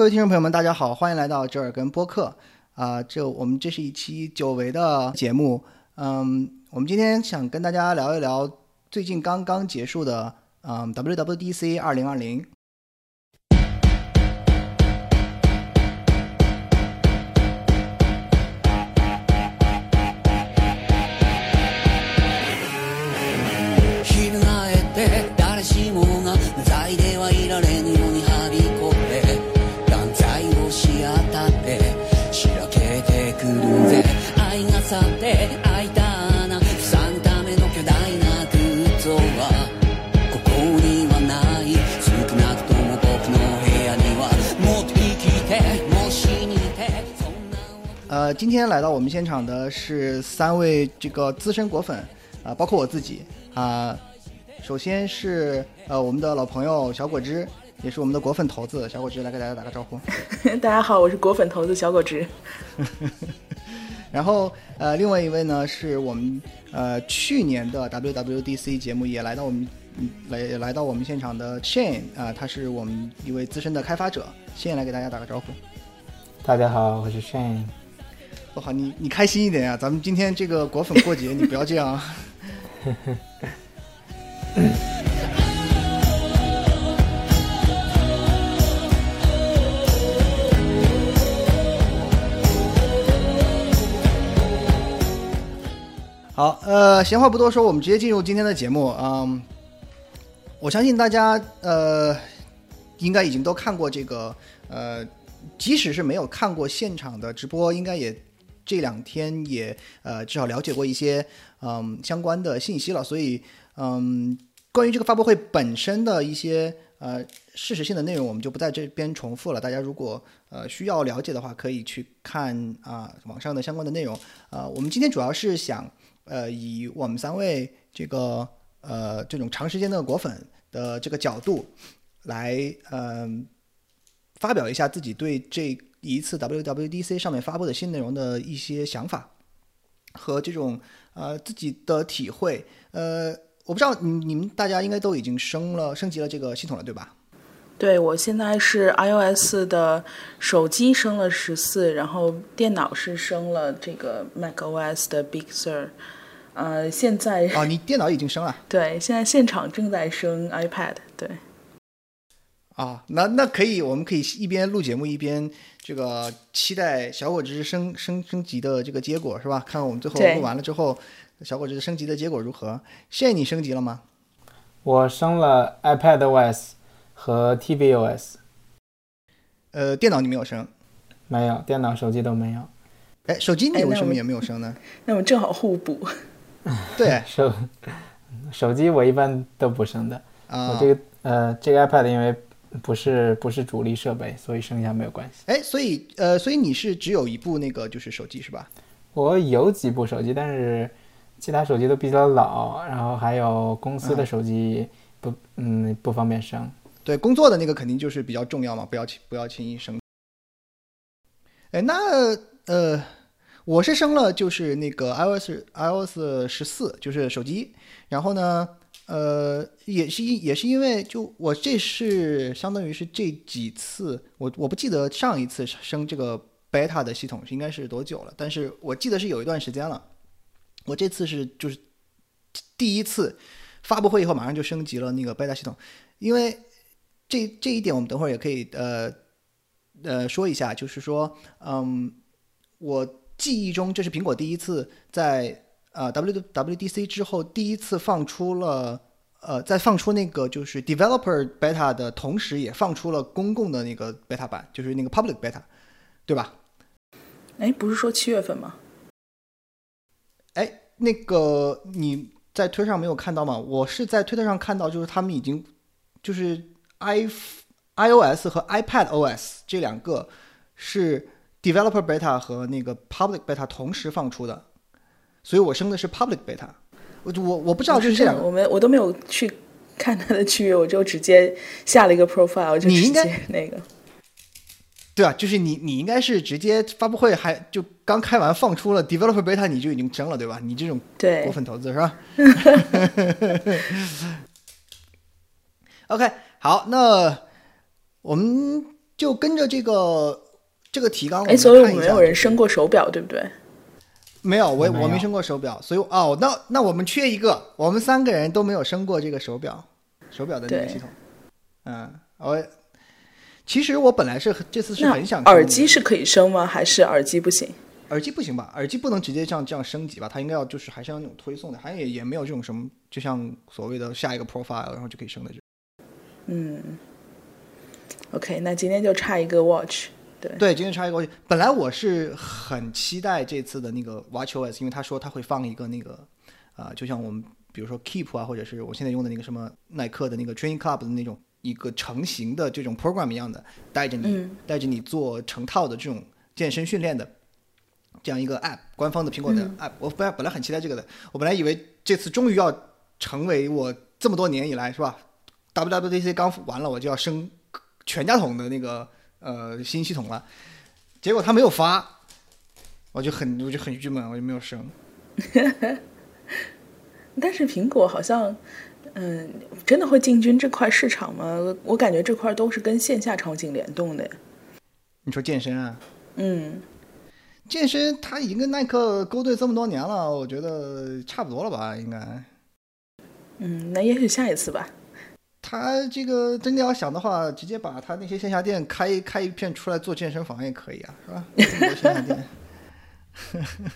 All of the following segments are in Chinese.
各位听众朋友们，大家好，欢迎来到折耳根播客啊、这我们这是一期久违的节目，嗯，我们今天想跟大家聊一聊最近刚刚结束的嗯 WWDC 二零二零。呃，今天来到我们现场的是三位这个资深果粉啊、包括我自己啊、首先是呃我们的老朋友小果汁，也是我们的果粉头子，小果汁来给大家打个招呼。大家好，我是果粉头子小果汁。然后呃，另外一位呢是我们呃去年的 WWDC 节目也来到我们嗯来也来到我们现场的 Shane 啊、他是我们一位资深的开发者，Shane 来给大家打个招呼。大家好，我是 Shane。我好，你你开心一点呀、咱们今天这个果粉过节，你不要这样。好，呃，闲话不多说，我们直接进入今天的节目。嗯，我相信大家呃应该已经都看过这个呃，即使是没有看过现场的直播，应该也这两天也呃至少了解过一些嗯相关的信息了。所以嗯，关于这个发布会本身的一些呃事实性的内容，我们就不在这边重复了。大家如果呃需要了解的话，可以去看啊、网上的相关的内容。呃，我们今天主要是想呃以我们三位这个呃这种长时间的果粉的这个角度来嗯、发表一下自己对这一次 WWDC 上面发布的新内容的一些想法和这种呃自己的体会。呃，我不知道你你们大家应该都已经升了升级了这个系统了，对吧？对我现在是 iOS 的手机升了十四，然后电脑是升了这个 macOS 的 Big Sur。呃，现在哦，你电脑已经升了 对，现在现场正在升 iPad。对，啊、那那可以，我们可以一边录节目一边这个期待小果汁升升升级的这个结果是吧？看看我们最后录完了之后，小果汁升级的结果如何？现在你升级了吗？我升了 iPadOS 和 tvOS，呃，电脑你没有升，没有，电脑、手机都没有。哎，手机你为什么也没有升呢？那我们正好互补。对手手机我一般都不升的。啊我，这个呃，这个 iPad 因为不是不是主力设备，所以剩下没有关系。哎，所以呃，所以你是只有一部那个就是手机是吧？我有几部手机，但是其他手机都比较老，然后还有公司的手机不嗯不方便升。对，工作的那个肯定就是比较重要嘛，不要轻不要轻易升。哎，那呃，我是升了就是那个 iOS iOS 十四，就是手机。然后呢，呃，也是因也是因为就我这是相当于是这几次，我我不记得上一次升这个 beta 的系统是应该是多久了，但是我记得是有一段时间了。我这次是就是第一次发布会以后马上就升级了那个 beta 系统，因为这这一点我们等会儿也可以呃呃说一下，就是说，嗯，我记忆中这是苹果第一次在呃 WWDC 之后第一次放出了呃在放出那个就是 developer beta 的同时，也放出了公共的那个 beta 版，就是那个 public beta，对吧？哎，不是说七月份吗？哎，那个你在推上没有看到吗？我是在推特上看到，就是他们已经就是 i iOS 和 iPad OS 这两个是 Developer Beta 和那个 Public Beta 同时放出的，所以我升的是 Public Beta。我我我不知道就是这两个，我们我都没有去看它的区别，我就直接下了一个 profile，就直接那个。对啊，就是你你应该是直接发布会还就刚开完放出了 Developer Beta 你就已经升了对吧？你这种对果粉头子是吧？OK，好，那我们就跟着这个这个提纲，我哎，们所以我们没有人升过手表，对不对？没有，我我没升过手表，所以哦，那那我们缺一个，我们三个人都没有升过这个手表，手表的那个系统。嗯，我其实我本来是这次是很想升耳机是可以升吗？还是耳机不行？耳机不行吧？耳机不能直接这样这样升级吧？它应该要就是还是要那种推送的，好像也也没有这种什么，就像所谓的下一个 profile，然后就可以升的这种。嗯，OK，那今天就差一个 watch。对，对，今天插一个过去。本来我是很期待这次的那个 WatchOS，因为他说他会放一个那个，啊、就像我们比如说 Keep 啊，或者是我现在用的那个什么耐克的那个 Training Club 的那种一个成型的这种 program 一样的，带着你、嗯带着你做成套的这种健身训练的这样一个 app，官方的苹果的嗯 app。我本来本来很期待这个的，我本来以为这次终于要成为我这么多年以来是吧？WWDC 刚完了，我就要升全家桶的那个呃新系统了，结果他没有发，我就很我就很郁闷，我就没有升。但是苹果好像，嗯，真的会进军这块市场吗？我感觉这块都是跟线下场景联动的。你说健身啊？嗯，健身他已经跟耐克勾兑这么多年了，我觉得差不多了吧？应该。嗯，那也许下一次吧。他这个真的要想的话，直接把他那些线下店开开一片出来做健身房也可以啊，是吧？线下店。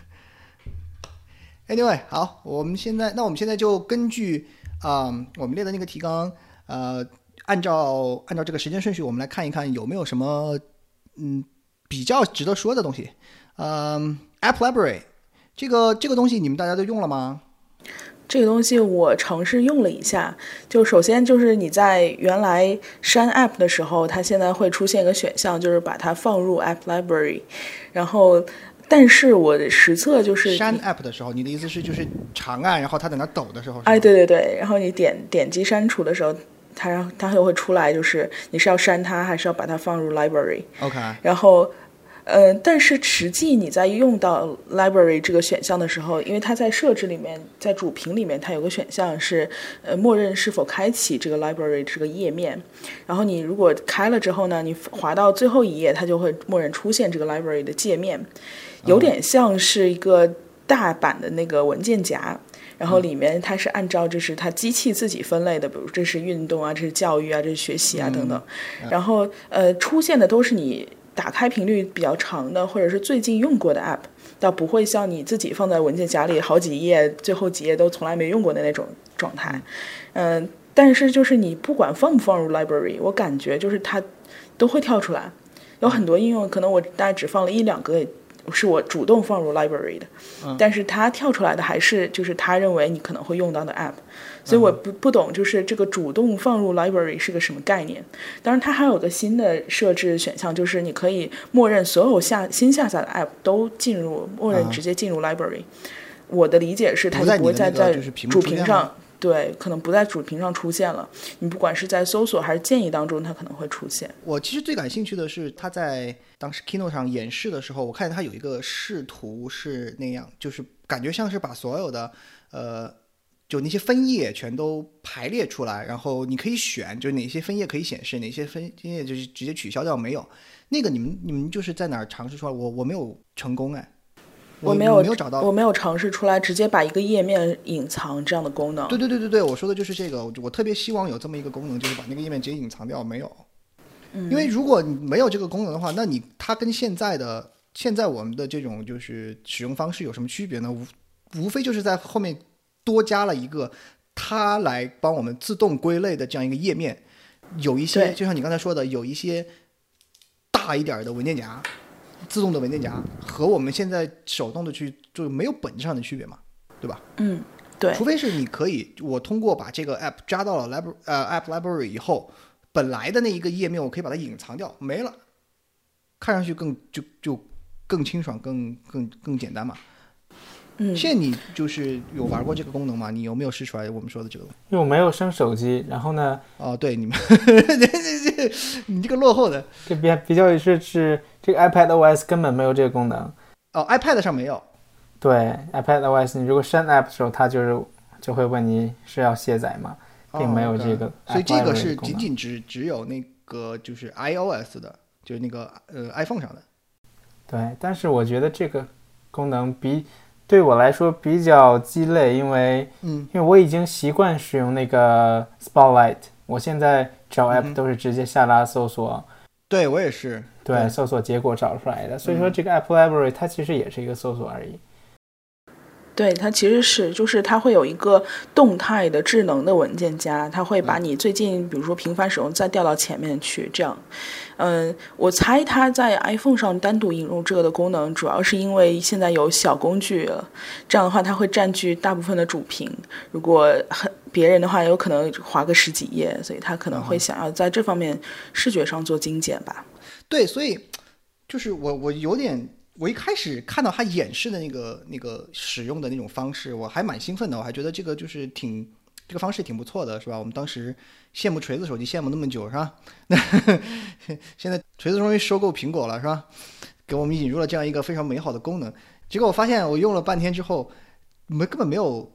Anyway，好，我们现在那我们现在就根据啊、我们列的那个提纲，呃，按照按照这个时间顺序，我们来看一看有没有什么嗯比较值得说的东西。嗯、a p p Library 这个这个东西你们大家都用了吗？这个东西我尝试用了一下，就首先就是你在原来删 App 的时候，它现在会出现一个选项，就是把它放入 App Library，然后。但是我的实测就是删 App 的时候，你的意思是就是长按，然后它在那抖的时候？哎，对对对，然后你点点击删除的时候，它它就会出来，就是你是要删它，还是要把它放入 library。OK，然后，呃，但是实际你在用到 library 这个选项的时候，因为它在设置里面，在主屏里面，它有个选项是呃默认是否开启这个 library 这个页面。然后你如果开了之后呢，你滑到最后一页，它就会默认出现这个 library 的界面，有点像是一个大版的那个文件夹。然后里面它是按照就是它机器自己分类的，比如这是运动啊，这是教育啊，这是学习啊等等。然后呃出现的都是你打开频率比较长的，或者是最近用过的 app，倒不会像你自己放在文件夹里好几页，最后几页都从来没用过的那种状态。嗯、但是就是你不管放不放入 library，我感觉就是它都会跳出来。有很多应用可能我大概只放了一两个。是我主动放入 library 的，但是它跳出来的还是就是他认为你可能会用到的 app，所以我不不懂就是这个主动放入 library 是个什么概念。当然，它还有个新的设置选项，就是你可以默认所有下新下载的 app 都进入默认直接进入 library。我的理解是，它不在就不会再在主屏上，对，可能不在主屏上出现了。你不管是在搜索还是建议当中，它可能会出现。我其实最感兴趣的是它在当时 Keynote 上演示的时候，我看见它有一个视图是那样，就是感觉像是把所有的呃，就那些分页全都排列出来，然后你可以选，就是哪些分页可以显示，哪些分页就是直接取消掉没有。那个你们你们就是在哪儿尝试出来？我我没有成功哎，我没有我没有找到我没有尝试出来直接把一个页面隐藏这样的功能。对对对对对，我说的就是这个。我我特别希望有这么一个功能，就是把那个页面直接隐藏掉。没有，因为如果你没有这个功能的话，那你它跟现在的现在我们的这种就是使用方式有什么区别呢？无无非就是在后面多加了一个它来帮我们自动归类的这样一个页面。有一些就像你刚才说的，有一些大一点儿的文件夹，自动的文件夹和我们现在手动的去就没有本质上的区别嘛，对吧？嗯，对除非是你可以，我通过把这个 app 加到了 library 呃 app library 以后，本来的那一个页面我可以把它隐藏掉，没了，看上去更就就更清爽，更更更简单嘛。嗯，现在你就是有玩过这个功能吗？你有没有试出来我们说的这个？因为我没有升手机，然后呢，哦，对，你们 你这个落后的这边比较是是这个 iPad OS 根本没有这个功能。哦，iPad 上没有。对 iPad OS，你如果删 App 的时候，它就是就会问你是要卸载吗？并没有这个所以这个是仅仅只只有那个就是 iOS 的就是那个呃 iPhone 上的。对，但是我觉得这个功能比对我来说比较鸡肋，因为嗯因为我已经习惯使用那个 Spotlight，我现在找嗯 app 都是直接下拉搜索，对我也是。对，搜索结果找出来的。所以说嗯这个 App Library 它其实也是一个搜索而已。对，它其实是就是它会有一个动态的智能的文件夹，它会嗯把你最近比如说频繁使用再调到前面去，这样。嗯，我猜它在 iPhone 上单独引入这个的功能，主要是因为现在有小工具了，这样的话它会占据大部分的主屏。如果很别人的话，有可能划个十几页，所以他可能会想要在这方面视觉上做精简吧。对，所以就是我我有点，我一开始看到他演示的那个那个使用的那种方式，我还蛮兴奋的，我还觉得这个就是挺这个方式挺不错的，是吧？我们当时羡慕锤子手机羡慕那么久，是吧？那 现在锤子终于收购苹果了，是吧？给我们引入了这样一个非常美好的功能，结果我发现我用了半天之后，没根本没有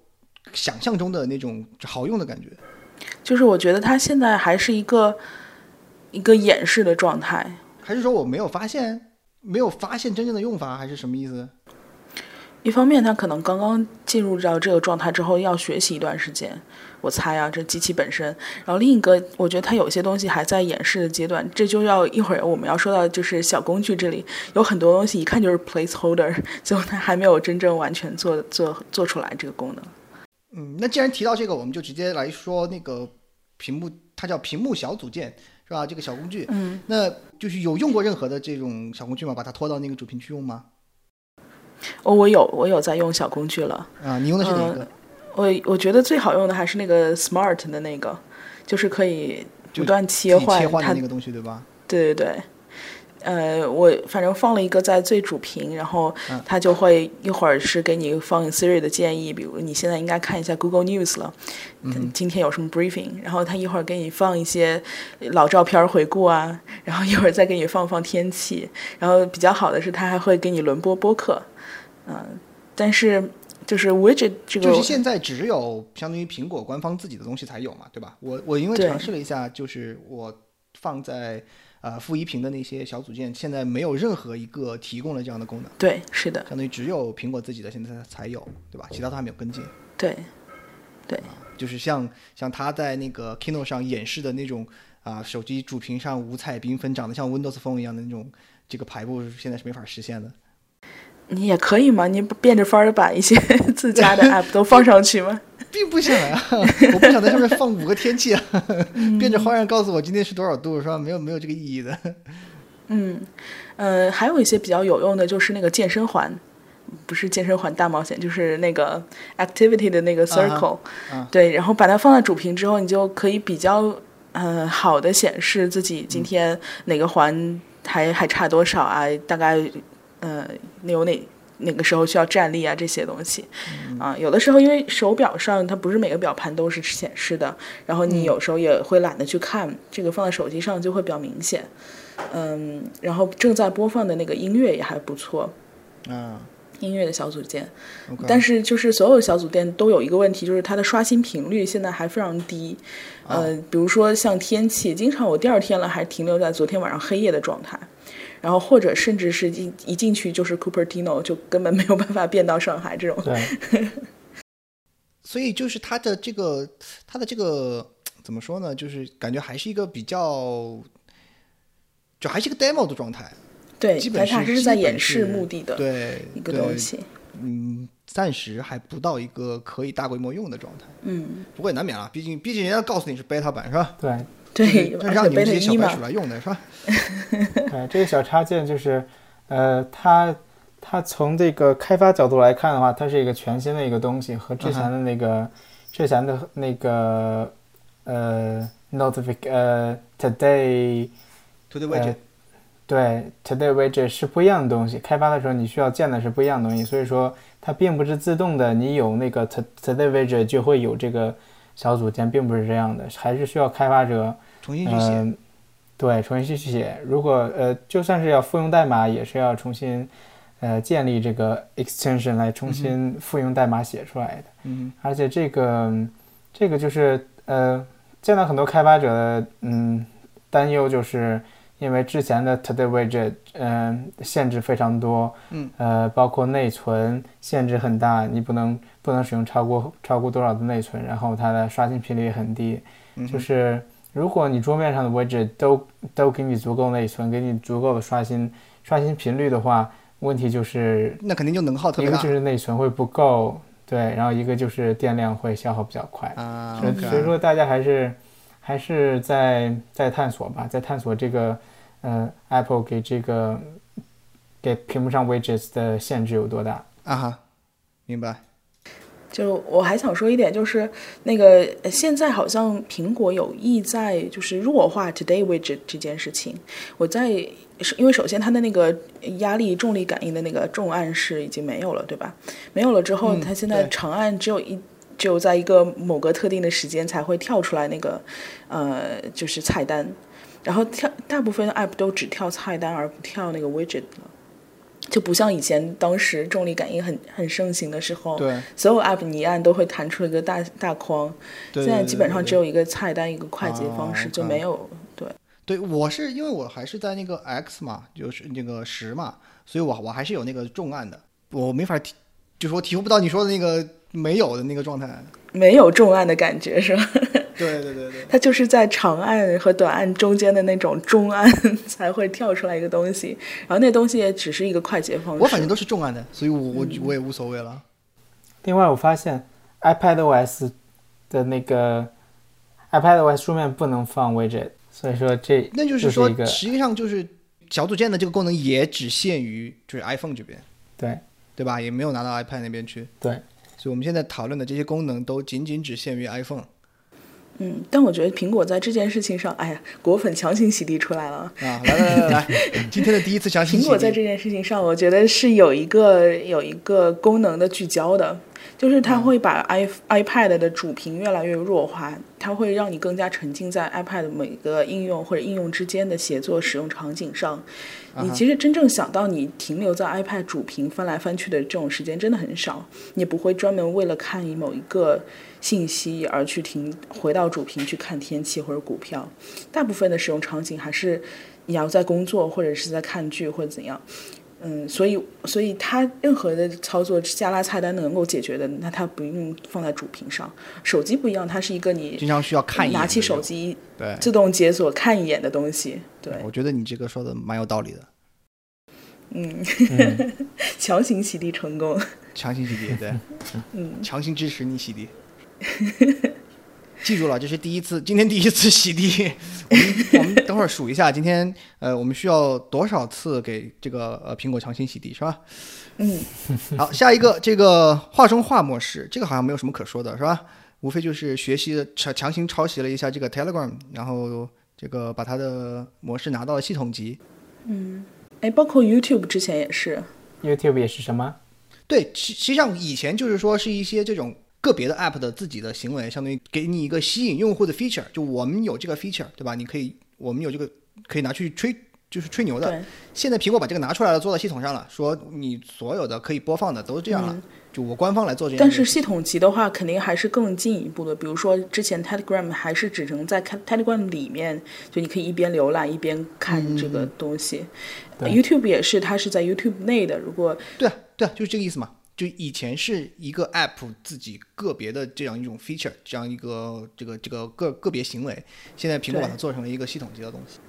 想象中的那种好用的感觉。就是我觉得它现在还是一个一个演示的状态，还是说我没有发现，没有发现真正的用法，还是什么意思？一方面，他可能刚刚进入到这个状态之后，要学习一段时间，我猜啊，这机器本身。然后另一个，我觉得它有些东西还在演示的阶段，这就要一会儿我们要说到就是小工具这里有很多东西，一看就是 placeholder，最后它还没有真正完全做做做出来这个功能。嗯，那既然提到这个，我们就直接来说那个屏幕，它叫屏幕小组件，是吧？这个小工具，嗯，那就是有用过任何的这种小工具吗？把它拖到那个主屏去用吗？哦，我有我有在用小工具了。啊，你用的是哪个？我我觉得最好用的还是那个 Smart 的那个，就是可以不断切换切换的那个东西，对吧？对对对，呃，我反正放了一个在最主屏，然后嗯。它就会一会儿是给你放 Siri 的建议，比如你现在应该看一下 Google News 了，嗯。今天有什么 briefing，然后它一会儿给你放一些老照片回顾啊，然后一会儿再给你放放天气，然后比较好的是它还会给你轮播播客，嗯、但是就是 widget 这个就是现在只有相当于苹果官方自己的东西才有嘛，对吧？我我因为尝试了一下，就是我放在呃负一屏的那些小组件，现在没有任何一个提供了这样的功能，对是的，相当于只有苹果自己的现在才有，对吧？其他都还没有跟进。对对就是像像他在那个 Kindle 上演示的那种啊、手机主屏上五彩缤纷、长得像 Windows Phone 一样的那种这个排布，现在是没法实现的。你也可以嘛，你变着法儿的把一些 自家的 app 都放上去吗？并不想啊，我不想在上面放五个天气啊，变着花样告诉我今天是多少度，是吧？没有没有这个意义的。嗯，呃，还有一些比较有用的，就是那个健身环，不是健身环大冒险，就是那个 activity 的那个 circle，、啊对，然后把它放在主屏之后，你就可以比较呃好的显示自己今天哪个环还还差多少啊，大概呃有哪。哪个时候需要站立啊？这些东西，啊，有的时候因为手表上它不是每个表盘都是显示的，然后你有时候也会懒得去看，这个放在手机上就会比较明显。嗯，然后正在播放的那个音乐也还不错，啊音乐的小组件。但是就是所有小组件都有一个问题，就是它的刷新频率现在还非常低。呃，比如说像天气，经常我第二天了还停留在昨天晚上黑夜的状态，然后或者甚至是一一进去就是 Cupertino，就根本没有办法变到上海这种。对，所以就是它的这个它的这个怎么说呢？就是感觉还是一个比较，就还是一个 demo 的状态。对，基本是它还是在演示目的的对一个东西。嗯，暂时还不到一个可以大规模用的状态。嗯，不过也难免啊，毕竟毕竟人家告诉你是 beta 版是吧？对，对，就是让你们这些 beta 一嘛小白鼠，来用的是吧？对，这个小插件就是，呃，它它从这个开发角度来看的话，它是一个全新的一个东西，和之前的那个、之前的那个呃 notific 呃 today To the widget，、对 today widget 是不一样的东西。开发的时候你需要建的是不一样的东西，所以说它并不是自动的，你有那个 to- today widget 就会有这个小组件，并不是这样的，还是需要开发者重新去写。嗯，对，重新去写。如果呃，就算是要复用代码，也是要重新呃建立这个 extension 来重新复用代码写出来的。嗯而且这个这个就是呃，见到很多开发者的嗯担忧，就是因为之前的 Today Widget，嗯、限制非常多，嗯，呃，包括内存限制很大，你不能不能使用超过超过多少的内存，然后它的刷新频率也很低，嗯就是如果你桌面上的 widget 都都给你足够内存，给你足够的刷新刷新频率的话，问题就是那肯定就能耗特别大一个就是内存会不够，对，然后一个就是电量会消耗比较快，啊。所以 OK 所以说大家还是还是在在探索吧，在探索这个呃 Apple 给这个给屏幕上 widgets 的限制有多大。啊哈，明白。就我还想说一点，就是那个呃现在好像苹果有意在就是弱化 Today Widget 这件事情。我在因为首先它的那个压力重力感应的那个重按是已经没有了，对吧？没有了之后，嗯它现在长按只有一只有在一个某个特定的时间才会跳出来那个呃就是菜单，然后跳大部分的 app 都只跳菜单而不跳那个 widget 了。就不像以前当时重力感应很很盛行的时候，对，所有 app 你一按都会弹出一个大大框，对现在基本上只有。一个菜单一个快捷方式，哦就没有对。对，我是因为我还是在那个 X 嘛，就是那个十嘛，所以我我还是有那个重按的，我没法提，就是我体会不到你说的那个没有的那个状态。没有重按的感觉是吧？对对对对，它就是在长按和短按中间的那种中按 才会跳出来一个东西，然后那东西也只是一个快捷方式。我反正都是重按的，所以我我嗯我也无所谓了。另外，我发现 iPadOS 的那个 iPadOS 桌面不能放 widget，所以说这那就是说实际上就是小组件的这个功能也只限于就是 iPhone 这边，对对吧？也没有拿到 iPad 那边去。对，所以我们现在讨论的这些功能都仅仅只限于 iPhone 嗯，但我觉得苹果在这件事情上，哎呀，果粉强行洗地出来了。啊！来来来来来，今天的第一次详细苹果在这件事情上，我觉得是有一个有一个功能的聚焦的，就是它会把 i iPad 的主屏越来越弱化，它会让你更加沉浸在 iPad 每个应用或者应用之间的协作使用场景上。你其实真正想到你停留在 iPad 主屏翻来翻去的这种时间真的很少，你不会专门为了看某一个信息而去停回到主屏去看天气或者股票。大部分的使用场景还是你要在工作或者是在看剧或者怎样。嗯，所以所以它任何的操作加拉菜单能够解决的，那它不用放在主屏上。手机不一样，它是一个你经常需要看一眼拿起手机对，自动解锁看一眼的东西。对，我觉得你这个说的蛮有道理的，嗯，嗯，强行洗地成功。强行洗涤，对，嗯，强行支持你洗涤。记住了，这是第一次，今天第一次洗地。我们我们等会儿数一下，今天呃，我们需要多少次给这个呃苹果强行洗地，是吧？嗯，好，下一个这个画中画模式，这个好像没有什么可说的，是吧？无非就是学习的强强行抄袭了一下这个 Telegram，然后这个把它的模式拿到了系统级。嗯哎，包括 YouTube 之前也是，YouTube 也是什么？对，其实际上以前就是说是一些这种个别的 app 的自己的行为，相当于给你一个吸引用户的 feature，就我们有这个 feature，对吧？你可以，我们有这个可以拿去吹，就是吹牛的。现在苹果把这个拿出来了，做到系统上了，说你所有的可以播放的都是这样了，嗯就我官方来做这样的事。但是系统级的话，肯定还是更进一步的。比如说，之前 Telegram 还是只能在 Telegram 里面，就你可以一边浏览一边看这个东西。对 YouTube 也是，它是在 YouTube 内的。如果对啊，对啊，就是这个意思嘛。就以前是一个 app 自己个别的这样一种 feature，这样一个这个这个个个别行为，现在苹果把它做成了一个系统级的东西。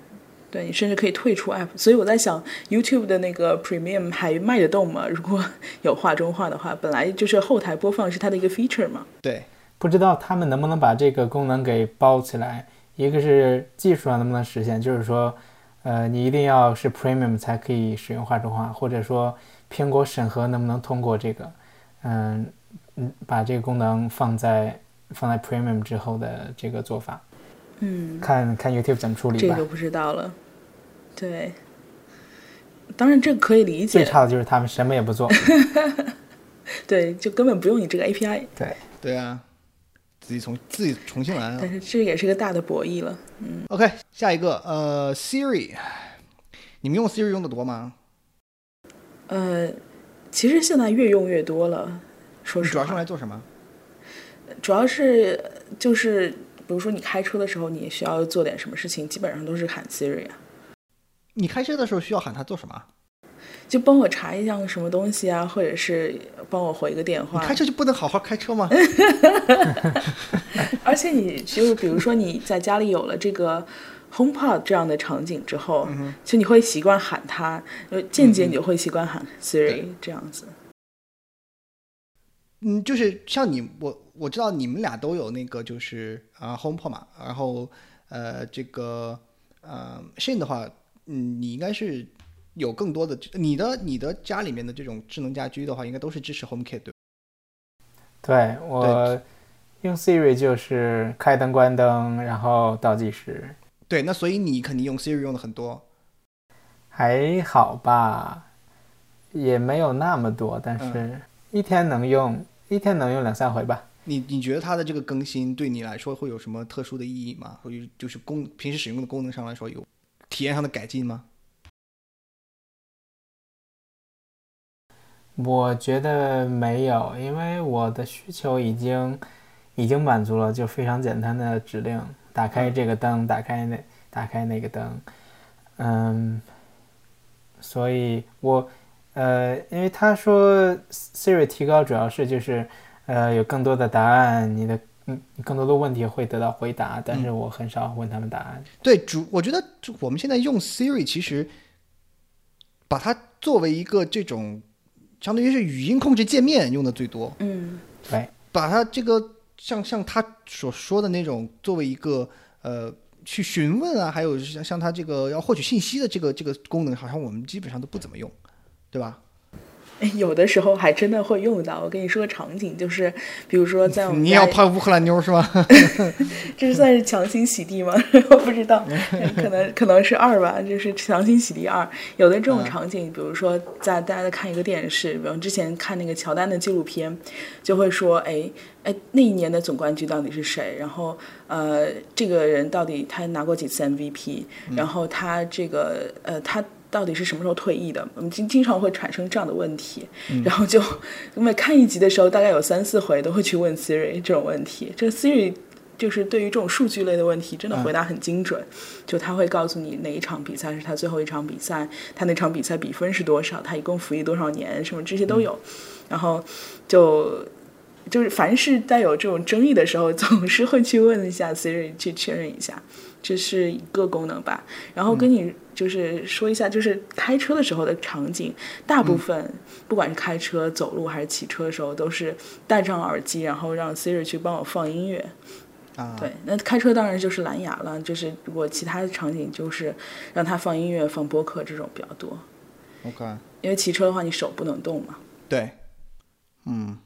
对你甚至可以退出 App，所以我在想，YouTube 的那个 Premium 还卖得动吗？如果 有画中画的话，本来就是后台播放是它的一个 feature 嘛。对，不知道他们能不能把这个功能给包起来。一个是技术上能不能实现，就是说，呃，你一定要是 Premium 才可以使用画中画，或者说苹果审核能不能通过这个，嗯嗯，把这个功能放在放在 Premium 之后的这个做法，嗯，看看 YouTube 怎么处理吧。这个不知道了。对，当然这个可以理解。最差的就是他们什么也不做。对，就根本不用你这个 API，对，对啊，自己重自己重新来啊但。是这也是个大的博弈了。嗯 OK，下一个呃，Siri，你们用 Siri 用的多吗？呃，其实现在越用越多了，说实你主要是用，来做什么？主要是就是比如说你开车的时候，你需要做点什么事情，基本上都是喊 Siri 啊。你开车的时候需要喊他做什么？就帮我查一项什么东西啊，或者是帮我回个电你话。开车就不能好好开车吗？而且你就比如说你在家里有了这个 HomePod 这样的场景之后，就你会习惯喊它，呃，间接你就会习惯喊 Siri 这样子。嗯，就是像你我我知道你们俩都有那个就是啊 HomePod 嘛，然后呃这个呃 Shane 的话，嗯，你应该是有更多的你的你的家里面的这种智能家居的话，应该都是支持 HomeKit 对？对我用 Siri 就是开灯、关灯，然后倒计时，对，那所以你肯定用 Siri 用的很多。还好吧，也没有那么多，但是一天能用一天能用两三回吧。你你觉得它的这个更新对你来说会有什么特殊的意义吗？或者就是功平时使用的功能上来说有体验上的改进吗？我觉得没有，因为我的需求已经已经满足了，就非常简单的指令，打开这个灯，打开那打开那个灯，嗯，所以我呃，因为他说 Siri 提高主要是就是呃有更多的答案，你的嗯更多的问题会得到回答，但是我很少问他们答案。对，主我觉得就我们现在用 Siri，其实把它作为一个这种相当于是语音控制界面用的最多，嗯。对，把它这个像像他所说的那种作为一个呃去询问啊，还有像像他这个要获取信息的这个这个功能，好像我们基本上都不怎么用，对吧？有的时候还真的会用到。我跟你说个场景，就是比如说在我们家你要拍乌克兰妞是吧？这算是强行洗地吗？我不知道，可能可能是二吧，就是强行洗地二。有的这种场景，比如说在大家在看一个电视，比方之前看那个乔丹的纪录片，就会说，哎哎，那一年的总冠军到底是谁？然后呃，这个人到底他拿过几次 MVP？然后他这个呃他。到底是什么时候退役的？我们经经常会产生这样的问题，然后就因为看一集的时候，大概有三四回都会去问 Siri 这种问题。这个 Siri 就是对于这种数据类的问题，真的回答很精准。就他会告诉你哪一场比赛是他最后一场比赛，他那场比赛比分是多少，他一共服役多少年，什么这些都有。然后就就是凡是带有这种争议的时候，总是会去问一下 Siri 去确认一下。这是一个功能吧，然后跟你就是说一下，就是开车的时候的场景，大部分不管是开车、走路还是骑车的时候，都是戴上耳机，然后让 Siri 去帮我放音乐。啊，对，那开车当然就是蓝牙了，就是如果其他的场景就是让它放音乐、放播客这种比较多。，OK，因为骑车的话，你手不能动嘛。对，嗯，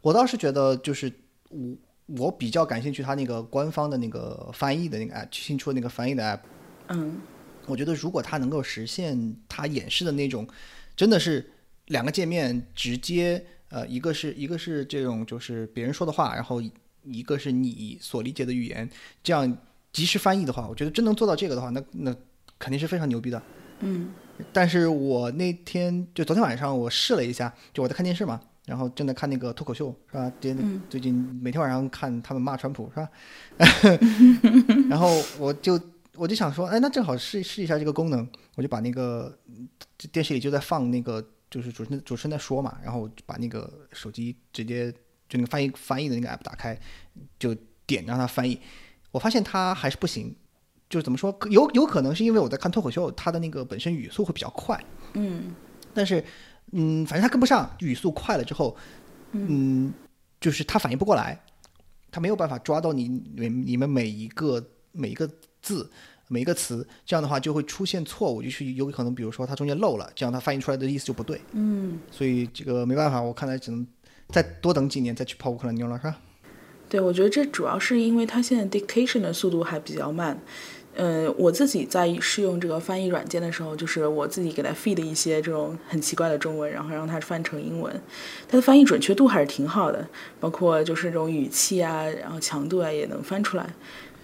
我倒是觉得就是我我比较感兴趣，它那个官方的那个翻译的那个 app 新出的那个翻译的 app，嗯。我觉得如果它能够实现它演示的那种，真的是两个界面直接，呃，一个是一个是这种就是别人说的话，然后一个是你所理解的语言，这样及时翻译的话，我觉得真能做到这个的话，那那肯定是非常牛逼的。嗯。但是我那天就昨天晚上我试了一下，就我在看电视嘛，然后正在看那个脱口秀，是吧？最嗯最近每天晚上看他们骂川普，是吧？然后我就我就想说，哎，那正好试试一下这个功能，我就把那个电视里就在放那个，就是主持人主持人在说嘛，然后我就把那个手机直接就那个翻译翻译的那个 app 打开，就点让它翻译，我发现它还是不行。就是怎么说，有有可能是因为我在看脱口秀，它的那个本身语速会比较快，嗯但是，嗯，反正他跟不上，语速快了之后，嗯，就是他反应不过来，他没有办法抓到你你你们每一个每一个字每一个词，这样的话就会出现错误，就是有可能比如说他中间漏了，这样他翻译出来的意思就不对，嗯，所以这个没办法，我看来只能再多等几年再去泡乌克兰妞了，是吧？对，我觉得这主要是因为他现在 dictation 的速度还比较慢。呃，我自己在试用这个翻译软件的时候，就是我自己给它 feed 一些这种很奇怪的中文，然后让它翻成英文，它的翻译准确度还是挺好的，包括就是这种语气啊，然后强度啊也能翻出来。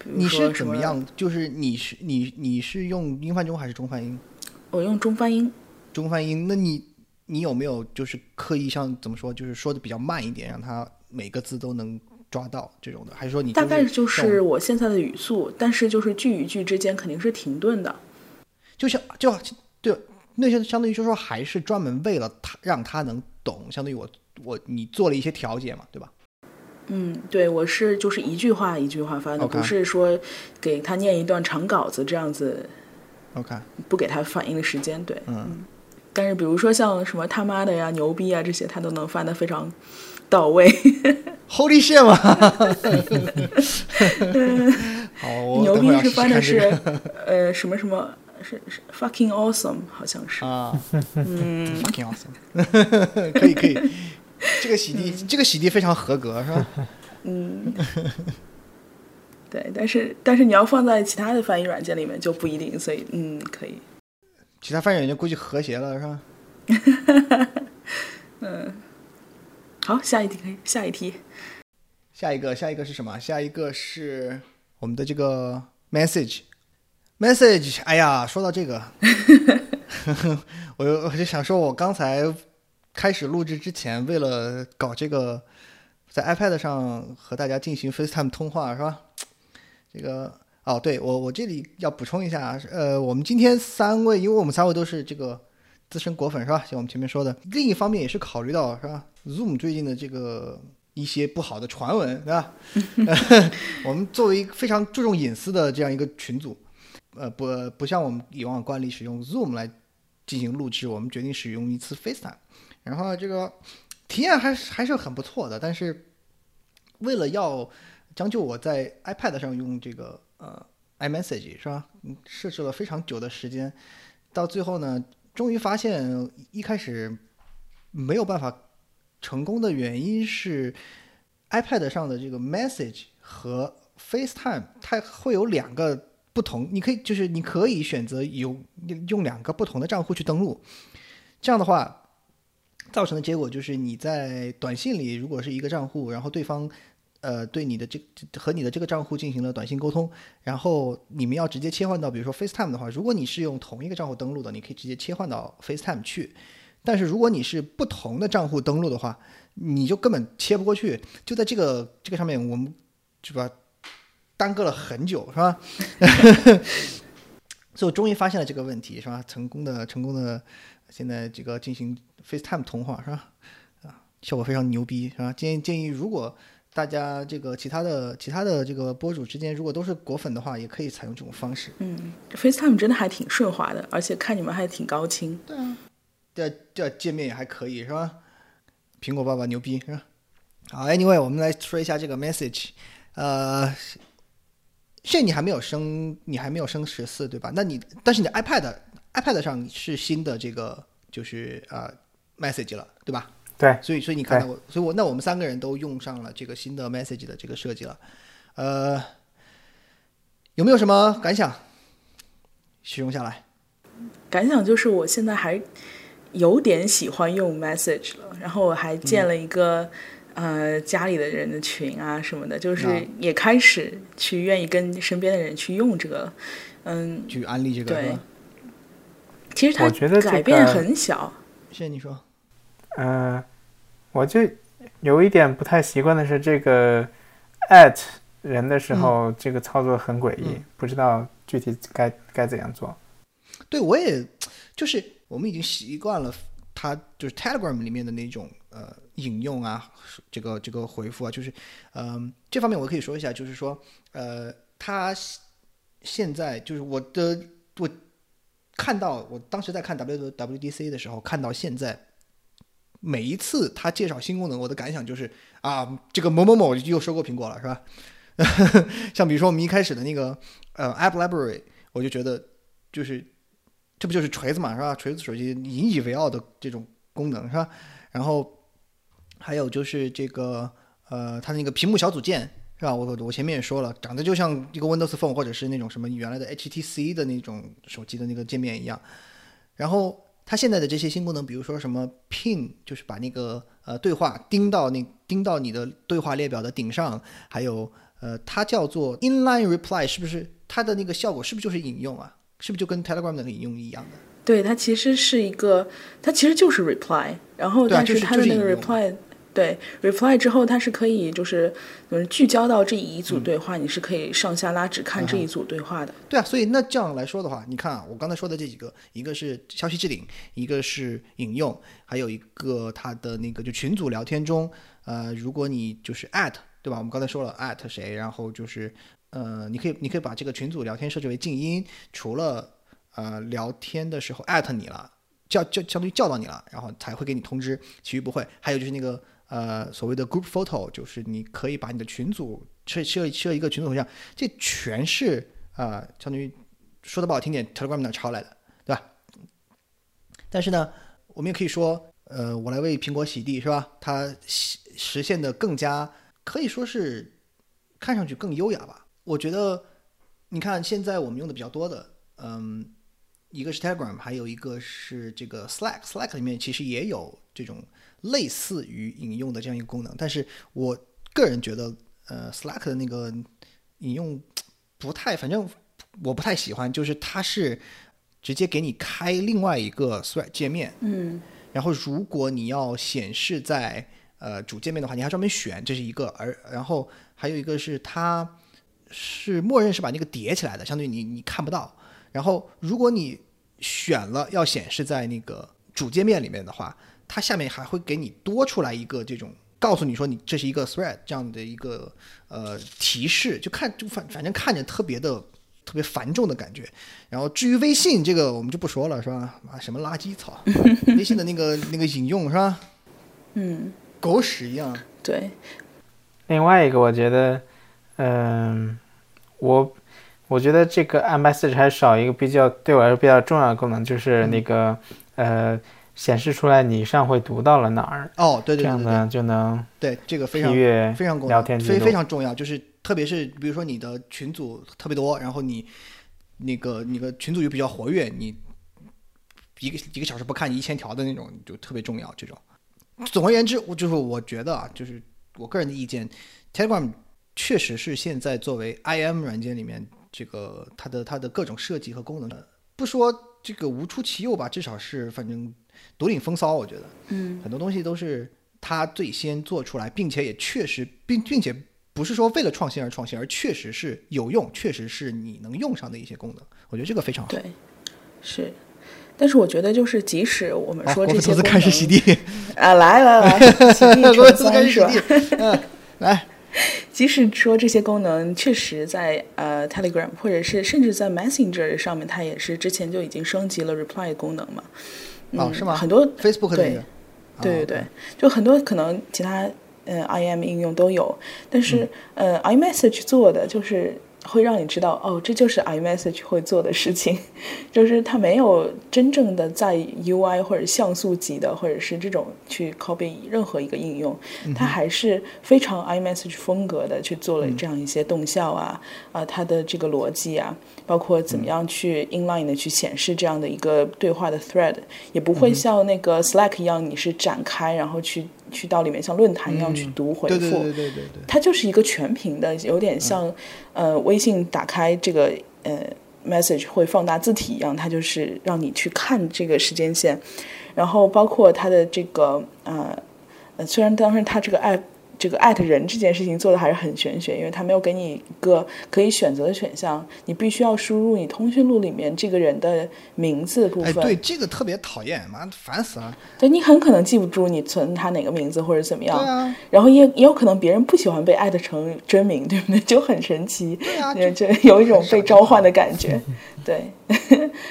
你是怎么？样？就是你是你你是用英翻中还是中翻英？我用中翻英。中翻英，那你你有没有就是刻意像怎么说，就是说的比较慢一点，让它每个字都能抓到这种的，还是说你大概就是我现在的语速，但是就是句与句之间肯定是停顿的。就像就对那些相当于就是说还是专门为了他让他能懂，相当于我我你做了一些调节嘛，对吧？嗯，对，我是就是一句话一句话翻的不是说给他念一段长稿子这样子，OK，不给他反应的时间。对，嗯，但是比如说像什么他妈的呀、牛逼啊这些，他都能翻得非常到位。Holy shit 嘛！好，我牛逼是翻的是呃什么什么是是 fucking awesome，好像是。啊，嗯，fucking awesome，可以可以，这个洗涤这个洗涤非常合格是吧？嗯，对，但是但是你要放在其他的翻译软件里面就不一定，所以嗯，可以。其他翻译软件估计和谐了是吧？好，下一题可以，下一题。下一个，下一个是什么？下一个是我们的这个 message message。哎呀，说到这个，我 就我就想说，我刚才开始录制之前，为了搞这个，在 iPad 上和大家进行 FaceTime 通话，是吧？这个哦，对我我这里要补充一下，呃，我们今天三位，因为我们三位都是这个资深果粉，是吧？像我们前面说的，另一方面也是考虑到，是吧？Zoom 最近的这个一些不好的传闻，对吧？我们作为一个非常注重隐私的这样一个群组，呃，不不像我们以往惯例使用 Zoom 来进行录制，我们决定使用一次 FaceTime，然后这个体验还是还是很不错的，但是为了要将就我在 iPad 上用这个呃 iMessage 是吧？嗯设置了非常久的时间，到最后呢，终于发现一开始没有办法成功的原因是 iPad 上的这个 Message 和 FaceTime 它会有两个不同，你可以就是你可以选择有用两个不同的账户去登录，这样的话。造成的结果就是你在短信里如果是一个账户，然后对方呃对你的这和你的这个账户进行了短信沟通，然后你们要直接切换到比如说 FaceTime 的话，如果你是用同一个账户登录的，你可以直接切换到 FaceTime 去。但是如果你是不同的账户登录的话，你就根本切不过去。就在这个这个上面，我们是吧耽搁了很久，是吧？所以我终于发现了这个问题，是吧？成功的成功的，现在这个进行 FaceTime 通话，是吧？啊，效果非常牛逼，是吧？建建议，如果大家这个其他的其他的这个博主之间如果都是果粉的话，也可以采用这种方式。嗯，FaceTime 真的还挺顺滑的，而且看你们还挺高清。对啊这这界面也还可以，是吧？苹果爸爸牛逼，是吧？好，Anyway，我们来说一下这个 message。呃，现在你还没有升，你还没有升十四，对吧？那你但是你的 iPad iPad 上是新的这个就是呃 message 了，对吧？对，所以所以你看到我，所以我那我们三个人都用上了这个新的 message 的这个设计了。呃，有没有什么感想？使用下来，感想就是我现在还有点喜欢用 Message 了，然后我还建了一个、呃家里的人的群啊什么的，就是啊也开始去愿意跟身边的人去用这个。嗯，去安利这个，对？其实它我觉得改变很小，谢谢你说。嗯、我就有一点不太习惯的是，这个 at 人的时候，这个操作很诡异，嗯不知道具体该该怎样做。对我也就是我们已经习惯了它就是 Telegram 里面的那种呃引用啊，这个这个回复啊，就是嗯、这方面我可以说一下，就是说呃它现在就是我的我看到我当时在看 WWDC 的时候看到现在。每一次他介绍新功能，我的感想就是啊，这个某某某又收购苹果了，是吧？像比如说我们一开始的那个呃 App Library，我就觉得就是这不就是锤子嘛，是吧？锤子手机引以为傲的这种功能，是吧？然后还有就是这个呃，它那个屏幕小组件，是吧？我我前面也说了，长得就像一个 Windows Phone 或者是那种什么原来的 HTC 的那种手机的那个界面一样。然后它现在的这些新功能，比如说什么 Pin，就是把那个呃对话钉到那钉到你的对话列表的顶上，还有呃，它叫做 Inline Reply，是不是它的那个效果是不是就是引用啊？是不是就跟 Telegram 那个引用一样的？对它其实是一个，它其实就是 reply，然后对啊就是它的那个 reply，、对，reply 之后它是可以就是嗯聚焦到这一组对话，你是可以上下拉只看这一组对话的。对啊，所以那这样来说的话，你看啊，我刚才说的这几个，一个是消息置顶，一个是引用，还有一个它的那个就群组聊天中，呃，如果你就是 at 对吧？我们刚才说了 at 谁，然后就是呃，你可以你可以把这个群组聊天设置为静音，除了呃聊天的时候 at 你了，叫叫相当于叫到你了，然后才会给你通知，其余不会。还有就是那个呃所谓的 group photo，就是你可以把你的群组设设设一个群组头像，这全是啊、呃相当于说的不好听点，Telegram 那抄来的，对吧？但是呢，我们也可以说，呃，我来为苹果洗地是吧？它实实现的更加可以说是看上去更优雅吧。我觉得，你看现在我们用的比较多的，嗯，一个是 Telegram，还有一个是这个 Slack。Slack 里面其实也有这种类似于引用的这样一个功能，但是我个人觉得，呃，Slack 的那个引用不太，反正我不太喜欢，就是它是直接给你开另外一个 Thread 界面，嗯然后如果你要显示在呃主界面的话，你还专门选，这是一个，而然后还有一个是它是默认是把那个叠起来的，相当于你你看不到。然后如果你选了要显示在那个主界面里面的话，它下面还会给你多出来一个这种告诉你说你这是一个 thread 这样的一个呃提示，就看就反反正看着特别的特别繁重的感觉。然后至于微信这个我们就不说了是吧？啊什么垃圾草，微信的那个那个引用是吧？嗯，狗屎一样。对，另外一个，我觉得，嗯、我我觉得这个 iMessage 还少一个比较对我来说比较重要的功能，就是那个、呃显示出来你上回读到了哪儿，哦，对对这样对对。呢就能对，这个非常非常聊天非非常重要，就是特别是比如说你的群组特别多，然后你那个你的群组又比较活跃，你一个一个小时不看一千条的那种就特别重要。这种，总而言之，我就是我觉得啊，就是我个人的意见，Telegram 确实是现在作为 IM 软件里面这个它的它的各种设计和功能，不说这个无出其右吧，至少是反正独领风骚，我觉得。嗯很多东西都是他最先做出来，并且也确实并并且不是说为了创新而创新，而确实是有用，确实是你能用上的一些功能。我觉得这个非常好。对，是。但是我觉得，就是即使我们，说这些功能开始洗地，啊，来来来，洗地国 服投资成三是吧？开始洗地，嗯，来，即使说这些功能确实在呃 Telegram 或者是甚至在 Messenger 上面，它也是之前就已经升级了 Reply 功能嘛。嗯哦是吗？很多 Facebook 对对对对，就很多可能其他呃 IM 应用都有，但是、呃 iMessage 做的就是会让你知道哦，这就是 iMessage 会做的事情，就是它没有真正的在 UI 或者像素级的或者是这种去 copy 任何一个应用，它还是非常 iMessage 风格的去做了这样一些动效啊啊、它的这个逻辑啊，包括怎么样去 inline 的去显示这样的一个对话的 thread，也不会像那个 Slack 一样，你是展开然后去去到里面像论坛一样去读回复。对对对对对。它就是一个全屏的，有点像、呃微信打开这个呃 message 会放大字体一样，它就是让你去看这个时间线，然后包括它的这个呃呃，虽然当时它这个 app 这个艾特人这件事情做的还是很玄学，因为他没有给你一个可以选择的选项，你必须要输入你通讯录里面这个人的名字部哎，分。对，这个特别讨厌，妈烦死了。对你很可能记不住你存他哪个名字或者怎么样，对啊然后也也有可能别人不喜欢被艾特成真名，对不对？就很神奇，对啊就就有一种被召唤的感觉，对，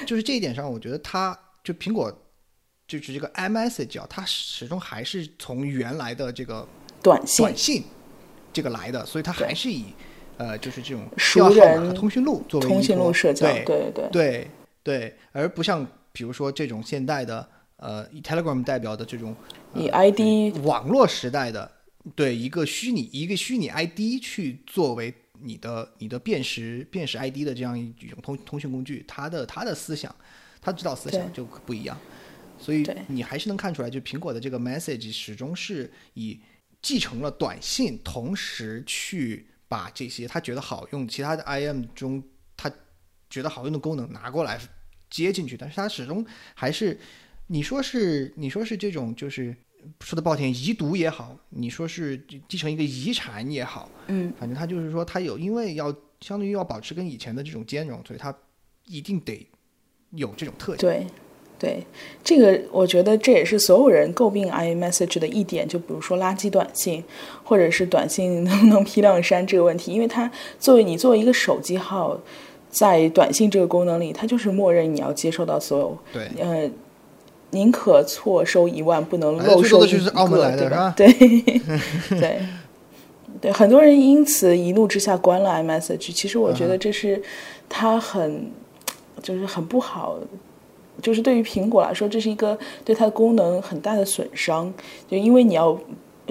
就是这一点上，我觉得他就苹果就是这个 iMessage 啊，它始终还是从原来的这个短信。短信这个来的，所以它还是以呃就是这种熟电话号码通讯录作为通讯录社交，对对对。对对，而不像比如说这种现代的呃以 Telegram 代表的这种、呃以 ID 网络时代的对一个虚拟一个虚拟 ID 去作为你的你的辨识辨识 ID 的这样一种通通讯工具，它的它的思想，它指导思想就不一样，所以你还是能看出来，就苹果的这个 message 始终是以继承了短信，同时去把这些他觉得好用，其他的 IM 中他觉得好用的功能拿过来接进去，但是他始终还是你说是你说是这种就是说的不好听，遗毒也好，你说是继承一个遗产也好，嗯，反正他就是说他有，因为要相当于要保持跟以前的这种兼容，所以他一定得有这种特性。对，对，这个我觉得这也是所有人诟病 iMessage 的一点，就比如说垃圾短信，或者是短信能不能批量删这个问题，因为它作为你作为一个手机号，在短信这个功能里，它就是默认你要接收到所有，对，呃，宁可错收一万，不能哎漏收就是澳门个，来的对吧？是吧对，对。对，很多人因此一怒之下关了 iMessage。其实我觉得这是他很，就是很不好，就是对于苹果来说，这是一个对它的功能很大的损伤。就因为你要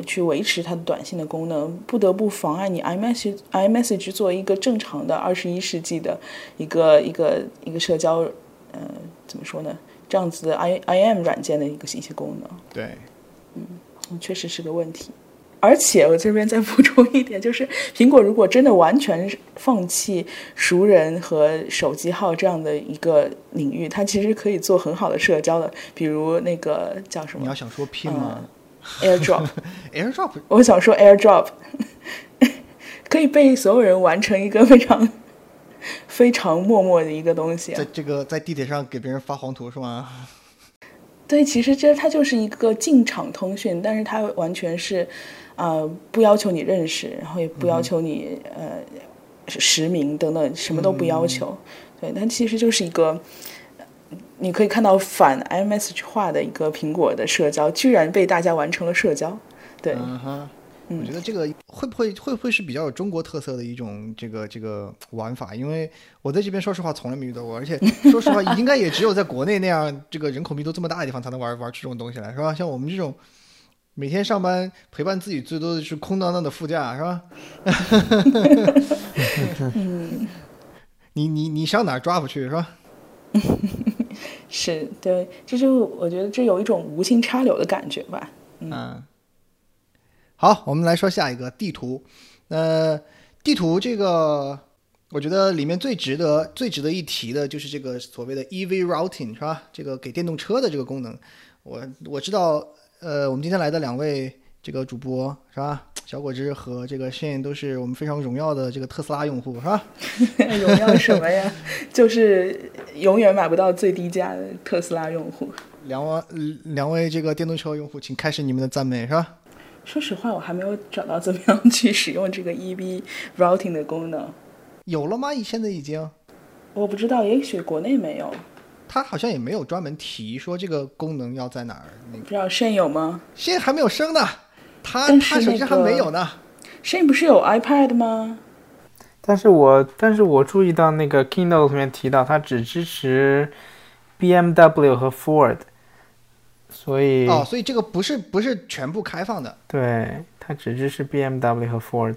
去维持它的短信的功能，不得不妨碍你 iMessage iMessage 作为一个正常的二十一世纪的一个一个一个社交，呃，怎么说呢？这样子的 i IM 软件的一个信息功能。对，嗯确实是个问题。而且我这边再补充一点，就是苹果如果真的完全放弃熟人和手机号这样的一个领域，它其实可以做很好的社交的，比如那个叫什么你要想说 pin 吗、AirDrop，AirDrop 我想说 AirDrop，可以被所有人完成一个非常非常默默的一个东西啊、在这个在地铁上给别人发黄图是吗？对，其实这它就是一个进场通讯，但是它完全是，呃，不要求你认识，然后也不要求你、呃实名等等，什么都不要求。对，它其实就是一个，呃你可以看到反 iMessage 化的一个苹果的社交，居然被大家完成了社交。对，嗯哼，我觉得这个会不会会不会是比较有中国特色的一种这个这个玩法？因为我在这边说实话从来没遇到过，而且说实话 应该也只有在国内那样这个人口密度这么大的地方才能玩玩出这种东西来，是吧？像我们这种每天上班陪伴自己最多的是空荡荡的副驾，是吧？你你你上哪儿抓不去是吧？是对，这就我觉得这有一种无心插柳的感觉吧。嗯，好，我们来说下一个地图。呃，地图这个，我觉得里面最值得最值得一提的就是这个所谓的 EV routing 是吧？这个给电动车的这个功能。我我知道，呃，我们今天来的两位这个主播是吧？小果汁和这个 Shane 都是我们非常荣耀的这个特斯拉用户是吧？荣耀什么呀？就是永远买不到最低价的特斯拉用户。两位两位这个电动车用户，请开始你们的赞美是吧？说实话，我还没有找到怎么样去使用这个 EB routing 的功能。有了吗？现在已经。我不知道，也许国内没有，他好像也没有专门提说这个功能要在哪儿。那个不知道 Shane 有吗现在还没有升呢，他但是他手还没有呢。？Shane 不是有 iPad 吗？但是我但是我注意到那个 Keynote 里面提到，它只支持 BMW 和 Ford，所以、哦，所以这个不是不是全部开放的。对它只支持 BMW 和 Ford。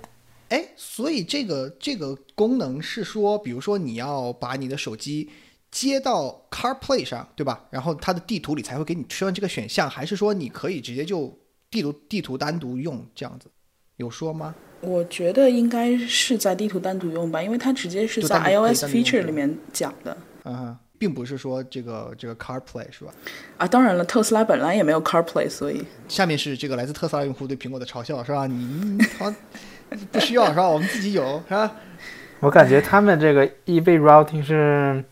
哎，所以这个这个功能是说，比如说你要把你的手机接到 CarPlay 上，对吧？然后它的地图里才会给你出现这个选项，还是说你可以直接就地图地图单独用这样子？有说吗？我觉得应该是在地图单独用吧，因为它直接是在 iOS feature 里面讲的嗯哼，并不是说这个这个 CarPlay 是吧？啊。当然了，特斯拉本来也没有 CarPlay，所以下面是这个来自特斯拉用户对苹果的嘲笑，是吧？你你好 不需要是吧？我们自己有是吧？我感觉他们这个 EV routing 是，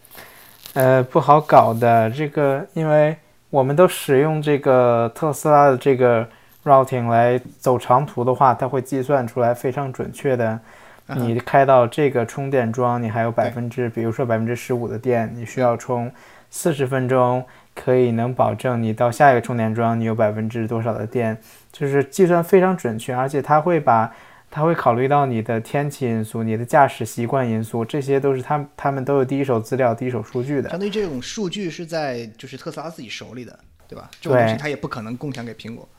呃，不好搞的。这个，因为我们都使用这个特斯拉的这个 routing 来走长途的话，它会计算出来非常准确的。你开到这个充电桩，你还有百分之，比如说百分之十五的电，你需要充四十分钟，可以能保证你到下一个充电桩你有百分之多少的电，就是计算非常准确，而且它会把。它会考虑到你的天气因素、你的驾驶习惯因素，这些都是他他们都有第一手资料、第一手数据的。相当于这种数据是在就是特斯拉自己手里的，对吧？这种东西它也不可能共享给苹果。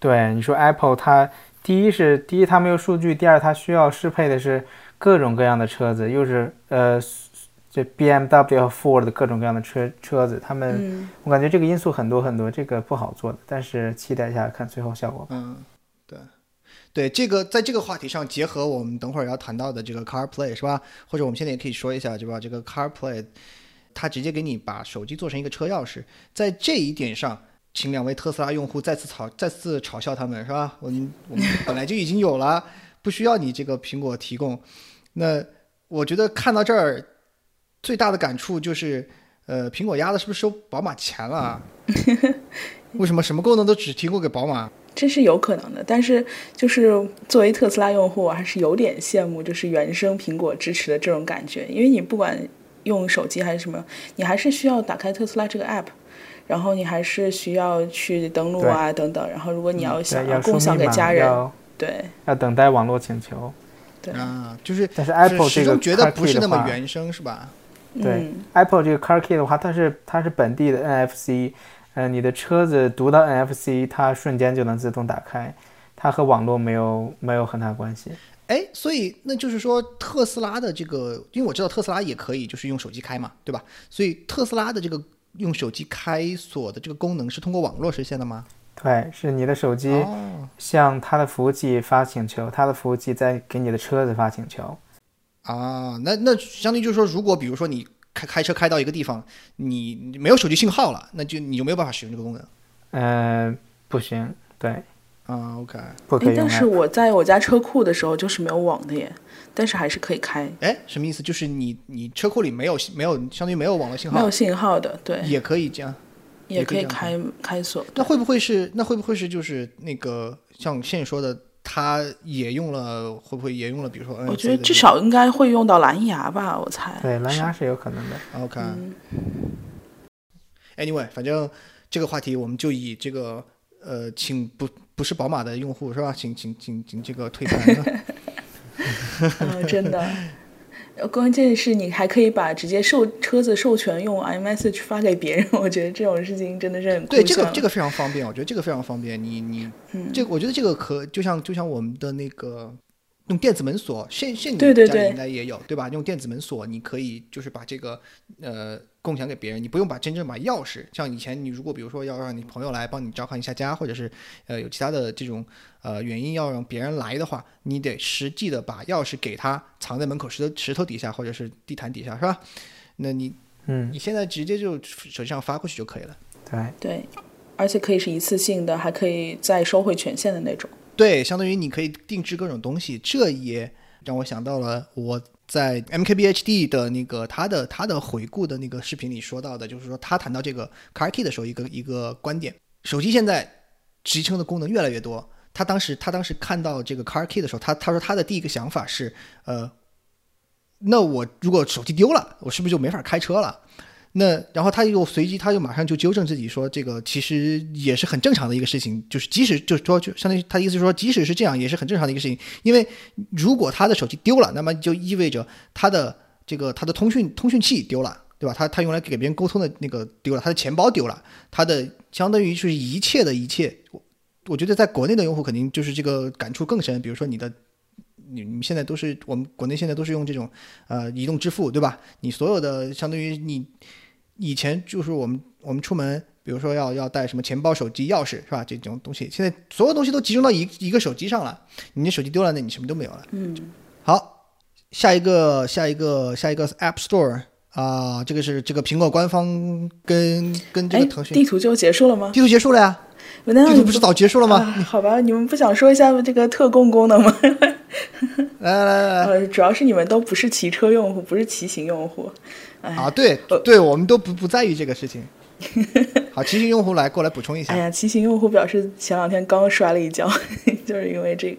对，你说 Apple 它第一是第一它没有数据，第二它需要适配的是各种各样的车子，又是呃这 BMW 和 Ford 的各种各样的车车子，他们、嗯，我感觉这个因素很多很多，这个不好做的，但是期待一下看最后效果吧。嗯，对，对，这个在这个话题上结合我们等会儿要谈到的这个 CarPlay 是吧？或者我们现在也可以说一下，对吧？这个 CarPlay 它直接给你把手机做成一个车钥匙，在这一点上，请两位特斯拉用户再次嘲再次嘲笑他们是吧？我们我们 本来就已经有了，不需要你这个苹果提供。那我觉得看到这儿，最大的感触就是，呃，苹果压的是不是收宝马钱了啊？为什么什么功能都只提供给宝马？这是有可能的，但是就是作为特斯拉用户，我还是有点羡慕，就是原生苹果支持的这种感觉，因为你不管用手机还是什么，你还是需要打开特斯拉这个 app，然后你还是需要去登录啊等等，然后如果你要想，要共享，给家人，要对要等待网络请求。对，啊，就是但是 Apple 这个觉得不是那么原生是吧？对、嗯 Apple 这个 Car Key 的话，它是它是本地的 NFC，呃，你的车子读到 NFC，它瞬间就能自动打开，它和网络没有没有很大关系。哎，所以那就是说，特斯拉的这个，因为我知道特斯拉也可以就是用手机开嘛，对吧？所以特斯拉的这个用手机开锁的这个功能是通过网络实现的吗？对，是你的手机哦向它的服务器发请求，它的服务器再给你的车子发请求。啊，那那相当于就是说，如果比如说你开开车开到一个地方，你你没有手机信号了，那就你就没有办法使用这个功能呃，不行，对，啊。OK，不可以用但是。我在我家车库的时候就是没有网的耶，但是还是可以开，哎，什么意思？就是你你车库里没有没有，相当于没有网络信号没有，信号的，对，也可以这样。也也可以开开锁。那会不会是那会不会是就是那个像现在说的，它也用了，会不会也用了？比如说我觉得至少应该会用到蓝牙吧，我猜。对，蓝牙是有可能的。OK。嗯 Anyway，反正这个话题我们就以这个呃，请不不是宝马的用户是吧？请请请请这个退单。嗯，真的。呃关键是你还可以把直接授车子授权用 iMessage 发给别人，我觉得这种事情真的是很对，这个这个非常方便，我觉得这个非常方便。你你嗯这个，我觉得这个可就像就像我们的那个用电子门锁，现现你家里应该也有对吧？用电子门锁，你可以就是把这个呃共享给别人，你不用把真正把钥匙，像以前你如果比如说要让你朋友来帮你照看一下家，或者是呃有其他的这种呃原因要让别人来的话，你得实际的把钥匙给他，藏在门口石头石头底下或者是地毯底下，是吧？那你嗯，你现在直接就手机上发过去就可以了。对，对，而且可以是一次性的，还可以再收回权限的那种。对，相当于你可以定制各种东西，这也让我想到了我在 MKBHD 的那个他的他的回顾的那个视频里说到的，就是说他谈到这个 Car Key 的时候，一个一个观点，手机现在集成的功能越来越多。他当时他当时看到这个 Car Key 的时候，他他说他的第一个想法是，呃，那我如果手机丢了，我是不是就没法开车了？那然后他又随即他又马上就纠正自己说，这个其实也是很正常的一个事情，就是即使就是说就相当于他的意思说，即使是这样也是很正常的一个事情，因为如果他的手机丢了，那么就意味着他的这个他的通讯通讯器丢了，对吧？他他用来给别人沟通的那个丢了，他的钱包丢了，他的相当于就是一切的一切，我我觉得在国内的用户肯定就是这个感触更深，比如说你的。你你现在都是我们国内现在都是用这种呃移动支付，对吧？你所有的相当于你以前就是我们我们出门，比如说要要带什么钱包、手机、钥匙，是吧？这种东西，现在所有东西都集中到一一个手机上了。你的手机丢了，那你什么都没有了。嗯，好，下一个下一个下一个 App Store 啊、这个是这个苹果官方跟跟这哎个腾，讯地图就结束了吗？地图结束了呀？地图不是早结束了吗？啊好吧，你们不想说一下这个特供功能吗？来来来来呃，主要是你们都不是骑车用户，不是骑行用户。哎啊，对对，我们都不不在意这个事情。好，骑行用户来过来补充一下哎。呀，骑行用户表示前两天刚摔了一跤，就是因为这个。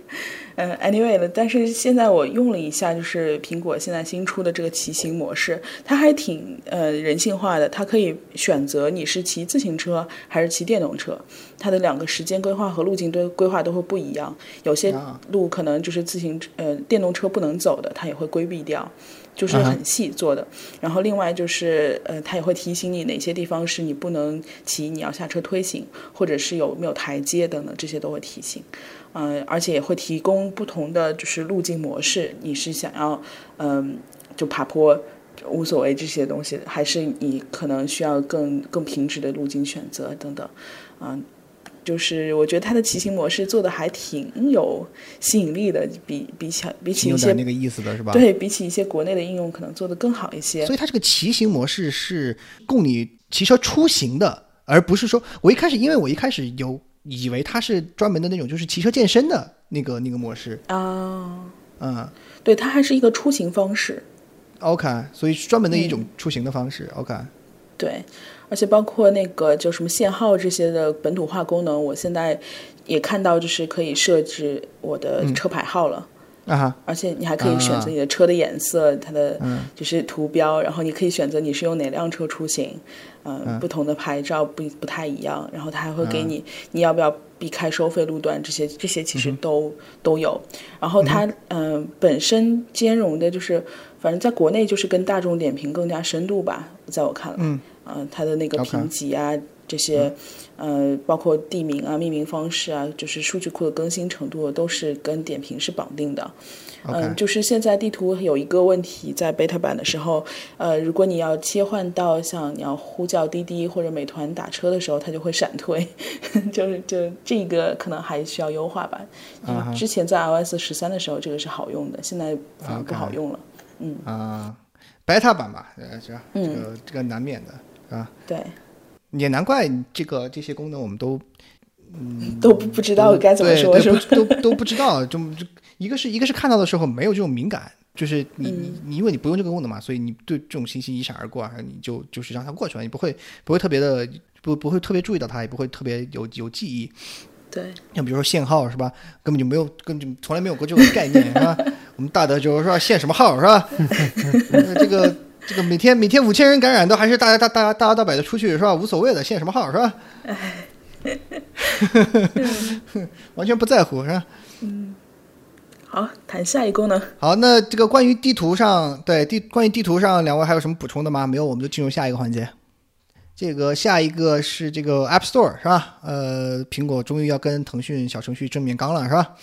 嗯，anyway 了，但是现在我用了一下，就是苹果现在新出的这个骑行模式，它还挺呃人性化的，它可以选择你是骑自行车还是骑电动车，它的两个时间规划和路径都规划都会不一样，有些啊路可能就是自行呃电动车不能走的，它也会规避掉。就是嗯很细做的，然后另外就是，呃，它也会提醒你哪些地方是你不能骑，你要下车推行，或者是有没有台阶等等，这些都会提醒。嗯、而且也会提供不同的就是路径模式，你是想要，嗯、就爬坡无所谓这些东西，还是你可能需要更更平直的路径选择等等，嗯、就是我觉得它的骑行模式做的还挺有吸引力的，比比起比起一些那个意思的是吧？。对比起一些国内的应用，可能做的更好一些所。以它这个骑行模式是供你骑车出行的而不是说我一开始，因为我一开始有以为它是专门的那种就是骑车健身的那个那个模式，啊，嗯对，它还是一个出行方式。，OK，所以是专门的一种出行的方式，OK，对，而且包括那个就什么限号这些的本土化功能，我现在也看到，就是可以设置我的车牌号了。啊，而且你还可以选择你的车的颜色，它的就是图标，然后你可以选择你是用哪辆车出行，嗯，不同的牌照不不太一样，然后它还会给你、你要不要避开收费路段，这些这些其实都、都有。然后它嗯、呃本身兼容的就是，反正在国内就是跟大众点评更加深度吧，在我看来，嗯，呃，它的那个评级啊这些。呃，包括地名啊、命名方式啊，就是数据库的更新程度，都是跟点评是绑定的。嗯，就是现在地图有一个问题，在 beta 版的时候，呃，如果你要切换到像你要呼叫滴滴或者美团打车的时候，它就会闪退，就是就这个可能还需要优化吧。啊之前在 iOS 十三的时候，这个是好用的，现在反而不好用了。嗯啊、b e t a 版吧，呃，是吧？这个这个难免的，是吧？对，也难怪这个这些功能我们都嗯都不不知道该怎么说，都都不知道，就就一个是一个是看到的时候没有这种敏感，就是你你你因为你不用这个功能嘛，所以你对这种信息一闪而过啊，你就就是让它过去了，你不会不会特别的不不会特别注意到它，也不会特别有有记忆。对，像比如说限号是吧，根本就没有，根本就从来没有过这种概念是吧？我们大德就是说，限什么号是吧？呃这个这个每天每天五千人感染都还是大家大大大摇大摆的出去是吧？无所谓的，限什么号是吧？完全不在乎是吧？嗯好，谈下一功能。好，那这个关于地图上，对地关于地图上，两位还有什么补充的吗？没有，我们就进入下一个环节。这个下一个是这个 App Store 是吧？呃，苹果终于要跟腾讯小程序正面刚了是吧？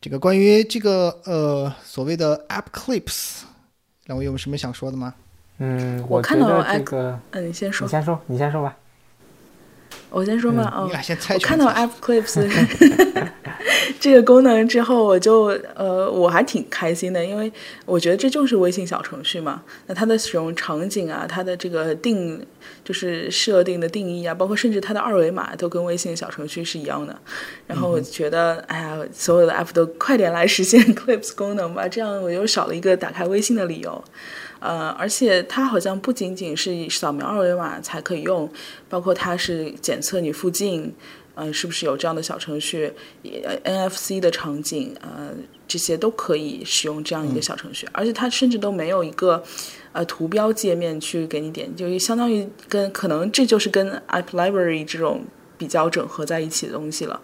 这个关于这个呃所谓的 App Clips，两位有什么想说的吗？嗯，我看到这个，嗯，你先说你，先说，你先说吧。我先说吧。哦你，俩先猜拳。我看到 App Clips 这个功能之后，我就呃，我还挺开心的，因为我觉得这就是微信小程序嘛。那它的使用场景啊，它的这个定就是设定的定义啊，包括甚至它的二维码都跟微信小程序是一样的。然后我觉得，哎呀，所有的 App 都快点来实现 Clips 功能吧，这样我又少了一个打开微信的理由。呃，而且它好像不仅仅是扫描二维码才可以用，包括它是检测你附近，呃，是不是有这样的小程序，NFC 的场景，呃，这些都可以使用这样一个小程序，而且它甚至都没有一个呃图标界面去给你点，就相当于跟可能这就是跟 App Library 这种比较整合在一起的东西了。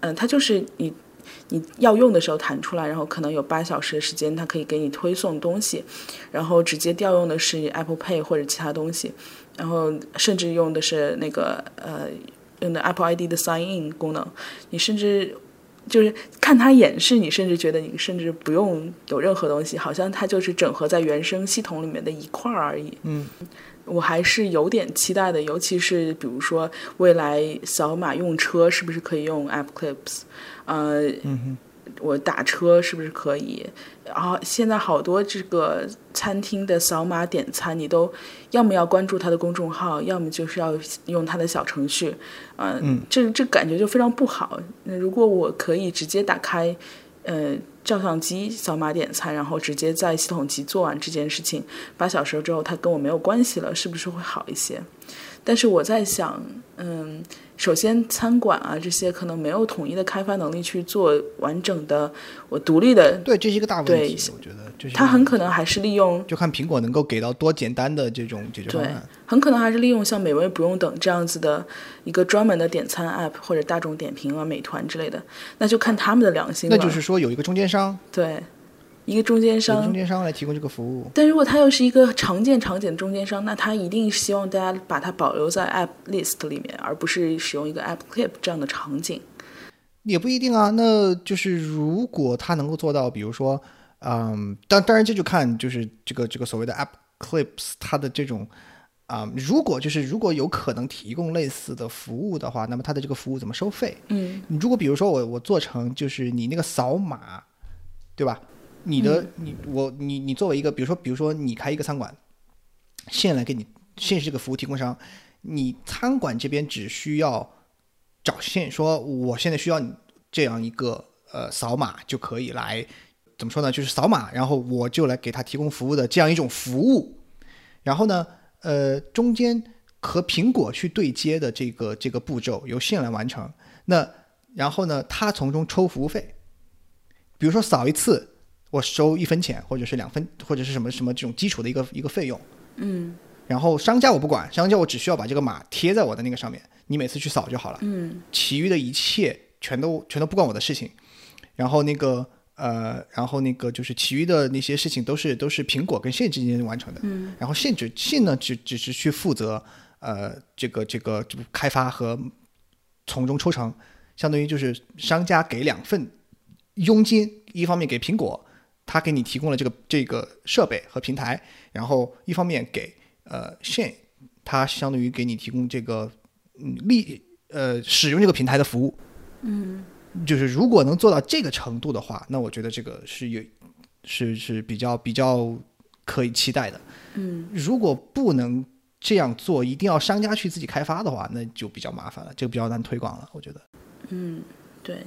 嗯、它就是你你要用的时候弹出来，然后可能有八小时的时间，它可以给你推送东西，然后直接调用的是 Apple Pay 或者其他东西，然后甚至用的是那个呃用的 Apple ID 的 Sign In 功能，你甚至。就是看它演示，你甚至觉得你甚至不用有任何东西，好像它就是整合在原生系统里面的一块而已。嗯，我还是有点期待的，尤其是比如说未来扫码用车是不是可以用 App Clips？呃，我打车是不是可以？然后现在好多这个餐厅的扫码点餐，你都要么要关注他的公众号，要么就是要用他的小程序。呃、嗯，这这感觉就非常不好。那如果我可以直接打开，呃，照相机扫码点餐，然后直接在系统级做完这件事情，八小时之后它跟我没有关系了，是不是会好一些？但是我在想，嗯，首先餐馆啊这些可能没有统一的开发能力去做完整的我独立的，对，这是一个大问题，我觉得就是它很可能还是利用就看苹果能够给到多简单的这种解决方对案。，很可能还是利用像美味不用等这样子的一个专门的点餐 app 或者大众点评啊、美团之类的，那就看他们的良心了。那就是说有一个中间商，对一个中间有一个商中，间商来提供这个服务。但如果他又是一个常见场景的中间商，那他一定希望大家把它保留在 App List 里面，而不是使用一个 App Clip 这样的场景。也不一定啊，那就是如果他能够做到，比如说，嗯，当当然这就看就是这个这个所谓的 App Clips 它的这种啊、如果就是如果有可能提供类似的服务的话，那么它的这个服务怎么收费？嗯你如果比如说我我做成就是你那个扫码，对吧？你的、你我你你作为一个比如说比如说你开一个餐馆，现来给你现是这个服务提供商，你餐馆这边只需要找线，说我现在需要你这样一个呃扫码就可以来，怎么说呢？就是扫码，然后我就来给他提供服务的这样一种服务。然后呢，呃，中间和苹果去对接的这个这个步骤由线来完成。那然后呢，他从中抽服务费，比如说扫一次我收一分钱，或者是两分，或者是什么什么这种基础的一个一个费用。嗯然后商家我不管，商家我只需要把这个码贴在我的那个上面，你每次去扫就好了。嗯其余的一切全都全都不关我的事情。然后那个呃，然后那个就是其余的那些事情都是都是苹果跟线之间完成的。嗯然后线只线呢只只是去负责呃这个这个这个开发和从中抽成，相当于就是商家给两份佣金，一方面给苹果，他给你提供了这个这个设备和平台，然后一方面给呃线，它相当于给你提供这个嗯利呃使用这个平台的服务。嗯就是如果能做到这个程度的话，那我觉得这个是有是是比较比较可以期待的。嗯如果不能这样做，一定要商家去自己开发的话，那就比较麻烦了，这个比较难推广了。我觉得，嗯，对。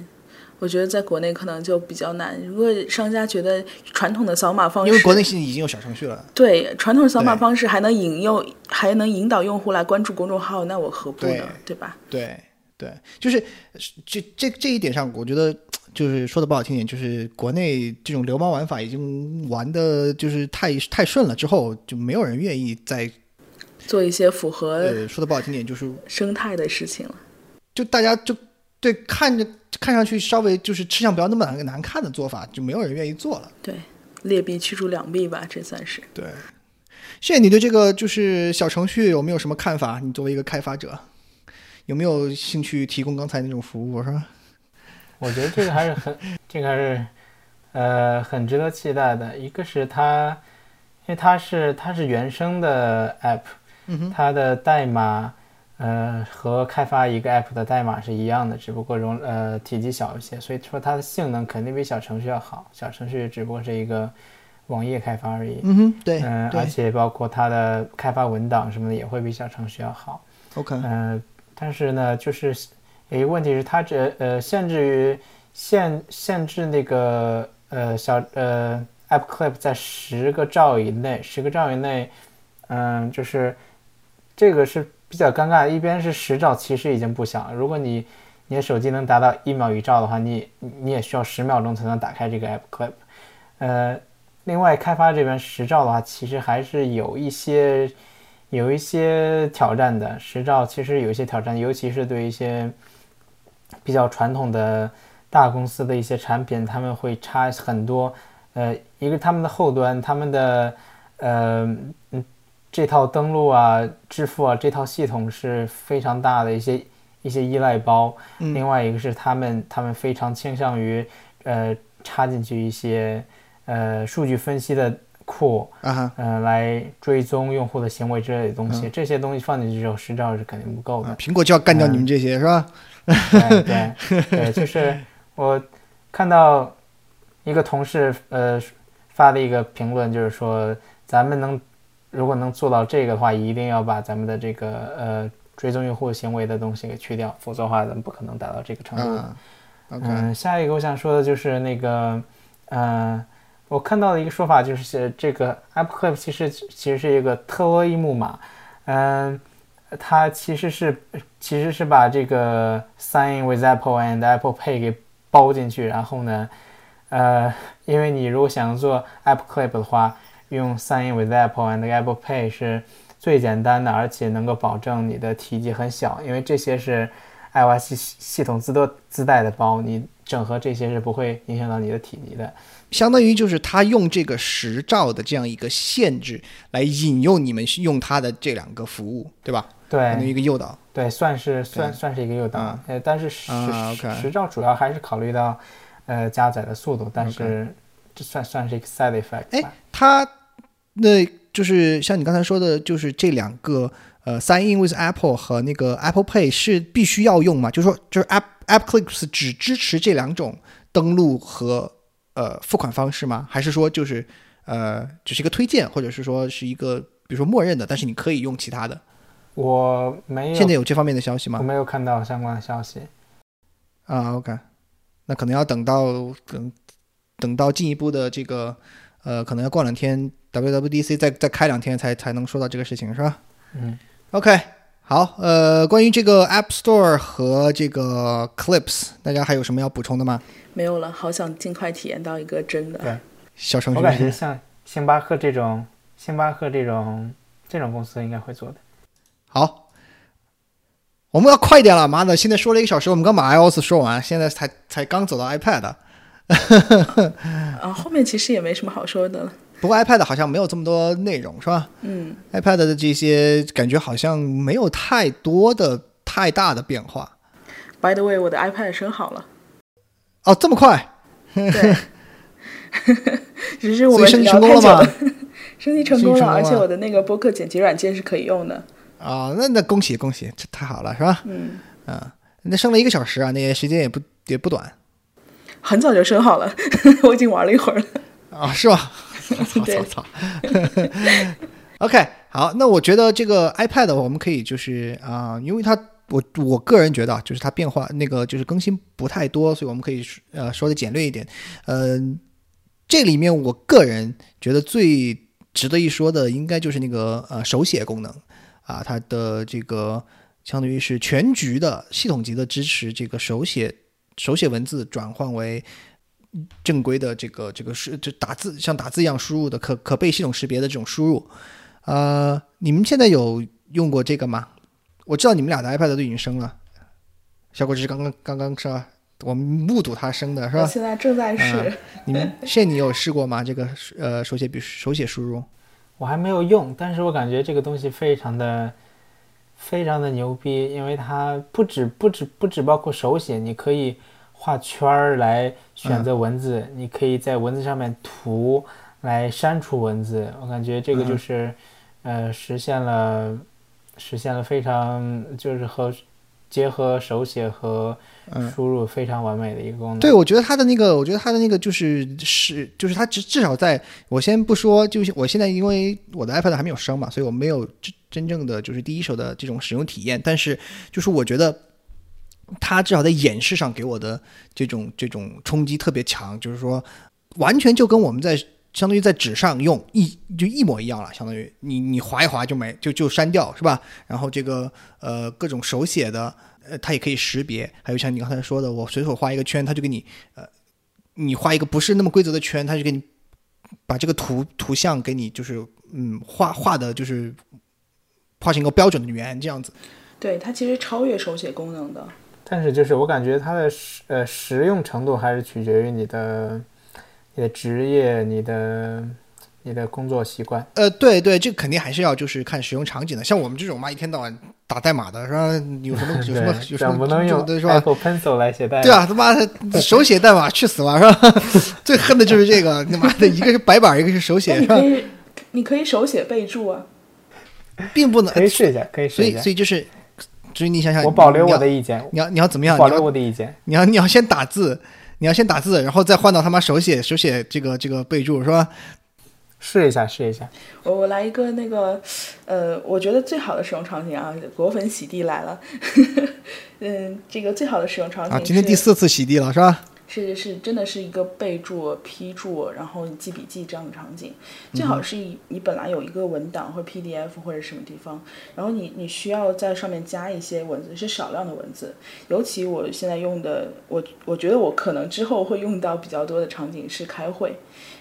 我觉得在国内可能就比较难。如果商家觉得传统的扫码方式，因为国内现在已经有小程序了，对传统扫码方式还能引诱，还能引导用户来关注公众号，那我何不对呢？对吧？对对，就是这这这一点上，我觉得就是说的不好听点，就是国内这种流氓玩法已经玩的就是太太顺了，之后就没有人愿意再做一些符合呃说的不好听点，就是生态的事情了。就大家就对看着看上去稍微就是吃相不要那么难难看的做法，就没有人愿意做了。对，劣币驱逐良币吧，这算是。对，现在你对这个就是小程序有没有什么看法？你作为一个开发者，有没有兴趣提供刚才那种服务？是吧？我觉得这个还是很，这个还是，呃，很值得期待的。一个是它，因为它是它是原生的 app，嗯，它的代码，呃，和开发一个 app 的代码是一样的，只不过容呃体积小一些，所以说它的性能肯定比小程序要好。小程序只不过是一个网页开发而已。嗯哼，对嗯，对而且包括它的开发文档什么的也会比小程序要好。，OK，嗯，但是呢，就是有一个问题是，它这呃限制于限限制那个呃小呃 App Clip 在十个兆以内，十个兆以内，嗯，就是这个是比较尴尬。一边是十兆，其实已经不小了。如果你你的手机能达到一秒一兆的话，你你也需要十秒钟才能打开这个 App Clip。呃，另外开发这边十兆的话，其实还是有一些有一些挑战的。十兆其实有一些挑战，尤其是对一些比较传统的大公司的一些产品，他们会差很多。呃，一个他们的后端，他们的呃嗯这套登录啊、支付啊这套系统是非常大的一些一些依赖包。嗯另外一个是他们他们非常倾向于呃插进去一些呃数据分析的库，啊哈，呃来追踪用户的行为之类的东西。这些东西放进去之后，十兆是肯定不够的。啊苹果就要干掉你们这些，是吧？对对对，就是我看到一个同事呃发的一个评论，就是说咱们能如果能做到这个的话，一定要把咱们的这个呃追踪用户行为的东西给去掉，否则的话咱们不可能达到这个程度。嗯，下一个我想说的就是那个，呃，我看到的一个说法就是这个 App Clip 其实其实是一个特洛伊木马，嗯、它其实是其实是把这个 Sign with Apple and Apple Pay 给包进去，然后呢，呃，因为你如果想做 App Clip 的话，用 Sign with Apple and Apple Pay 是最简单的，而且能够保证你的体积很小，因为这些是 iOS 系系统自多自带的包，你整合这些是不会影响到你的体积的。相当于就是他用这个十兆的这样一个限制来引诱你们用他的这两个服务，对吧？相当于一个诱导。对，算是算算是一个诱导啊，呃，但是十十兆主要还是考虑到呃加载的速度，但是这算算是一个 side effect 哎吧。它那就是像你刚才说的，就是这两个呃，Sign in with Apple 和那个 Apple Pay 是必须要用吗？就是说，就是 App App Clips 只支持这两种登录和呃付款方式吗？还是说就是呃只是一个推荐，或者是说是一个比如说默认的，但是你可以用其他的？我没有，现在有这方面的消息吗？我没有看到相关的消息。啊，OK，那可能要等到等等到进一步的这个呃，可能要过两天 WWDC 再再开两天才才能说到这个事情，是吧？嗯，OK，好，呃，关于这个 App Store 和这个 Clips，大家还有什么要补充的吗？没有了，好想尽快体验到一个真的。对小程序我感觉像星巴克这种，星巴克这种这种公司应该会做的。好，我们要快点了，妈的！现在说了一个小时，我们刚把 iOS 说完，现在才才刚走到 iPad。啊，后面其实也没什么好说的了。不过 iPad 好像没有这么多内容，是吧嗯，？iPad 的这些感觉好像没有太多的太大的变化。By the way，我的 iPad 升好了，哦，这么快？对，只是我们 升级成功了吗？升级成功了，而且我的那个播客剪辑软件是可以用的。啊、那那恭喜恭喜，这太好了，是吧？嗯，啊，那升了一个小时啊，那个时间也不也不短很早就升好了，我已经玩了一会儿了。啊，是吧？操 对操操！OK，好，那我觉得这个 iPad 我们可以就是啊、因为它我我个人觉得啊，就是它变化那个就是更新不太多，所以我们可以呃说的简略一点。嗯、这里面我个人觉得最值得一说的，应该就是那个呃手写功能啊，它的这个相当于是全局的系统级的支持这个手写手写文字转换为正规的这个这个是就打字像打字一样输入的可可被系统识别的这种输入，呃，你们现在有用过这个吗？我知道你们俩的 iPad 都已经升了，小果汁刚刚刚刚是吧？我们目睹它升的是吧？我现在正在试。嗯你们 现在你有试过吗？这个呃手写笔手写输入？我还没有用，但是我感觉这个东西非常的非常的牛逼，因为它不止不止不止包括手写，你可以画圈儿来选择文字，你可以在文字上面涂来删除文字。我感觉这个就是、呃实现了实现了非常就是和结合手写和嗯输入非常完美的一个功能。对，我觉得它的那个，我觉得它的那个就是是，就是它至至少在我先不说，就是我现在因为我的 iPad 还没有升嘛，所以我没有真真正的就是第一手的这种使用体验。但是就是我觉得它至少在演示上给我的这种这种冲击特别强，就是说完全就跟我们在相当于在纸上用一就一模一样了，相当于你你划一划就没就就删掉是吧？然后这个呃各种手写的。呃，它也可以识别，还有像你刚才说的，我随手画一个圈，它就给你呃，你画一个不是那么规则的圈，它就给你把这个图图像给你就是嗯画画的就是画成一个标准的圆这样子。对，它其实超越手写功能的。但是就是我感觉它的实呃实用程度还是取决于你的你的职业、你的你的工作习惯。呃，对对，这个肯定还是要就是看使用场景的。像我们这种嘛，一天到晚打代码的是吧？有什么有什么有什么不能用对是吧？Apple Pencil 来写代码。对啊，他妈的手写代码去死吧是吧？最恨的就是这个，他妈的一个是白板，一个是手写是吧你可？以，你可以手写备注啊。并不能可以试一下，可以所以试一下。所以就是，所以你想想，我保留我的意见，你要你要怎么样？保留我的意见。你要你要先打字，你要先打字，然后再换到他妈手写手写这个这个备注是吧？试一下，试一下。我我来一个那个，呃，我觉得最好的使用场景啊，果粉洗地来了。嗯，这个最好的使用场景啊，今天第四次洗地了是吧？是是真的是一个备注、批注，然后记笔记这样的场景。最好是以你本来有一个文档或 PDF 或者什么地方，然后你你需要在上面加一些文字，是少量的文字。尤其我现在用的，我我觉得我可能之后会用到比较多的场景是开会。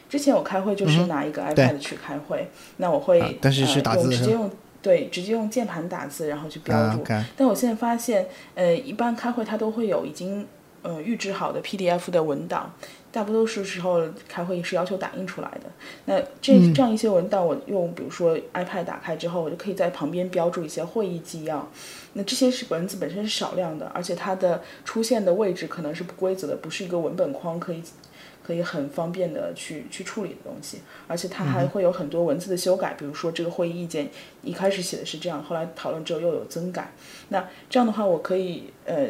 之前我开会就是拿一个 iPad 去开会，那我会、啊但是是呃打字直接用对直接用键盘打字，然后去标啊注。但我现在发现，呃，一般开会它都会有已经呃预制好的 PDF 的文档，大多数时候开会是要求打印出来的。那这这样一些文档，我用比如说 iPad 打开之后，我就可以在旁边标注一些会议纪要。那这些是文字本身是少量的，而且它的出现的位置可能是不规则的，不是一个文本框可以。可以很方便的去去处理的东西，而且它还会有很多文字的修改，比如说这个会议意见一开始写的是这样，后来讨论之后又有增改。那这样的话，我可以呃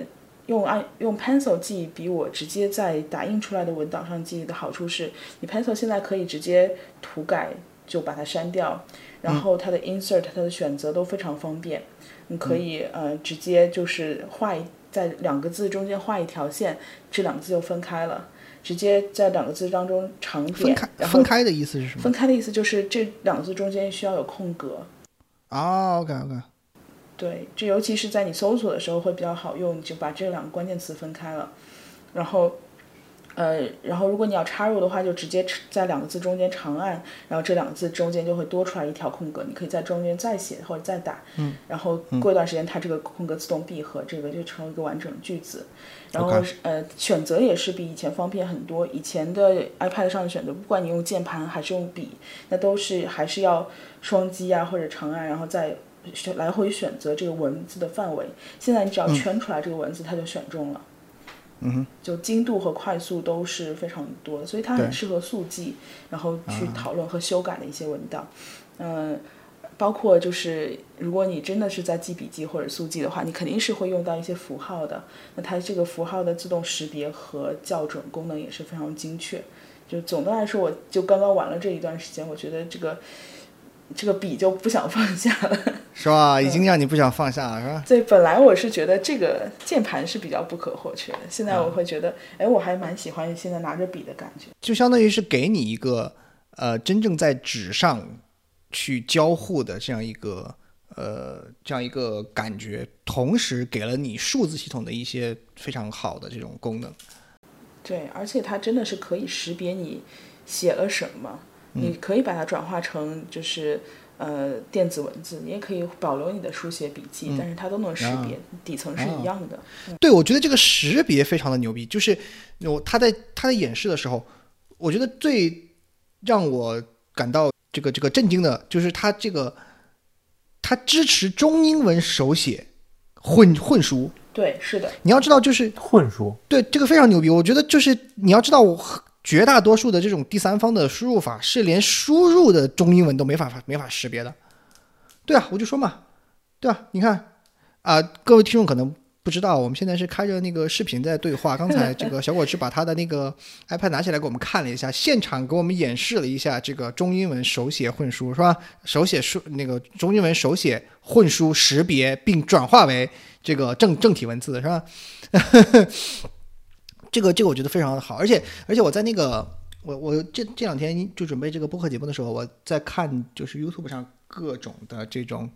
用按用 Pencil 记忆，比我直接在打印出来的文档上记忆的好处是，你 Pencil 现在可以直接涂改就把它删掉，然后它的 insert 它的选择都非常方便，你可以呃直接就是画一在两个字中间画一条线，这两个字就分开了，直接在两个字当中长点分开，然后分开的意思是什么？分开的意思就是这两个字中间需要有空格。啊，OK OK，对，这尤其是在你搜索的时候会比较好用，你就把这两个关键词分开了，然后，呃，然后如果你要插入的话，就直接在两个字中间长按，然后这两个字中间就会多出来一条空格，你可以在中间再写或者再打，嗯，然后过一段时间它这个空格自动闭合，这个就成为一个完整的句子。然后呃，选择也是比以前方便很多。以前的 iPad 上的选择，不管你用键盘还是用笔，那都是还是要双击啊或者长按，然后再选来回选择这个文字的范围。现在你只要圈出来这个文字，它就选中了。嗯哼，就精度和快速都是非常多的，所以它很适合速记，然后去讨论和修改的一些文档。嗯、包括就是如果你真的是在记笔记或者速记的话，你肯定是会用到一些符号的。那它这个符号的自动识别和校准功能也是非常精确。就总的来说，我就刚刚玩了这一段时间，我觉得这个这个笔就不想放下了。是吧？已经让你不想放下了，是吧？对，本来我是觉得这个键盘是比较不可或缺的，现在我会觉得，哎，我还蛮喜欢现在拿着笔的感觉。就相当于是给你一个呃真正在纸上去交互的这样一个呃这样一个感觉，同时给了你数字系统的一些非常好的这种功能。对，而且它真的是可以识别你写了什么，你可以把它转化成就是呃电子文字，你也可以保留你的书写笔记，但是它都能识别，底层是一样的。对，我觉得这个识别非常的牛逼，就是我他在他在演示的时候，我觉得最让我感到这个这个震惊的，就是他这个他支持中英文手写混混书。对，是的，你要知道，就是混书，对这个非常牛逼。我觉得就是你要知道，我绝大多数的这种第三方的输入法是连输入的中英文都没法没法识别的。对啊，我就说嘛，对吧、你看啊、各位听众可能不知道，我们现在是开着那个视频在对话。刚才这个小果汁把他的那个 iPad 拿起来给我们看了一下，现场给我们演示了一下这个中英文手写混输，是吧？手写输那个中英文手写混输识别并转化为这个正正体文字，是吧？这个这个我觉得非常的好，而且而且我在那个我我这这两天就准备这个播客节目的时候，我在看就是 YouTube 上各种的这种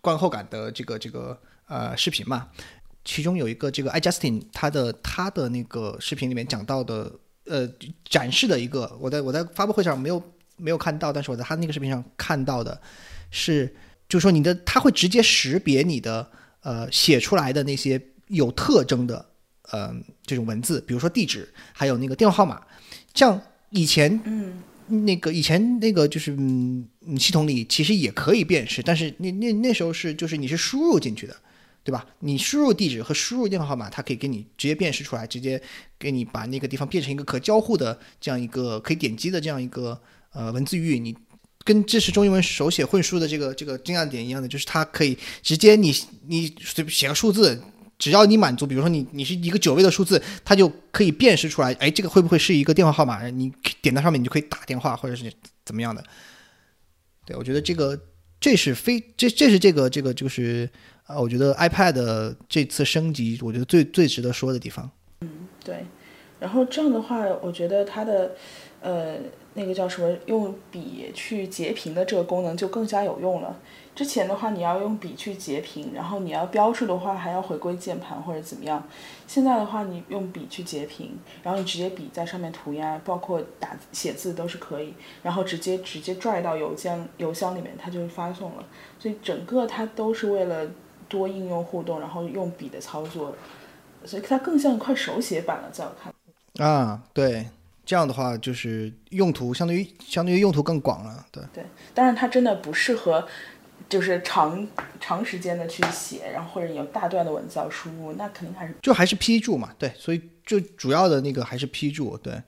观后感的这个这个呃视频嘛，其中有一个这个 iJustin 他的他的那个视频里面讲到的呃展示的一个，我在我在发布会上没有没有看到，但是我在他那个视频上看到的是，就是说你的他会直接识别你的呃写出来的那些有特征的呃这种文字，比如说地址，还有那个电话号码，像以前嗯，那个以前那个就是嗯嗯系统里其实也可以辨识，但是那那那时候是就是你是输入进去的，对吧？你输入地址和输入电话号码，它可以给你直接辨识出来，直接给你把那个地方变成一个可交互的这样一个可以点击的这样一个呃文字域，你。跟支持中英文手写混输的这个这个惊讶点一样的，就是它可以直接你你随便写个数字，只要你满足，比如说你你是一个九位的数字，它就可以辨识出来，哎，这个会不会是一个电话号码？你点到上面，你就可以打电话或者是怎么样的。对，我觉得这个这是非这这是这个这个就是啊，我觉得 iPad 这次升级，我觉得最最值得说的地方。嗯对。然后这样的话，我觉得它的呃那个叫什么，用笔去截屏的这个功能就更加有用了。之前的话，你要用笔去截屏，然后你要标注的话，还要回归键盘或者怎么样。现在的话，你用笔去截屏，然后你直接笔在上面涂鸦，包括打写字都是可以，然后直接直接拽到邮箱邮箱里面，它就发送了。所以整个它都是为了多应用互动，然后用笔的操作，所以它更像一块手写板了，在我看。啊，对，这样的话就是用途相对于相对于用途更广了，对。对，当然它真的不适合，就是长长时间的去写，然后或者有大段的文字要输入，那肯定还是就还是批注嘛，对，所以就主要的那个还是批注，对，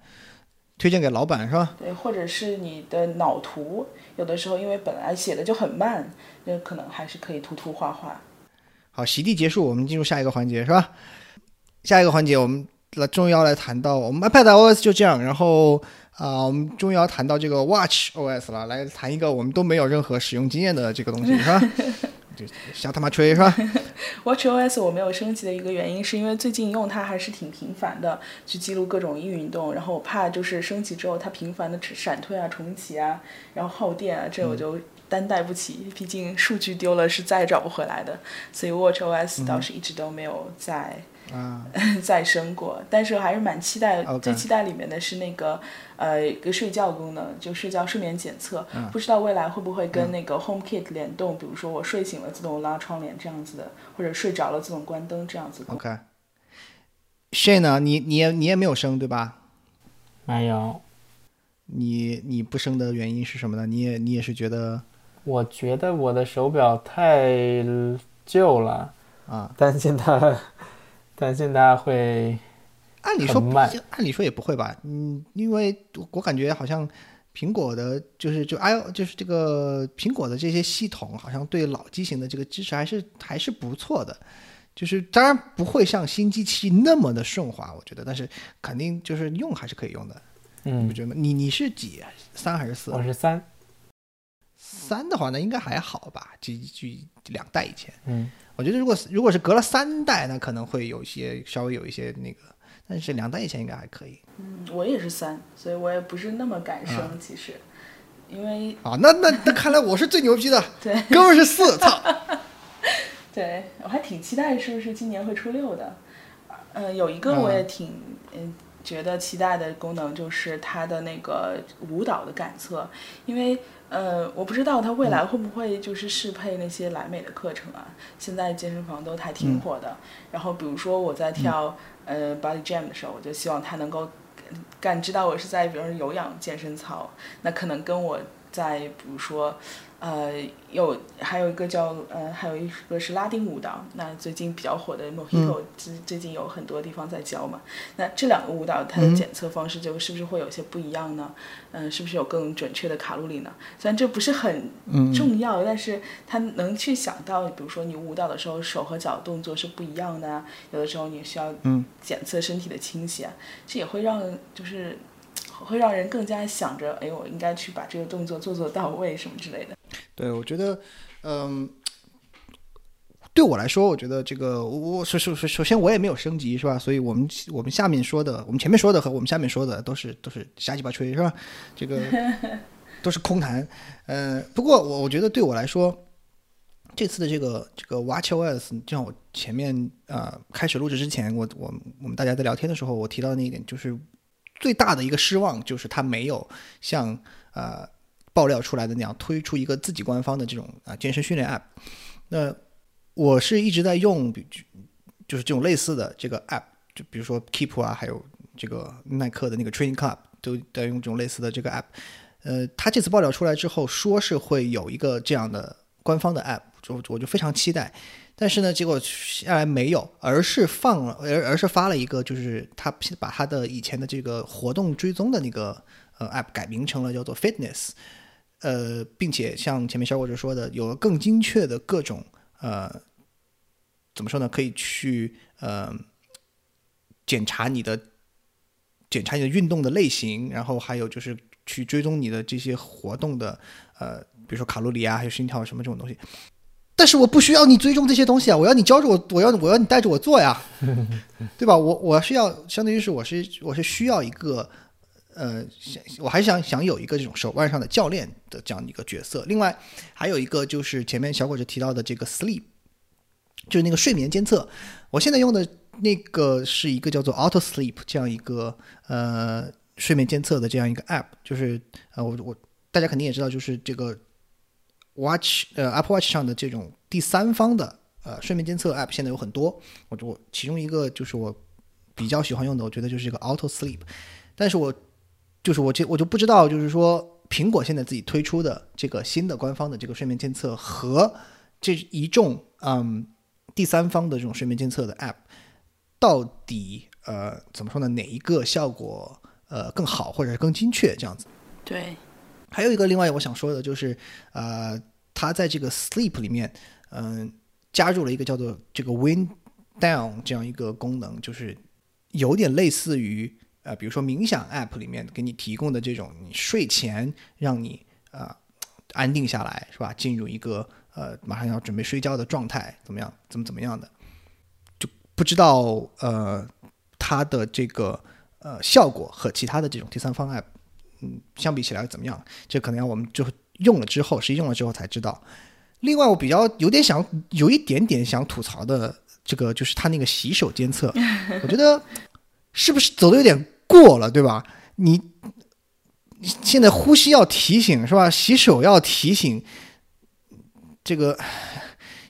推荐给老板是吧？对，或者是你的脑图，有的时候因为本来写的就很慢，那可能还是可以涂涂画画。好，洗地结束，我们进入下一个环节是吧？下一个环节我们来终于要来谈到我们 iPad OS 就这样，然后啊、我们终于要谈到这个 Watch OS 了，来谈一个我们都没有任何使用经验的这个东西，是吧？就瞎他妈吹是吧？WatchOS 我没有升级的一个原因，是因为最近用它还是挺频繁的，去记录各种运动。然后我怕就是升级之后它频繁的闪退啊、重启啊，然后耗电啊，这我就担待不起。毕竟数据丢了是再也找不回来的，所以 WatchOS 倒是一直都没有再、啊，再生过。但是我还是蛮期待最期待里面的是那个呃一个睡觉功能，就睡觉睡眠检测。嗯不知道未来会不会跟那个 HomeKit 联动，比如说我睡醒了自动拉窗帘这样子的，或者睡着了自动关灯这样子的。OK。Shane 呢？你你也你也没有生对吧？没有，你你不生的原因是什么呢？你也你也是觉得我觉得我的手表太旧了，啊，担心它，担心它会按理说按理说也不会吧？嗯，因为我我感觉好像苹果的，就是就 i 就是这个苹果的这些系统，好像对老机型的这个支持还是还是不错的。就是当然不会像新机器那么的顺滑，我觉得，但是肯定就是用还是可以用的，嗯你不嗯，觉得吗？你你是几三还是四？我是三，三的话，那应该还好吧？就就两代以前。嗯，我觉得如果如果是隔了三代，那可能会有一些稍微有一些那个，但是两代以前应该还可以嗯，我也是三，所以我也不是那么敢生，嗯其实，因为啊。那那那看来我是最牛逼的，对哥们儿是四，操！对我还挺期待是不是今年会出六的。呃，有一个我也挺嗯、觉得期待的功能就是它的那个舞蹈的感测，因为呃我不知道它未来会不会就是适配那些莱美的课程啊，现在健身房都还挺火的。然后比如说我在跳、呃 Body Jam 的时候，我就希望它能够感知到我是在比如说有氧健身操，那可能跟我在比如说。呃，有还有一个叫呃，还有一个是拉丁舞蹈，那最近比较火的 Mojito，、最最近有很多地方在教嘛。那这两个舞蹈它的检测方式就是不是会有些不一样呢？嗯、是不是有更准确的卡路里呢？虽然这不是很重要，但是他能去想到，比如说你舞蹈的时候手和脚动作是不一样的啊，有的时候你需要检测身体的倾斜啊，这也会让就是。会让人更加想着，哎，我应该去把这个动作做做到位，什么之类的。对，我觉得，嗯，对我来说，我觉得这个我我首首首首先我也没有升级是吧？所以我们我们下面说的，我们前面说的和我们下面说的都是都是瞎鸡巴吹是吧？这个 都是空谈。呃，不过我我觉得对我来说，这次的这个这个 WatchOS，就像我前面呃开始录制之前，我我我们大家在聊天的时候，我提到的那一点就是最大的一个失望，就是它没有像呃爆料出来的那样推出一个自己官方的这种啊、健身训练 App。那我是一直在用，就是这种类似的这个 App，就比如说 Keep 啊，还有这个耐克的那个 Training Club 都在用这种类似的这个 App。呃，它这次爆料出来之后，说是会有一个这样的官方的 App，就我就非常期待。但是呢，结果下来没有，而是放了，而而是发了一个，就是他把他的以前的这个活动追踪的那个呃 App 改名成了叫做 Fitness，呃，并且像前面小伙子说的，有了更精确的各种呃，怎么说呢？可以去呃检查你的检查你的运动的类型，然后还有就是去追踪你的这些活动的呃，比如说卡路里啊，还有心跳什么这种东西。但是我不需要你追踪这些东西啊，我要你教着我，我要我要你带着我做呀，对吧？我我是要相当于是我是我是需要一个呃，想我还是想想有一个这种手腕上的教练的这样一个角色。另外还有一个就是前面小伙子提到的这个 Sleep，就是那个睡眠监测。我现在用的那个是一个叫做 Auto Sleep 这样一个呃睡眠监测的这样一个 App，就是呃我我大家肯定也知道，就是这个 Watch 呃 Apple Watch 上的这种第三方的呃睡眠监测 App 现在有很多，我我其中一个就是我比较喜欢用的，我觉得就是这个 Auto Sleep，但是我就是我这我就不知道，就是说苹果现在自己推出的这个新的官方的这个睡眠监测和这一众嗯第三方的这种睡眠监测的 App，到底呃怎么说呢？哪一个效果呃更好，或者是更精确这样子？对，还有一个另外我想说的就是，呃，它在这个 Sleep 里面，嗯、加入了一个叫做这个 Wind Down 这样一个功能，就是有点类似于呃，比如说冥想 App 里面给你提供的这种，你睡前让你呃安定下来，是吧？进入一个呃马上要准备睡觉的状态，怎么样？怎么怎么样的？就不知道呃它的这个呃效果和其他的这种第三方 App 嗯相比起来怎么样？这可能要我们就用了之后，实际用了之后才知道。另外，我比较有点想有一点点想吐槽的，这个就是它那个洗手监测，我觉得是不是走的有点过了，对吧？你现在呼吸要提醒是吧？洗手要提醒，这个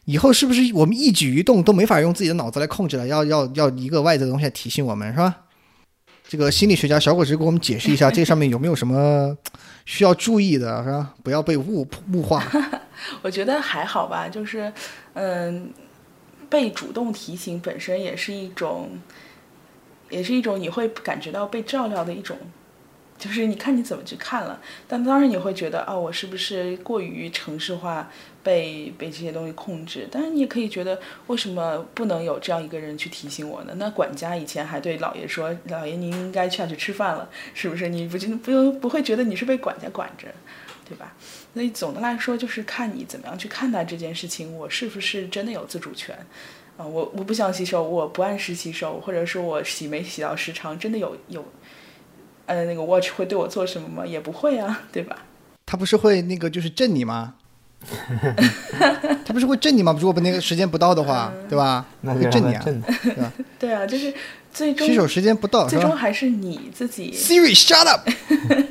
以后是不是我们一举一动都没法用自己的脑子来控制了？要要要一个外在的东西来提醒我们是吧？这个心理学家小果子给我们解释一下，这上面有没有什么 需要注意的，是吧？不要被物物化。我觉得还好吧，就是，嗯，被主动提醒本身也是一种，也是一种你会感觉到被照料的一种，就是你看你怎么去看了。但当然你会觉得，哦，我是不是过于城市化，被被这些东西控制？但是你也可以觉得，为什么不能有这样一个人去提醒我呢？那管家以前还对老爷说：“老爷，您应该下去吃饭了，是不是？”你不就不用不会觉得你是被管家管着，对吧？所以总的来说，就是看你怎么样去看待这件事情，我是不是真的有自主权？啊、我我不想洗手，我不按时洗手，或者说我洗没洗到时长，真的有有，呃，那个 watch 会对我做什么吗？也不会啊，对吧？他不是会那个就是震你吗？他不是会震你吗？如果不那个时间不到的话，对吧？那会震你啊，震的。对吧？对啊，就是最终洗手时间不到最终还是你自己？Siri shut up。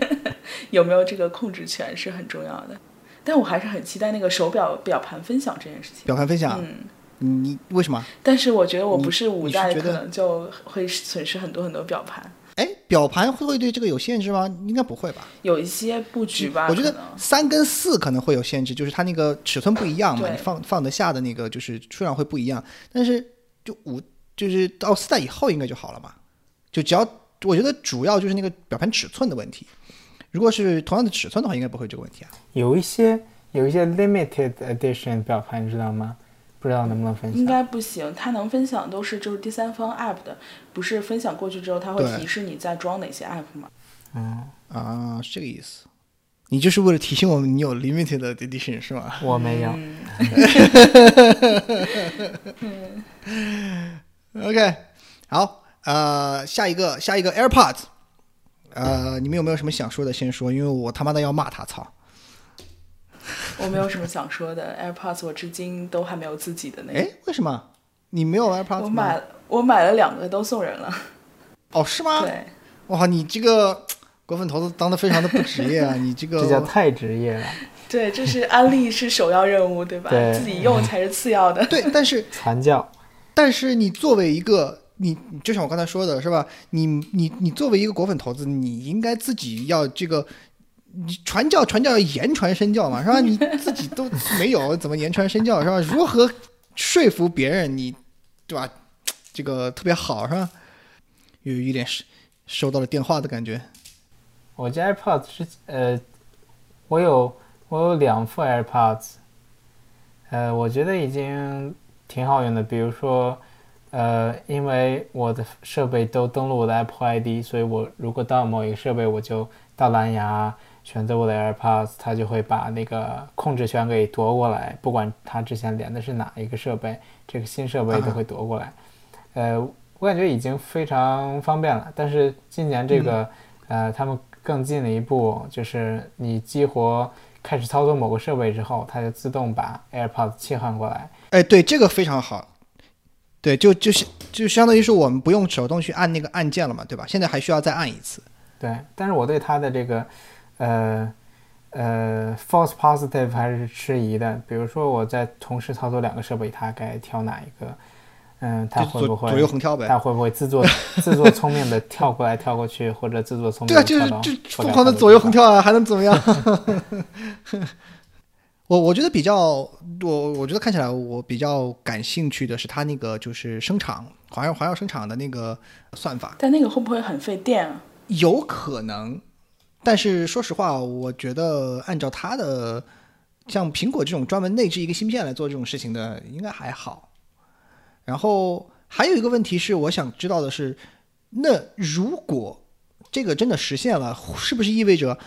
有没有这个控制权是很重要的。但我还是很期待那个手表表盘分享这件事情。表盘分享，嗯，你为什么？但是我觉得我不是五代，可能就会损失很多很多表盘。哎，表盘会不会对这个有限制吗？应该不会吧？有一些布局吧，我觉得三跟四可能会有限制，就是它那个尺寸不一样嘛，你放放得下的那个就是数量会不一样。但是就五就是到四代以后应该就好了嘛，就只要我觉得主要就是那个表盘尺寸的问题。如果是同样的尺寸的话，应该不会这个问题啊。有一些有一些 limited edition 表盘，你知道吗？不知道能不能分享？应该不行，它能分享都是就是第三方 app 的，不是分享过去之后，它会提示你在装哪些 app 吗？嗯，啊，是这个意思。你就是为了提醒我们你有 limited edition 是吗？我没有。嗯 OK，好，呃，下一个下一个 AirPods，呃，你们有没有什么想说的？先说，因为我他妈的要骂他，操！我没有什么想说的，AirPods 我至今都还没有自己的那个哎个，，为什么你没有 AirPods？我买我买了两个都送人了，哦，是吗？对，哇，你这个果粉头子当的非常的不职业啊！你这个这叫太职业了，对，这是安利是首要任务，对吧？对自己用才是次要的。对，但是 传教。但是你作为一个你，你就像我刚才说的是吧？你你你作为一个果粉投资，你应该自己要这个。你传教传教言传身教嘛，是吧？你自己都没有，怎么言传身教是吧？如何说服别人你，对吧？这个特别好是吧？有一点收收到了电话的感觉。我家 AirPods 是呃，我有我有两副 AirPods，呃，我觉得已经挺好用的。比如说，呃，因为我的设备都登录我的 Apple ID，所以我如果到某一个设备，我就到蓝牙选择我的 AirPods，它就会把那个控制权给夺过来，不管它之前连的是哪一个设备，这个新设备都会夺过来。呃，我感觉已经非常方便了。但是今年这个，呃，他们更进了一步，就是你激活开始操作某个设备之后，它就自动把 AirPods 切换过来。哎，对，这个非常好。对，就就是就相当于是我们不用手动去按那个按键了嘛，对吧？现在还需要再按一次。对，但是我对它的这个，呃呃，false positive 还是迟疑的。比如说我在同时操作两个设备，它该挑哪一个？嗯，它会不会左右横跳呗它会不会自作 自作聪明的跳过来跳过去，或者自作聪明对啊，的跳到就是就疯狂的左右横跳啊，还能怎么样？我我觉得比较，我我觉得看起来我比较感兴趣的是它那个就是声场环绕环绕声场的那个算法，但那个会不会很费电啊？有可能，但是说实话，我觉得按照它的像苹果这种专门内置一个芯片来做这种事情的，应该还好。然后还有一个问题是，我想知道的是，那如果这个真的实现了，是不是意味着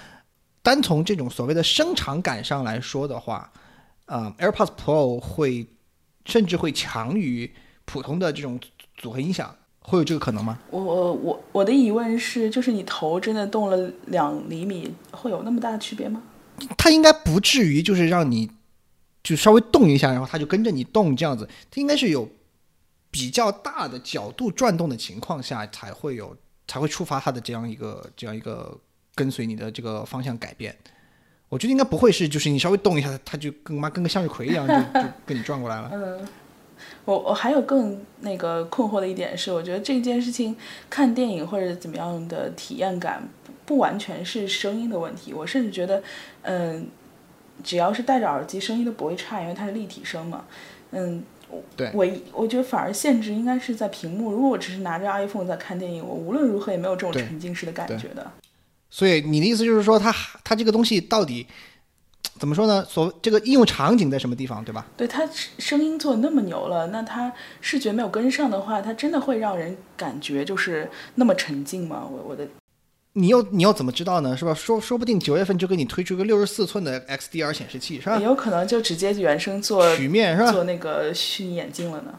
单从这种所谓的声场感上来说的话，呃，AirPods Pro 会甚至会强于普通的这种组合音响，会有这个可能吗？我我我我的疑问是，就是你头真的动了两厘米，会有那么大的区别吗？它应该不至于就是让你就稍微动一下，然后它就跟着你动这样子，它应该是有比较大的角度转动的情况下才会有才会触发它的这样一个这样一个跟随你的这个方向改变。我觉得应该不会是就是你稍微动一下，它就跟妈跟个向日葵一样就 就跟你转过来了。嗯，我我还有更那个困惑的一点是，我觉得这件事情看电影或者怎么样的体验感不不完全是声音的问题，我甚至觉得，嗯，只要是戴着耳机，声音都不会差，因为它是立体声嘛。嗯，我对我我觉得反而限制应该是在屏幕。如果我只是拿着 iPhone 在看电影，我无论如何也没有这种沉浸式的感觉的。所以你的意思就是说它，它这个东西到底怎么说呢？所这个应用场景在什么地方，对吧？对它声音做那么牛了，那它视觉没有跟上的话，它真的会让人感觉就是那么沉浸吗？我我的你又你又怎么知道呢？是吧？说说不定九月份就给你推出一个六十四寸的 XDR 显示器，是吧也？有可能就直接原声做曲面是吧？做那个虚拟眼镜了呢。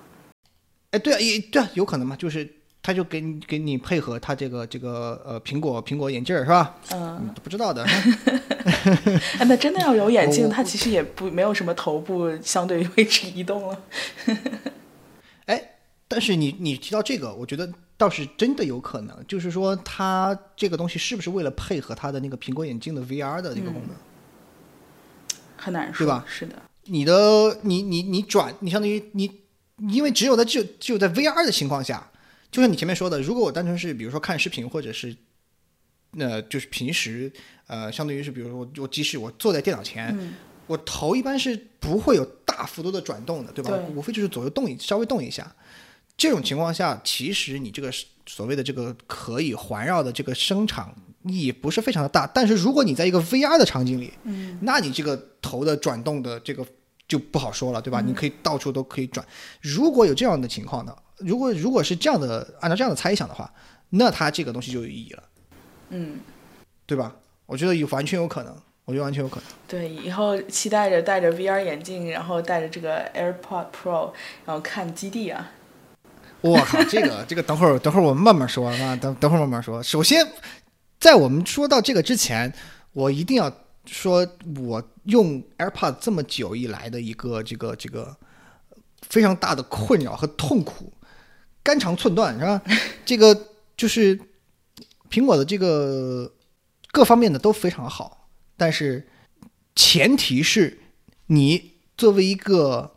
哎，对啊，也对啊，有可能嘛，就是他就给你给你配合他这个这个呃苹果苹果眼镜儿是吧？嗯，嗯，不知道的。哎，那真的要有眼镜，我它其实也不没有什么头部相对位置移动了。哎，但是你你提到这个，我觉得倒是真的有可能，就是说它这个东西是不是为了配合它的那个苹果眼镜的 VR 的那个功能？很难说，对吧是的，你的你你你转，你相当于你，因为只有在只有只有在 VR 的情况下，就像你前面说的，如果我单纯是比如说看视频或者是，呃，就是平时呃，相当于是比如说我我即使我坐在电脑前，嗯我头一般是不会有大幅度的转动的，对吧？对无非就是左右动一稍微动一下。这种情况下，其实你这个所谓的这个可以环绕的这个声场意义不是非常的大。但是如果你在一个 VR 的场景里，嗯，那你这个头的转动的这个就不好说了，对吧？嗯你可以到处都可以转。如果有这样的情况呢，如果如果是这样的，按照这样的猜想的话，那它这个东西就有意义了，嗯，对吧？我觉得有完全有可能，我觉得完全有可能。对，以后期待着戴着 VR 眼镜，然后戴着这个 AirPod Pro，然后看基地啊。我靠，这个这个，等会儿等会儿我们慢慢说啊，等等会儿慢慢说。首先，在我们说到这个之前，我一定要说，我用 AirPod 这么久以来的一个这个这个非常大的困扰和痛苦，肝肠寸断是吧？这个就是苹果的这个各方面的都非常好，但是前提是你作为一个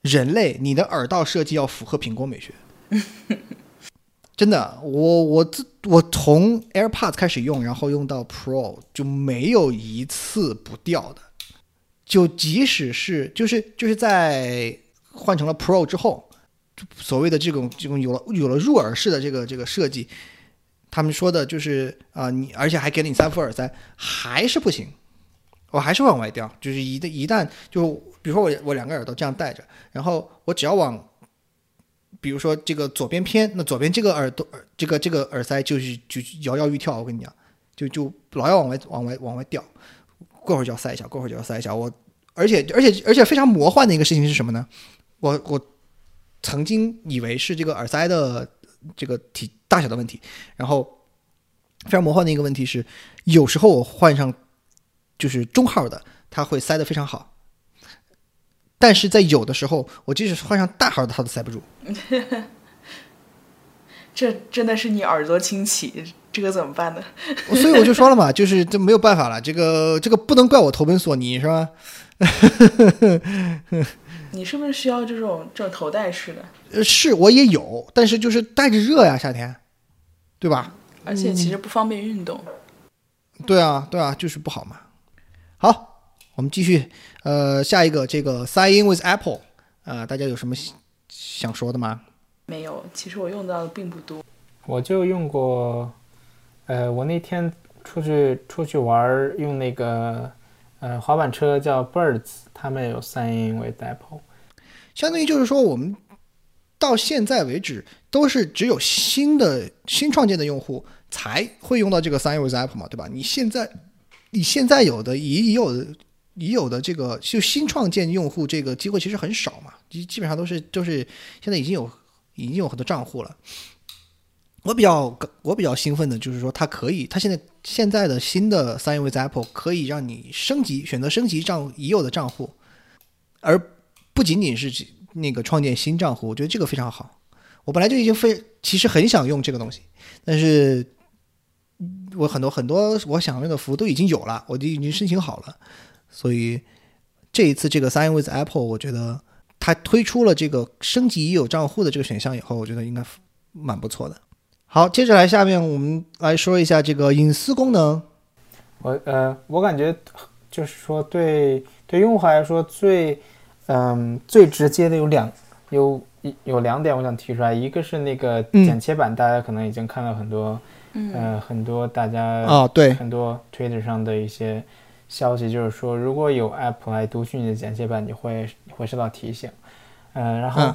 人类，你的耳道设计要符合苹果美学。真的，我我自我从 AirPods 开始用，然后用到 Pro 就没有一次不掉的。就即使是就是就是在换成了 Pro 之后，就所谓的这种这种有了有了入耳式的这个这个设计，他们说的就是啊、你而且还给了你三副耳塞，还是不行，我还是往外掉。就是一旦一旦就比如说我我两个耳朵这样戴着，然后我只要往，比如说这个左边偏，那左边这个耳朵耳这个这个耳塞就是就摇摇欲跳，我跟你讲，就就老要往外往外往外掉，过会儿就要塞一下，过会儿就要塞一下。我而且而且而且非常魔幻的一个事情是什么呢？我我曾经以为是这个耳塞的这个体大小的问题，然后非常魔幻的一个问题是，有时候我换上就是中号的，它会塞得非常好。但是在有的时候，我即使换上大号的，它都塞不住。这真的是你耳朵清奇，这个怎么办呢？所以我就说了嘛，就是这没有办法了，这个这个不能怪我投奔索尼是吧？你是不是需要这种这种头戴式的？呃，是我也有，但是就是戴着热呀，夏天，对吧？而且其实不方便运动。对啊，对啊，就是不好嘛。好，我们继续，呃，下一个这个 Sign in with Apple，呃，大家有什么想想说的吗？没有，其实我用到的并不多。我就用过，呃，我那天出去出去玩儿，用那个呃滑板车叫 Birds，他们有 Sign in with Apple。相当于就是说，我们到现在为止都是只有新的新创建的用户才会用到这个 Sign with Apple 嘛，对吧？你现在你现在有的已有的已有的这个就新创建用户这个机会其实很少嘛，基基本上都是都是现在已经有已经有很多账户了。我比较我比较兴奋的就是说，它可以，它现在现在的新的 Sign with Apple 可以让你升级，选择升级账已有的账户，而不仅仅是那个创建新账户。我觉得这个非常好。我本来就已经非其实很想用这个东西，但是我很多很多我想用的服务都已经有了，我就已经申请好了。所以这一次这个 Sign with Apple，我觉得它推出了这个升级已有账户的这个选项以后，我觉得应该蛮不错的。好，接着来，下面我们来说一下这个隐私功能。我呃，我感觉就是说，对对用户来说最嗯最直接的有两有有两点，我想提出来，一个是那个剪切板，大家可能已经看到很多，呃很多大家啊对很多 Twitter 上的一些消息，就是说如果有 App 来读取你的剪切板，你会你会收到提醒，呃，然后。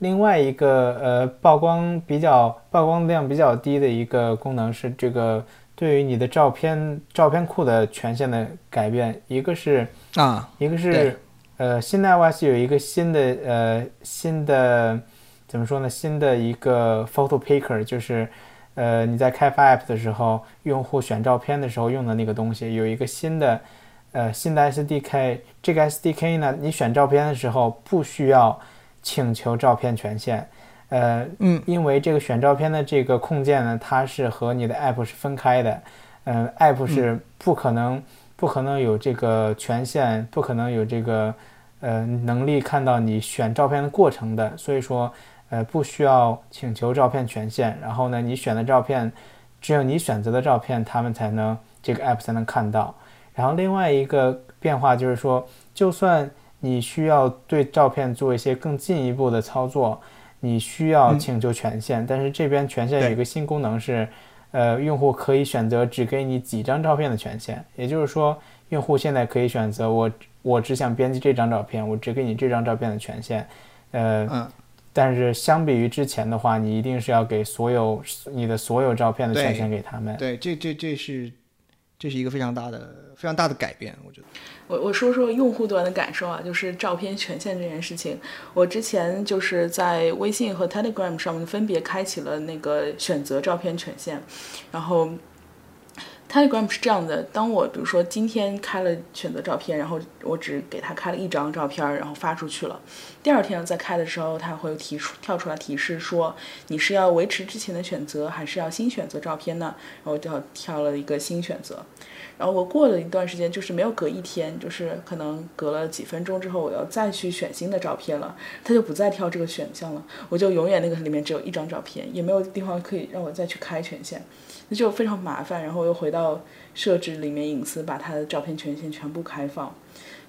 另外一个呃曝光比较曝光量比较低的一个功能是这个对于你的照片照片库的权限的改变，一个是啊，一个是呃新的 iOS 有一个新的呃新的怎么说呢？新的一个 Photo Picker，就是呃你在开发 App 的时候，用户选照片的时候用的那个东西，有一个新的呃新的 SDK。这个 SDK 呢，你选照片的时候不需要。请求照片权限，呃，嗯，因为这个选照片的这个控件呢，它是和你的 app 是分开的，嗯，app 是不可能不可能有这个权限，不可能有这个呃能力看到你选照片的过程的，所以说，呃，不需要请求照片权限。然后呢，你选的照片，只有你选择的照片，他们才能这个 app 才能看到。然后另外一个变化就是说，就算你需要对照片做一些更进一步的操作，你需要请求权限，但是这边权限有一个新功能是，呃，用户可以选择只给你几张照片的权限，也就是说，用户现在可以选择我我只想编辑这张照片，我只给你这张照片的权限，呃，但是相比于之前的话，你一定是要给所有你的所有照片的权限给他们。对，这这这是这是一个非常大的非常大的改变，我觉得。我我说说用户端的感受啊，就是照片权限这件事情。我之前就是在微信和 Telegram 上面分别开启了那个选择照片权限，然后 Telegram 是这样的：当我比如说今天开了选择照片，然后我只给他开了一张照片，然后发出去了。第二天再开的时候，他会提出跳出来提示说你是要维持之前的选择，还是要新选择照片呢？然后就挑了一个新选择。然后我过了一段时间，就是没有隔一天，就是可能隔了几分钟之后，我要再去选新的照片了，它就不再挑这个选项了，我就永远那个里面只有一张照片，也没有地方可以让我再去开权限，那就非常麻烦。然后又回到设置里面隐私，把它的照片权限全部开放。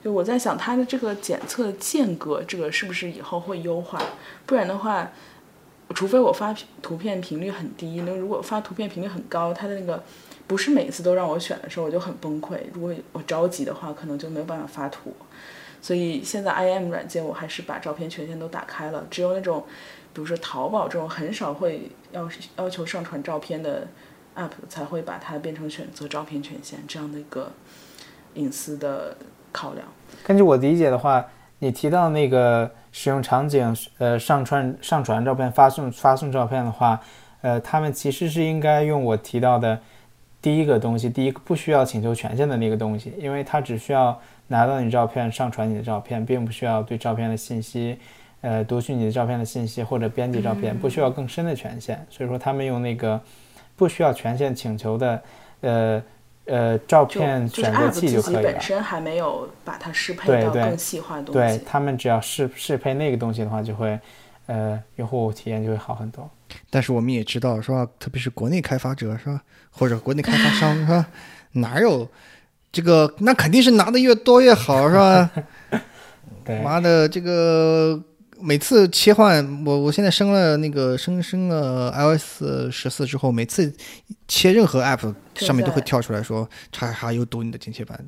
就我在想，它的这个检测间隔，这个是不是以后会优化？不然的话，除非我发图片频率很低，那如果发图片频率很高，它的那个。不是每次都让我选的时候，我就很崩溃。如果我着急的话，可能就没有办法发图。所以现在 i m 软件我还是把照片权限都打开了。只有那种，比如说淘宝这种很少会要要求上传照片的 app 才会把它变成选择照片权限这样的一个隐私的考量。根据我理解的话，你提到那个使用场景，呃，上传上传照片、发送发送照片的话，呃，他们其实是应该用我提到的。第一个东西，第一个不需要请求权限的那个东西，因为它只需要拿到你照片，上传你的照片，并不需要对照片的信息，呃，读取你的照片的信息或者编辑照片，不需要更深的权限。所以说，他们用那个不需要权限请求的，呃呃，照片选择器就可以了。本身还没有把它适配到更细化的东西。对他们只要适适配那个东西的话，就会，呃，用户体验就会好很多。但是我们也知道，是吧？特别是国内开发者，是吧？或者国内开发商，是吧？哪有这个？那肯定是拿的越多越好，是吧？妈的，这个每次切换，我我现在升了那个升升了 iOS 十四之后，每次切任何 app 上面都会跳出来说，叉叉又读你的剪切板，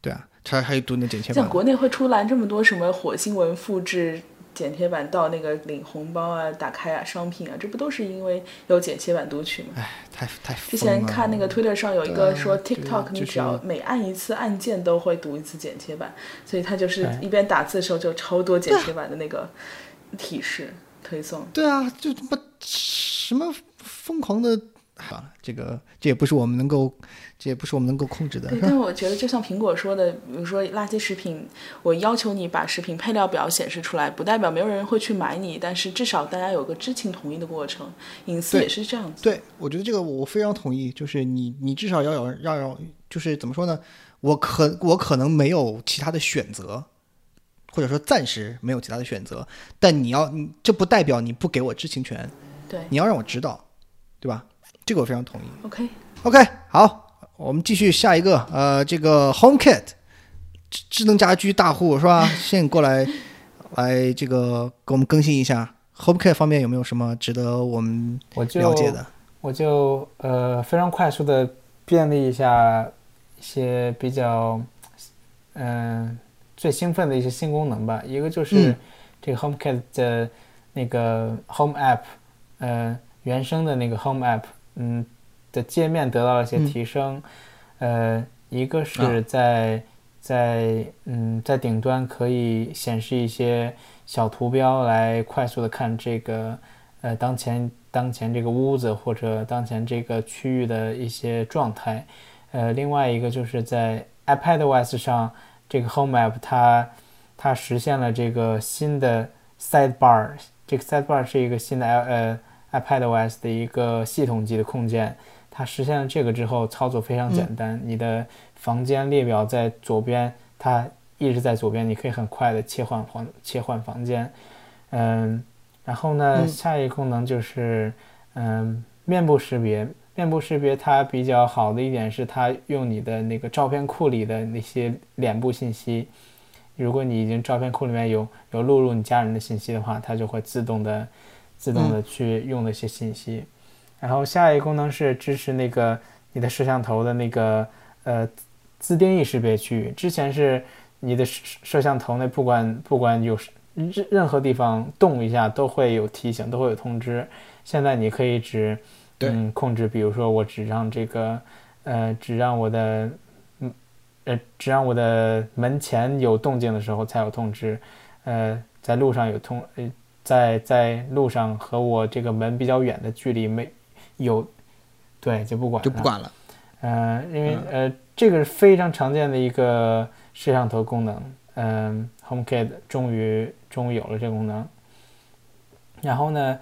对啊，叉叉又读你的剪切板。像国内会出来这么多什么火星文复制。剪贴板到那个领红包啊、打开啊、商品啊，这不都是因为有剪切板读取吗？太太之前看那个 Twitter 上有一个说 TikTok，你只要每按一次按键都会读一次剪切板，所以它就是一边打字的时候就超多剪切板的那个提示推送。对啊，就他妈什么疯狂的，好了，这个这也不是我们能够，这也不是我们能够控制的，但我觉得就像苹果说的，比如说垃圾食品，我要求你把食品配料表显示出来，不代表没有人会去买你，但是至少大家有个知情同意的过程，隐私也是这样子。对，我觉得这个我非常同意，就是你你至少要有要有，就是怎么说呢？我可我可能没有其他的选择，或者说暂时没有其他的选择，但你要，你这不代表你不给我知情权，对你要让我知道，对吧？这个我非常同意。，OK，OK，好，我们继续下一个，呃，这个 HomeKit 智智能家居大户是吧？现在过来来这个给我们更新一下 HomeKit 方面有没有什么值得我们我了解的？我就呃非常快速的便利一下一些比较嗯、最兴奋的一些新功能吧。一个就是嗯这个 HomeKit 的那个 Home App，呃原生的那个 Home App，嗯的界面得到了一些嗯提升。呃，一个啊是在、在嗯在顶端可以显示一些小图标来快速的看这个呃当前当前这个屋子或者当前这个区域的一些状态。呃，另外一个就是在 iPadOS 上，这个 Home App 它它实现了这个新的 Sidebar，这个 Sidebar 是一个新的呃 iPadOS 的一个系统级的控件。它实现了这个之后，操作非常简单。你的房间列表在左边，它一直在左边，你可以很快的切换房切换房间。嗯，然后呢，嗯下一个功能就是嗯面部识别。面部识别它比较好的一点是，它用你的那个照片库里的那些脸部信息。如果你已经照片库里面有有录入你家人的信息的话，它就会自动的自动的去用那些信息。然后下一个功能是支持那个你的摄像头的那个呃自定义识别区域。之前是你的摄摄像头那不管不管有任任何地方动一下都会有提醒，都会有通知。现在你可以只对嗯控制，比如说我只让这个呃只让我的嗯呃只让我的门前有动静的时候才有通知，呃在路上有通呃在在路上和我这个门比较远的距离没有，对就不管了就不管了。呃，因为呃，这个是非常常见的一个摄像头功能。嗯、h o m e k i t 终于终于有了这个功能。然后呢，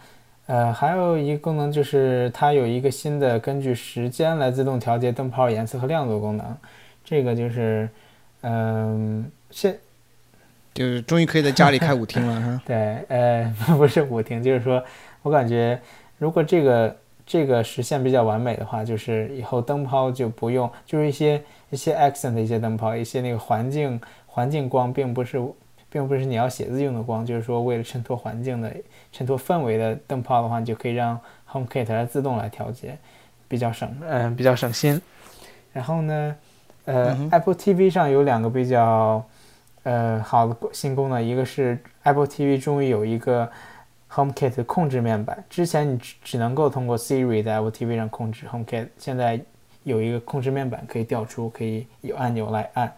呃，还有一个功能就是它有一个新的根据时间来自动调节灯泡颜色和亮度功能。这个就是，嗯、现就是终于可以在家里开舞厅了，哈？对，呃，不是舞厅，就是说 我感觉如果这个这个实现比较完美的话，就是以后灯泡就不用，就是一些一些 accent 的一些灯泡，一些那个环境环境光，并不是并不是你要写字用的光，就是说为了衬托环境的、衬托氛围的灯泡的话，你就可以让 HomeKit 来自动来调节，比较省，嗯、比较省心。然后呢，呃、嗯 Apple TV 上有两个比较呃好的新功能，一个是 Apple TV 终于有一个 HomeKit 的控制面板，之前你只只能够通过 Siri 在 Apple TV 上控制 HomeKit，现在有一个控制面板可以调出，可以有按钮来按。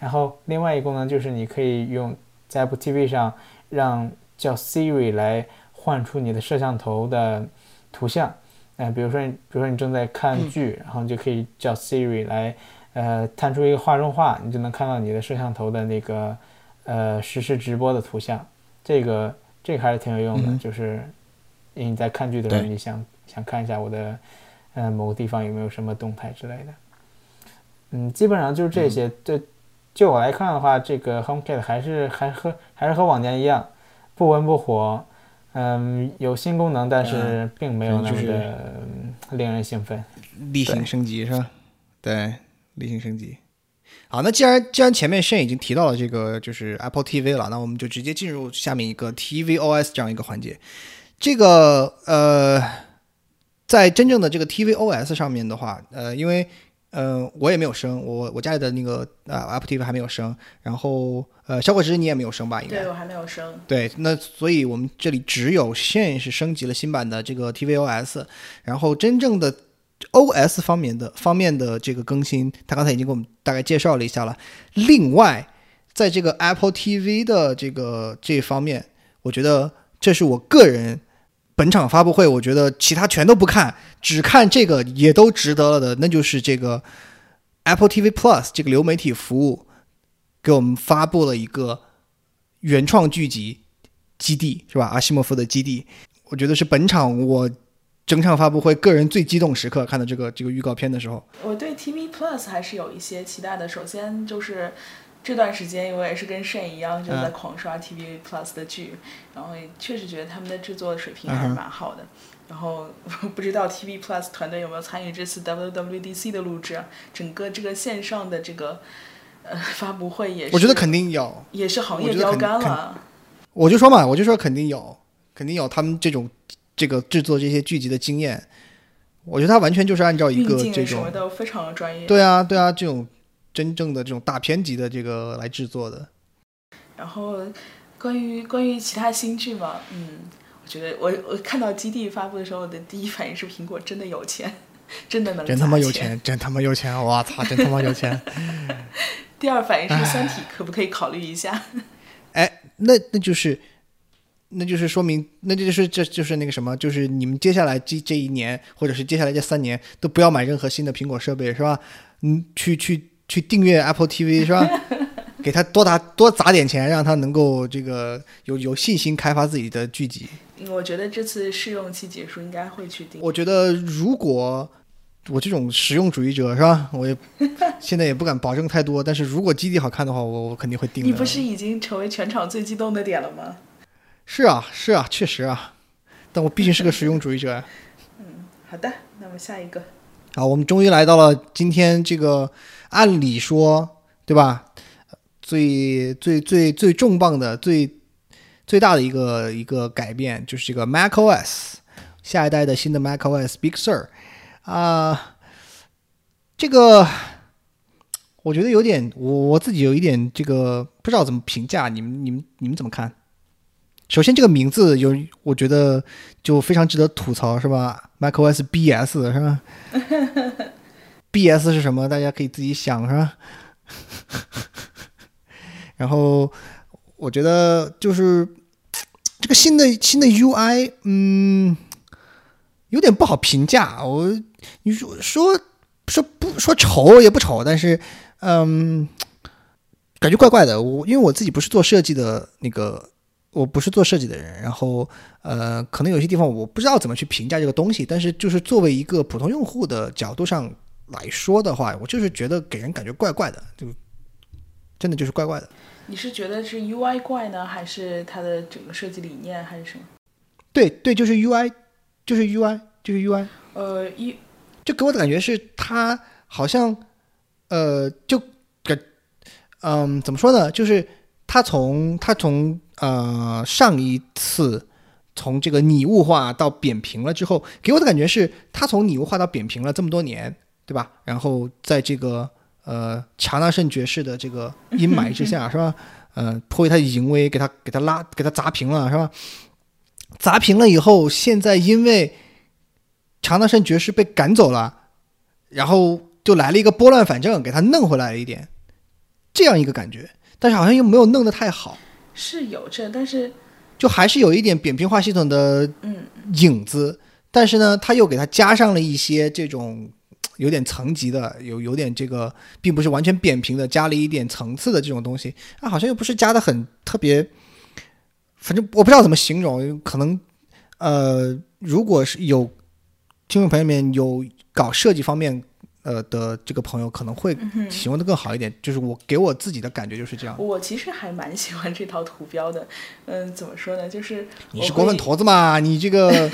然后另外一个功能就是你可以用在 Apple TV 上让叫 Siri 来换出你的摄像头的图像。呃，比如说你，比如说你正在看剧，然后你就可以叫 Siri 来，呃，弹出一个画中画，你就能看到你的摄像头的那个，呃，实时直播的图像。这个这个还是挺有用的，嗯就是你在看剧的时候，你想想看一下我的，呃，某个地方有没有什么动态之类的。嗯，基本上就是这些。对，就我来看的话，这个 HomeKit 还是还和还是和往年一样，不温不火。嗯，有新功能，但是并没有那么的嗯令人兴奋。例行升级是吧？对，例行升级。好，那既然既然前面现已经提到了这个就是 Apple TV 了，那我们就直接进入下面一个 tvOS 这样一个环节。这个呃，在真正的这个 tvOS 上面的话，呃，因为呃，我也没有升，我我家里的那个呃 Apple TV 还没有升，然后呃，小果汁你也没有升吧？应该对我还没有升。对，那所以我们这里只有线是升级了新版的这个 tvOS，然后真正的 OS 方面的方面的这个更新，他刚才已经给我们大概介绍了一下了。另外，在这个 Apple TV 的这个这方面，我觉得这是我个人本场发布会，我觉得其他全都不看，只看这个也都值得了的，那就是这个 Apple TV Plus 这个流媒体服务给我们发布了一个原创剧集《基地》，是吧？阿西莫夫的《基地》，我觉得是本场我整场发布会个人最激动时刻，看到这个这个预告片的时候。我对 TV Plus 还是有一些期待的。首先就是这段时间，我也是跟 Shane 一样，就是在狂刷 TV Plus 的剧，然后也确实觉得他们的制作水平还是蛮好的。然后 不知道 TV Plus 团队有没有参与这次 WWDC 的录制啊？整个这个线上的这个呃发布会也是，我觉得肯定有，也是行业标杆了。我就说嘛，我就说肯定有，肯定有他们这种这个制作这些剧集的经验。我觉得他完全就是按照一个这种什么种，的非常的专业。对啊对啊，这种真正的这种大片级的这个来制作的。然后关于关于其他新剧嘛，嗯，我觉得我我看到基地发布的时候，我的第一反应是苹果真的有钱，真的能真他妈。有钱，真他妈有钱！我操，真他妈有钱！第二反应是《三体》可不可以考虑一下？哎，那那就是，那就是说明，那这就是这就是那个什么，就是你们接下来这这一年，或者是接下来这三年，都不要买任何新的苹果设备，是吧？嗯，去去去订阅 Apple TV 是吧？给他多打多砸点钱，让他能够这个有有信心开发自己的剧集。嗯我觉得这次试用期结束应该会去订。我觉得如果我这种实用主义者是吧，我也 现在也不敢保证太多，但是如果基地好看的话，我我肯定会订。你不是已经成为全场最激动的点了吗？是啊，是啊，确实啊，但我毕竟是个实用主义者。嗯好的，那么下一个，啊，我们终于来到了今天这个，按理说，对吧？最最最最重磅的、最最大的一个一个改变，就是这个 macOS 下一代的新的 macOS Big Sur 啊、这个我觉得有点，我我自己有一点这个不知道怎么评价，你们你们你们怎么看？首先，这个名字有，我觉得就非常值得吐槽，是吧？macOS BS 是吧？BS 是什么？大家可以自己想，是吧？然后我觉得就是这个新的新的 UI，嗯，有点不好评价。我你说说说不说丑也不丑，但是嗯，感觉怪怪的。我因为我自己不是做设计的那个。我不是做设计的人，然后呃，可能有些地方我不知道怎么去评价这个东西，但是就是作为一个普通用户的角度上来说的话，我就是觉得给人感觉怪怪的，就真的就是怪怪的。你是觉得是 UI 怪呢，还是它的整个设计理念，还是什么？对对，就是 UI，就是 UI，就是 UI，呃，一就给我的感觉是它好像呃，就给嗯，怎么说呢？就是它从他从呃上一次从这个拟物化到扁平了之后，给我的感觉是他从拟物化到扁平了这么多年，对吧？然后在这个呃强纳圣爵士的这个阴霾之下，是吧？呃，迫于他的淫威，给他给他拉给他砸平了，是吧？砸平了以后，现在因为强纳圣爵士被赶走了，然后就来了一个拨乱反正，给他弄回来了一点，这样一个感觉。但是好像又没有弄得太好，是有这，但是就还是有一点扁平化系统的嗯，影子。但是呢，他又给它加上了一些这种有点层级的，有有点这个，并不是完全扁平的，加了一点层次的这种东西。啊，好像又不是加的很特别，反正我不知道怎么形容，可能呃，如果是有听众朋友们有搞设计方面呃的这个朋友，可能会嗯形容的更好一点。就是我给我自己的感觉就是这样。我其实还蛮喜欢这套图标的。嗯，怎么说呢？就是你是过分会头子嘛？你这个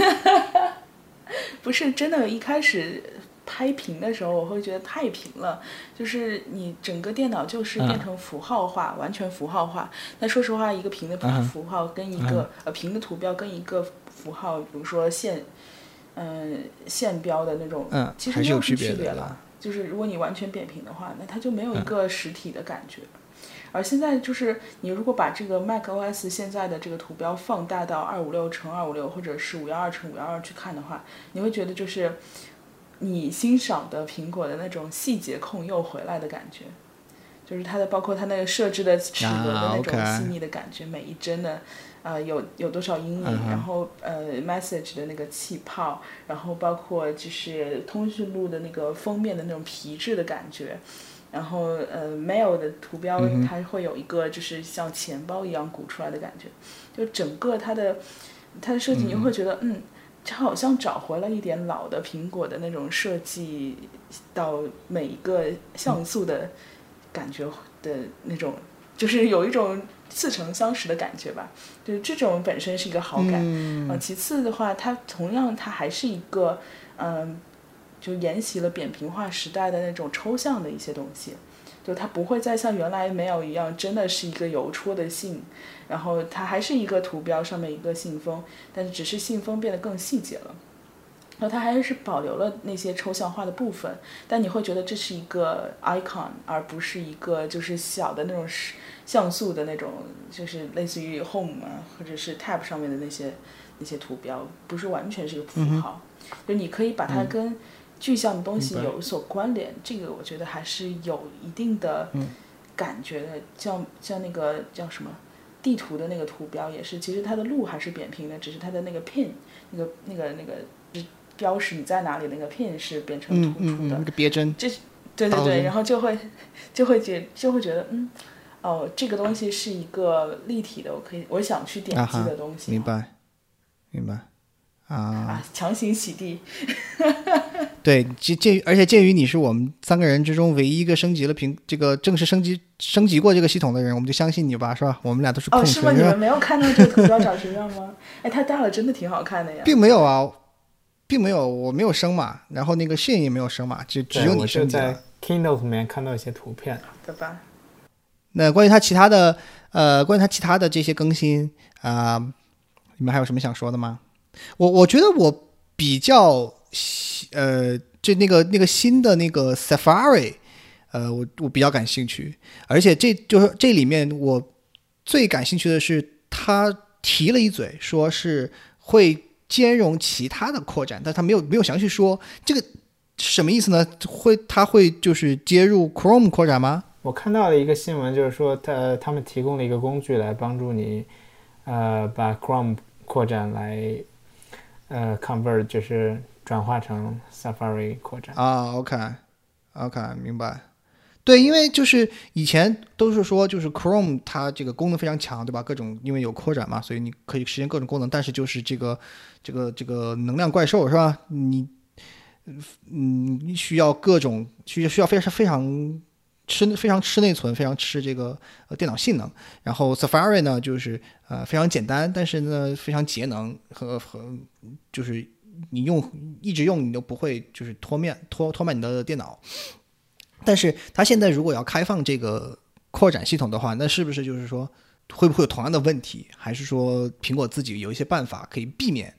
不是真的，一开始拍屏的时候，我会觉得太平了，就是你整个电脑就是嗯变成符号化，完全符号化。那说实话，一个屏的符号跟一个、呃屏的图标跟一个符号，比如说线，嗯、线标的那种，嗯其实还是有没有区别了。就是如果你完全扁平的话，那它就没有一个实体的感觉。而现在就是你如果把这个 Mac OS 现在的这个图标放大到二五六乘二五六，或者是五幺二乘五幺二去看的话，你会觉得就是你欣赏的苹果的那种细节控又回来的感觉，就是它的包括它那个设置的齿轮的那啊种细腻的感觉，每一帧的呃有有多少阴影，嗯然后呃 message 的那个气泡，然后包括就是通讯录的那个封面的那种皮质的感觉。然后呃，mail 的图标它会有一个就是像钱包一样鼓出来的感觉，就整个它的它的设计，你会觉得嗯，它好像找回了一点老的苹果的那种设计到每一个像素的感觉的那种，就是有一种似曾相识的感觉吧。就是这种本身是一个好感。嗯呃，其次的话，它同样它还是一个嗯、就沿袭了扁平化时代的那种抽象的一些东西。就它不会再像原来 mail 一样，真的是一个邮戳的信，然后它还是一个图标上面一个信封，但是只是信封变得更细节了。然后它还是保留了那些抽象化的部分，但你会觉得这是一个 icon，而不是一个就是小的那种是像素的那种，就是类似于 home 啊或者是 tab 上面的那些那些图标，不是完全是一个符号。就你可以把它跟具象的东西有所关联，这个我觉得还是有一定的感觉的。像像那个叫什么地图的那个图标也是，其实它的路还是扁平的，只是它的那个 pin 那个那个那个标识你在哪里那个 pin 是变成嗯嗯嗯，突出的。那个别针，对对对，然后就会就会觉就会觉得嗯。哦，这个东西是一个立体的，我可以我想去点击的东西。明白，明白啊。啊，强行洗地。对，鉴鉴于而且鉴于你是我们三个人之中唯一一个升级了平这个正式升级升级过这个系统的人，我们就相信你吧，是吧？我们俩都是控哦，是吗？你们没有看到这个图标长什么样吗？哎，它大了真的挺好看的呀。并没有啊，并没有，我没有升嘛，然后那个信也没有升嘛，就只有你对我就升级了在。Kindle 里面看到一些图片，对吧？那关于它其他的呃，关于它其他的这些更新啊、你们还有什么想说的吗？我我觉得我比较喜呃，就那个那个新的那个 Safari，呃，我我比较感兴趣，而且这就是这里面我最感兴趣的是，他提了一嘴，说是会兼容其他的扩展，但他没有没有详细说这个什么意思呢？会他会就是接入 Chrome 扩展吗？我看到了一个新闻，就是说他他们提供了一个工具来帮助你，呃，把 Chrome 扩展来，呃，convert 就是转化成 Safari 扩展。啊，OK，OK，、明白。对，因为就是以前都是说，就是 Chrome 它这个功能非常强，对吧？各种因为有扩展嘛，所以你可以实现各种功能。但是就是这个这个这个能量怪兽是吧？你嗯，需要各种需需要非常非常吃非常吃内存，非常吃这个呃电脑性能。然后 Safari 呢，就是呃非常简单，但是呢非常节能和和就是你用一直用你都不会就是拖面拖拖慢你的电脑。但是它现在如果要开放这个扩展系统的话，那是不是就是说会不会有同样的问题？还是说苹果自己有一些办法可以避免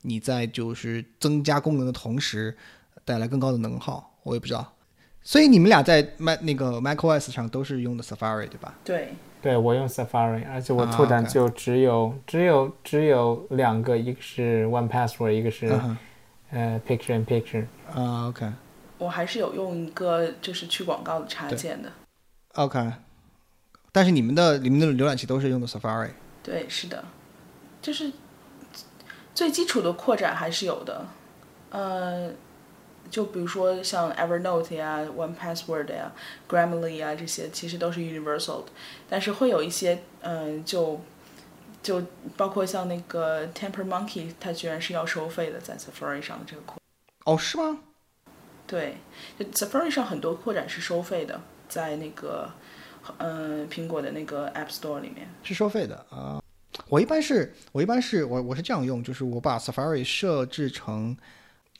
你在就是增加功能的同时带来更高的能耗？我也不知道。所以你们俩在 Mac 那个 macOS 上都是用的 Safari 对吧？对，对我用 Safari，而且我啊拓展就只有、只有只有两个，一个是 One Password，一个是、呃 Picture in Picture。啊，OK 我还是有用一个就是去广告的插件的。OK。但是你们的你们的浏览器都是用的 Safari 对，是的，就是最基础的扩展还是有的。呃，就比如说像 Evernote 呀、One Password 呀、Grammarly 呀这些，其实都是 universal 的，但是会有一些，嗯、就就包括像那个 Temper Monkey，它居然是要收费的，在 Safari 上的这个扩。哦，是吗？对，Safari 上很多扩展是收费的，在那个嗯、苹果的那个 App Store 里面。是收费的啊。我一般是我一般是我我是这样用，就是我把 Safari 设置成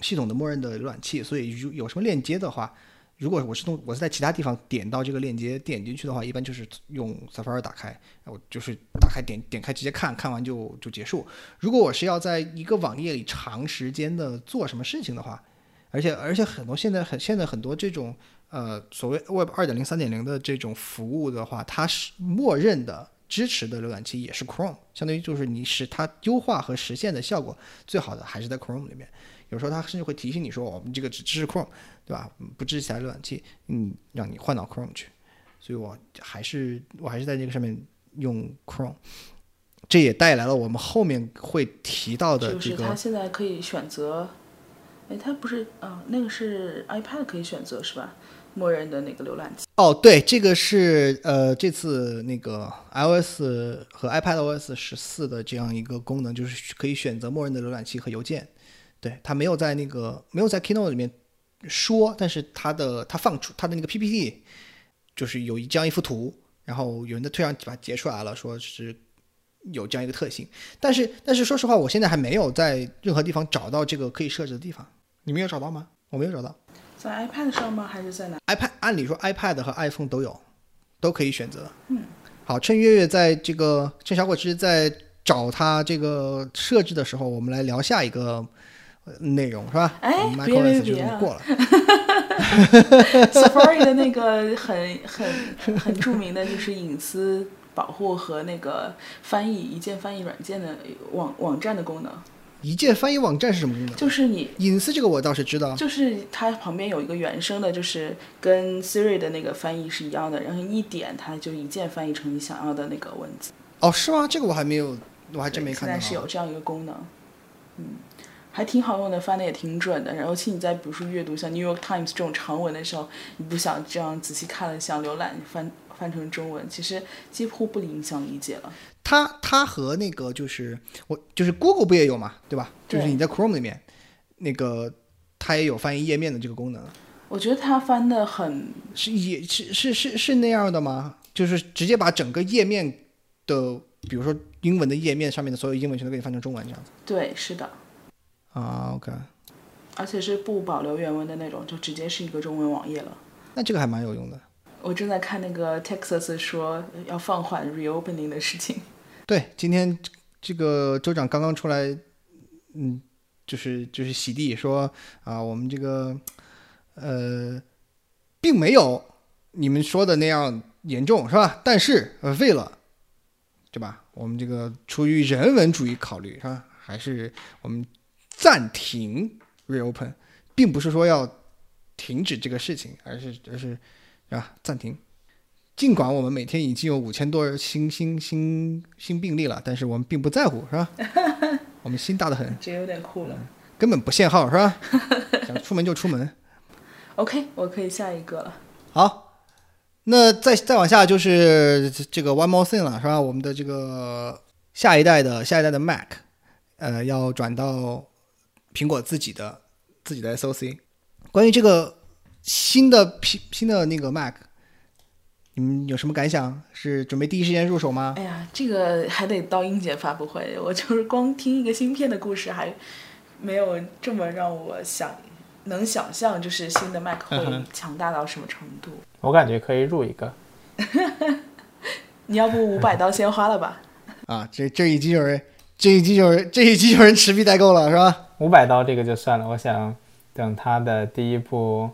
系统的默认的浏览器，所以如有什么链接的话，如果我是从我是在其他地方点到这个链接点进去的话，一般就是用 Safari 打开，我就是打开点点开直接看看完就就结束。如果我是要在一个网页里长时间的做什么事情的话，而且而且很多现在很现在很多这种呃所谓 Web 二点零、三点零的这种服务的话，它是默认的支持的浏览器也是 Chrome，相当于就是你使它优化和实现的效果最好的还是在 Chrome 里面。有时候它甚至会提醒你说，我们这个只支持 Chrome，对吧？不支持其他浏览器，嗯，让你换到 Chrome 去。所以我还是我还是在这个上面用 Chrome。这也带来了我们后面会提到的就是这个它现在可以选择，哎，它不是啊、那个是 iPad 可以选择是吧？默认的那个浏览器。哦，对，这个是呃，这次那个 iOS 和 iPadOS 十四的这样一个功能，就是可以选择默认的浏览器和邮件。对，他没有在那个没有在 Keynote 里面说，但是他的他放出他的那个 PPT，就是有一这样一幅图，然后有人在推上把它截出来了，说是有这样一个特性。但是但是说实话，我现在还没有在任何地方找到这个可以设置的地方。你们有找到吗？我没有找到。在 iPad 上吗？还是在哪？iPad 按理说 iPad 和 iPhone 都有，都可以选择。嗯，好，趁月月在这个趁小果汁在找他这个设置的时候，我们来聊下一个呃内容是吧？哎别别别过了。Safari 的那个很很很著名的就是隐私保护和那个翻译一键翻译软件的网网站的功能，一键翻译网站是什么功能？就是你隐私这个我倒是知道。就是它旁边有一个原生的，就是跟 Siri 的那个翻译是一样的，然后一点它就一键翻译成你想要的那个文字。哦，是吗？这个我还没有，我还真没看到。现在是有这样一个功能，嗯，还挺好用的，翻的也挺准的。然后，其实你在比如说阅读像 New York Times 这种长文的时候，你不想这样仔细看了，想浏览翻翻成中文，其实几乎不影响理解了。它它和那个就是我就是 Google 不也有嘛，对吧？就是你在 Chrome 里面，那个它也有翻译页面的这个功能。我觉得它翻的很，是也是是是是那样的吗？就是直接把整个页面的，比如说英文的页面上面的所有英文全都给你翻成中文这样子对，是的，啊？OK，而且是不保留原文的那种，就直接是一个中文网页了。那这个还蛮有用的。我正在看那个 Texas 说要放缓 reopening 的事情。对，今天这个州长刚刚出来，嗯，就是就是洗地说啊，我们这个呃，并没有你们说的那样严重，是吧？但是呃，为了对吧，我们这个出于人文主义考虑，是吧？还是我们暂停 reopen，并不是说要停止这个事情，而是而是是吧？暂停。尽管我们每天已经有五千多新新新新病例了，但是我们并不在乎，是吧？我们心大的很，这有点酷了。根本不限号，是吧？想出门就出门。OK，我可以下一个了。好，那再再往下就是这个 One More Thing 了，是吧？我们的这个下一代的下一代的 Mac，呃，要转到苹果自己的自己的 SOC。关于这个新的苹新的那个 Mac，你们有什么感想？是准备第一时间入手吗？哎呀，这个还得到英姐发布会，我就是光听一个芯片的故事，还没有这么让我想能想象，就是新的 Mac 会强大到什么程度。我感觉可以入一个。你要不五百刀先花了吧？啊，这这一机有人，这一机有人，这一机有人持币代购了，是吧？五百刀这个就算了，我想等它的第一部，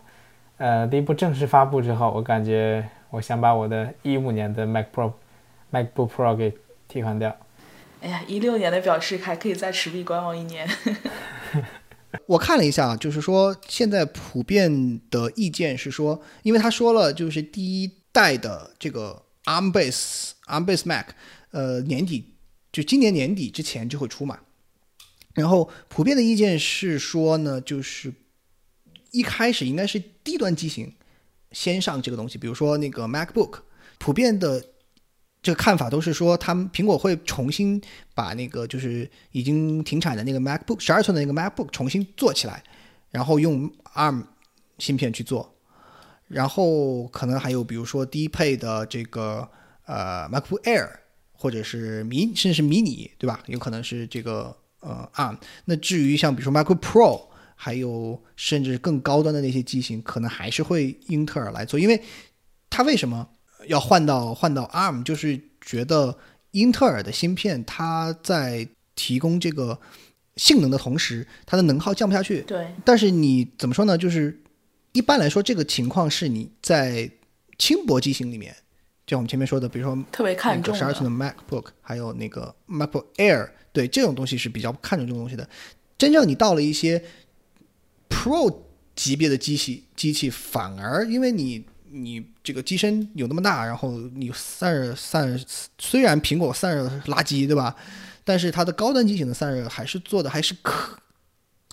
呃，第一部正式发布之后，我感觉我想把我的一五年的 Mac Pro、MacBook Pro 给替换掉。哎呀，一六年的表示还可以再持币观望一年。我看了一下，就是说现在普遍的意见是说，因为他说了，就是第一代的这个 ARM base ARM base Mac，呃，年底就今年年底之前就会出嘛。然后普遍的意见是说呢，就是一开始应该是低端机型先上这个东西，比如说那个 MacBook，普遍的这个看法都是说，他们苹果会重新把那个就是已经停产的那个 MacBook 十二寸的那个 MacBook 重新做起来，然后用 ARM 芯片去做，然后可能还有比如说低配的这个呃 MacBook Air 或者是迷甚至是迷你，对吧？有可能是这个呃 ARM。那至于像比如说 MacBook Pro，还有甚至更高端的那些机型，可能还是会英特尔来做，因为它为什么要换到换到 ARM，就是觉得英特尔的芯片它在提供这个性能的同时，它的能耗降不下去。对，但是你怎么说呢？就是一般来说，这个情况是你在轻薄机型里面，就像我们前面说的，比如说特别看重十二寸的 MacBook，还有那个 MacBook Air，对这种东西是比较看重这种东西的。真正你到了一些 Pro 级别的机器，机器反而因为你你这个机身有那么大，然后你散热散热，虽然苹果散热垃圾，对吧？但是它的高端机型的散热还是做的还是可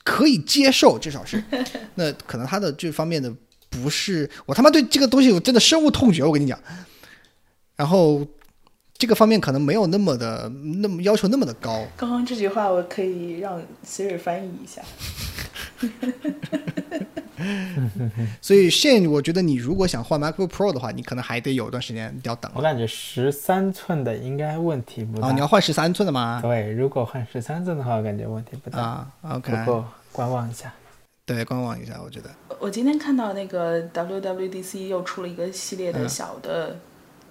可以接受，至少是。那可能它的这方面的不是我他妈对这个东西我真的深恶痛绝，我跟你讲。然后这个方面可能没有那么的那么要求那么的高。刚刚这句话我可以让 Siri 翻译一下。所以现在我觉得你如果想换 MacBook Pro 的话，你可能还得有一段时间要等。我感觉十三寸的应该问题不大。哦，你要换十三寸的吗？对，如果换十三寸的话，我感觉问题不大。啊，OK。不过观望一下。对，观望一下，我觉得。我今天看到那个 WWDC 又出了一个系列的小的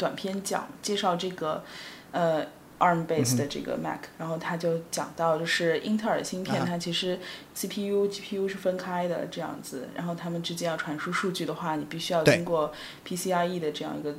短片，讲介绍这个呃。ARM base 的这个 Mac，然后他就讲到，就是英特尔芯片，它其实 CPU、GPU 是分开的这样子，然后他们之间要传输数据的话，你必须要经过 PCIe 的这样一个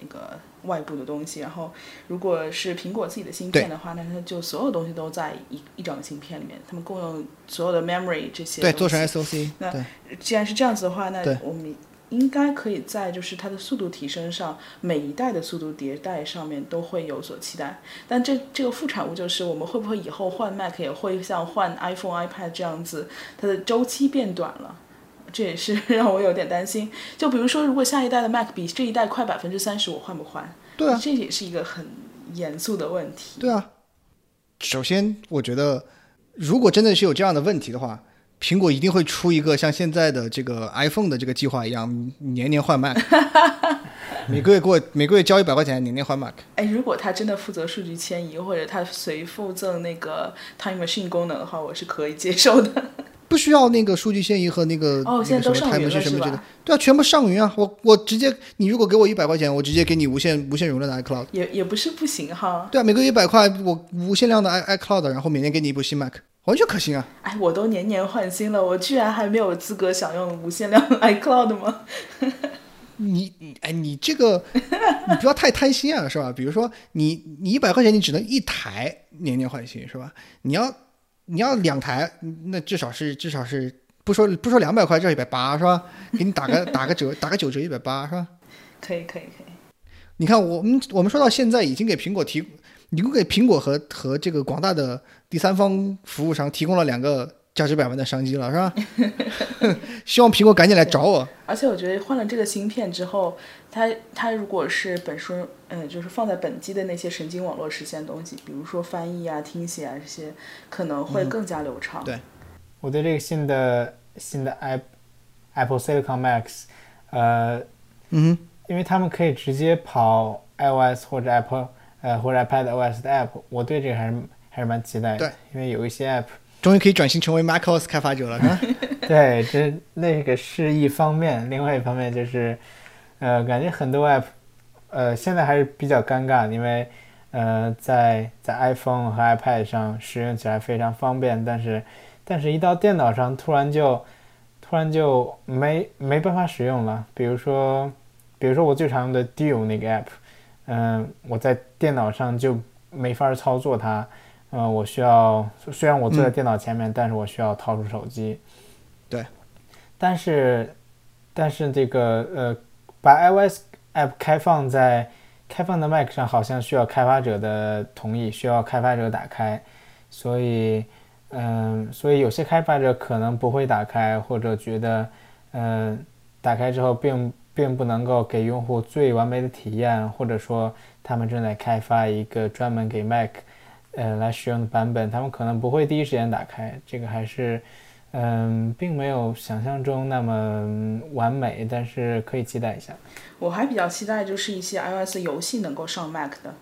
那个外部的东西。然后如果是苹果自己的芯片的话，那它就所有东西都在一一整个芯片里面，他们共用所有的 memory 这些。对，做成 SOC。那既然是这样子的话，那我们。应该可以在就是它的速度提升上，每一代的速度迭代上面都会有所期待。但这这个副产物就是我们会不会以后换 Mac 也会像换 iPhone、iPad 这样子，它的周期变短了，这也是让我有点担心。就比如说，如果下一代的 Mac 比这一代快百分之三十，我换不换？对啊，这也是一个很严肃的问题。对啊，首先我觉得，如果真的是有这样的问题的话。苹果一定会出一个像现在的这个 iPhone 的这个计划一样，年年换 Mac，每个月给我每个月交一百块钱，年年换 Mac。哎，如果他真的负责数据迁移，或者他随附赠那个 Time Machine 功能的话，我是可以接受的。不需要那个数据迁移和那个哦，现在都上云了是吧？对啊，全部上云啊！我我直接，你如果给我一百块钱，我直接给你无限无限容量的 iCloud。也也不是不行哈。对啊，每个月一百块，我无限量的 i iCloud，然后每年给你一部新 Mac。完全可行啊！哎，我都年年换新了，我居然还没有资格享用无限量 iCloud 吗？你你哎，你这个你不要太贪心啊，是吧？比如说你你一百块钱你只能一台年年换新，是吧？你要你要两台，那至少是至少是不说不说两百块，这一百八是吧？给你打个 打个折，打个九折一百八是吧？可以可以可以。你看我们我们说到现在已经给苹果提。你供给苹果和和这个广大的第三方服务商提供了两个价值百万的商机了，是吧？希望苹果赶紧来找我。而且我觉得换了这个芯片之后，它它如果是本身嗯，就是放在本机的那些神经网络实现东西，比如说翻译啊、听写啊这些，可能会更加流畅。对，我对这个新的新的 Apple Apple Silicon Max，呃，嗯，因为他们可以直接跑 iOS 或者 Apple。呃，或者 iPad OS 的 App，我对这个还是还是蛮期待的。对，因为有一些 App 终于可以转型成为 macOS 开发者了？对，这那个是一方面，另外一方面就是，呃，感觉很多 App，呃，现在还是比较尴尬，因为呃，在在 iPhone 和 iPad 上使用起来非常方便，但是但是一到电脑上突然就突然就没没办法使用了。比如说，比如说我最常用的 Duo 那个 App。嗯，我在电脑上就没法操作它。嗯，我需要虽然我坐在电脑前面，但是我需要掏出手机。对。但是，但是这个呃，把 iOS app 开放在开放的 Mac 上，好像需要开发者的同意，需要开发者打开。所以，嗯，所以有些开发者可能不会打开，或者觉得，嗯，打开之后并。并不能够给用户最完美的体验，或者说他们正在开发一个专门给 Mac，呃来使用的版本，他们可能不会第一时间打开。这个还是，嗯，并没有想象中那么完美，但是可以期待一下。我还比较期待就是一些 iOS 游戏能够上 Mac 的。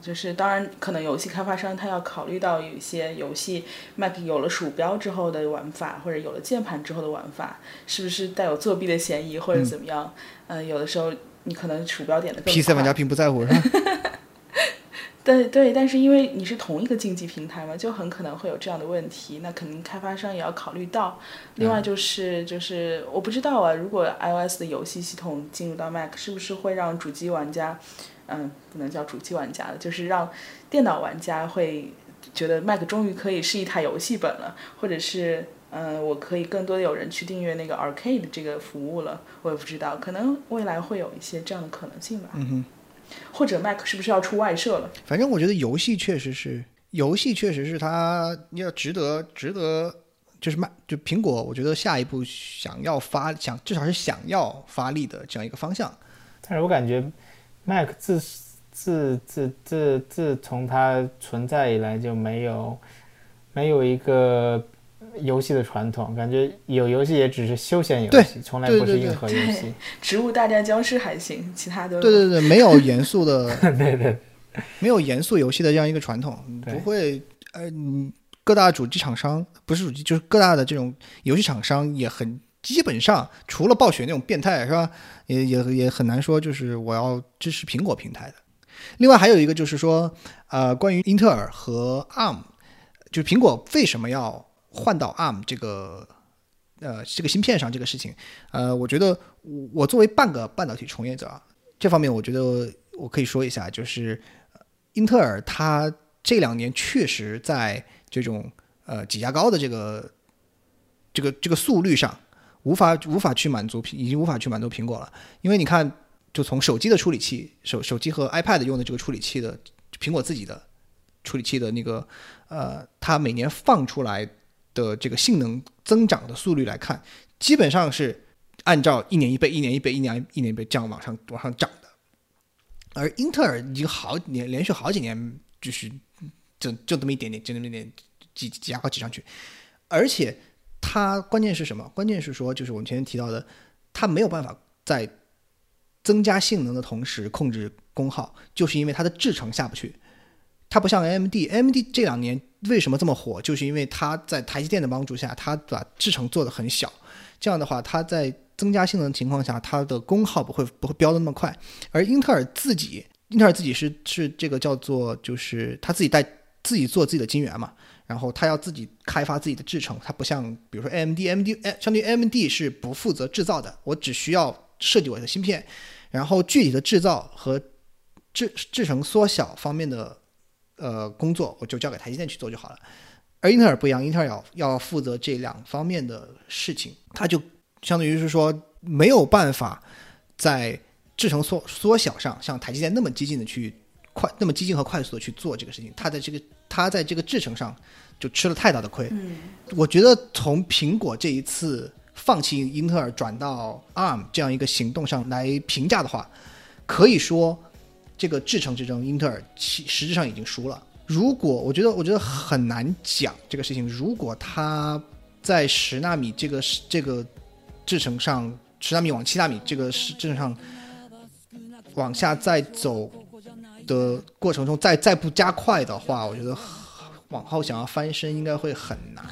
就是当然，可能游戏开发商他要考虑到有一些游戏 Mac 有了鼠标之后的玩法，或者有了键盘之后的玩法，是不是带有作弊的嫌疑，或者怎么样？嗯，有的时候你可能鼠标点的更。PC 玩家并不在乎，是吧？对对，但是因为你是同一个竞技平台嘛，就很可能会有这样的问题，那肯定开发商也要考虑到。另外就是就是我不知道啊，如果 iOS 的游戏系统进入到 Mac，是不是会让主机玩家，嗯，不能叫主机玩家了，就是让电脑玩家会觉得 Mac 终于可以是一台游戏本了，或者是嗯，我可以更多的有人去订阅那个 Arcade 这个服务了，我也不知道，可能未来会有一些这样的可能性吧。嗯哼。或者 Mac 是不是要出外设了？反正我觉得游戏确实是，游戏确实是它要值得值得，就是卖就苹果，我觉得下一步想要发想至少是想要发力的这样一个方向。但是我感觉 Mac 自自自自自从它存在以来就没有没有一个游戏的传统，感觉有游戏也只是休闲游戏，从来不是硬核游戏。植物大战僵尸还行，其他的对对对，没有 严肃的，对对，没有严肃游戏的这样一个传统，不会呃，各大主机厂商不是主机，就是各大的这种游戏厂商也很基本上，除了暴雪那种变态是吧，也也也很难说就是我要支持苹果平台的。另外还有一个就是说，呃，关于英特尔和 ARM，就是苹果为什么要换到 ARM 这个呃这个芯片上这个事情，呃，我觉得我作为半个半导体从业者啊，这方面我觉得我可以说一下，就是英特尔它这两年确实在这种呃挤牙膏的这个这个这个速率上，无法无法去满足已经无法去满足苹果了，因为你看，就从手机的处理器，手手机和 iPad 用的这个处理器的苹果自己的处理器的那个呃，它每年放出来的这个性能增长的速率来看，基本上是按照一年一倍、一年一倍、一年一年一倍这样往上往上涨的。而英特尔已经好几年连续好几年就是就就这么一点点，就那么一点挤挤牙膏挤上去，而且它关键是什么？关键是说就是我们前面提到的，它没有办法在增加性能的同时控制功耗，就是因为它的制程下不去。它不像 AMD，AMD 这两年为什么这么火？就是因为它在台积电的帮助下，它把制程做得很小，这样的话，它在增加性能的情况下，它的功耗不会不会飙得那么快。而英特尔自己，英特尔自己是是这个叫做就是它自己带自己做自己的晶圆嘛，然后它要自己开发自己的制程，它不像比如说 AMD，AMD，相对于 AMD 是不负责制造的，我只需要设计我的芯片，然后具体的制造和制制程缩小方面的呃工作，我就交给台积电去做就好了。而英特尔不一样，英特尔要要负责这两方面的事情，它就相当于是说没有办法在制程缩缩小上像台积电那么激进的去快那么激进和快速的去做这个事情，它在这个它在这个制程上就吃了太大的亏。嗯，我觉得从苹果这一次放弃英特尔转到 ARM 这样一个行动上来评价的话，可以说这个制程之争，英特尔其实质上已经输了。如果我觉得，我觉得很难讲这个事情。如果它在十纳米这个这个制程上，十纳米往七纳米这个是制程上往下再走的过程中，再再不加快的话，我觉得往后想要翻身应该会很难。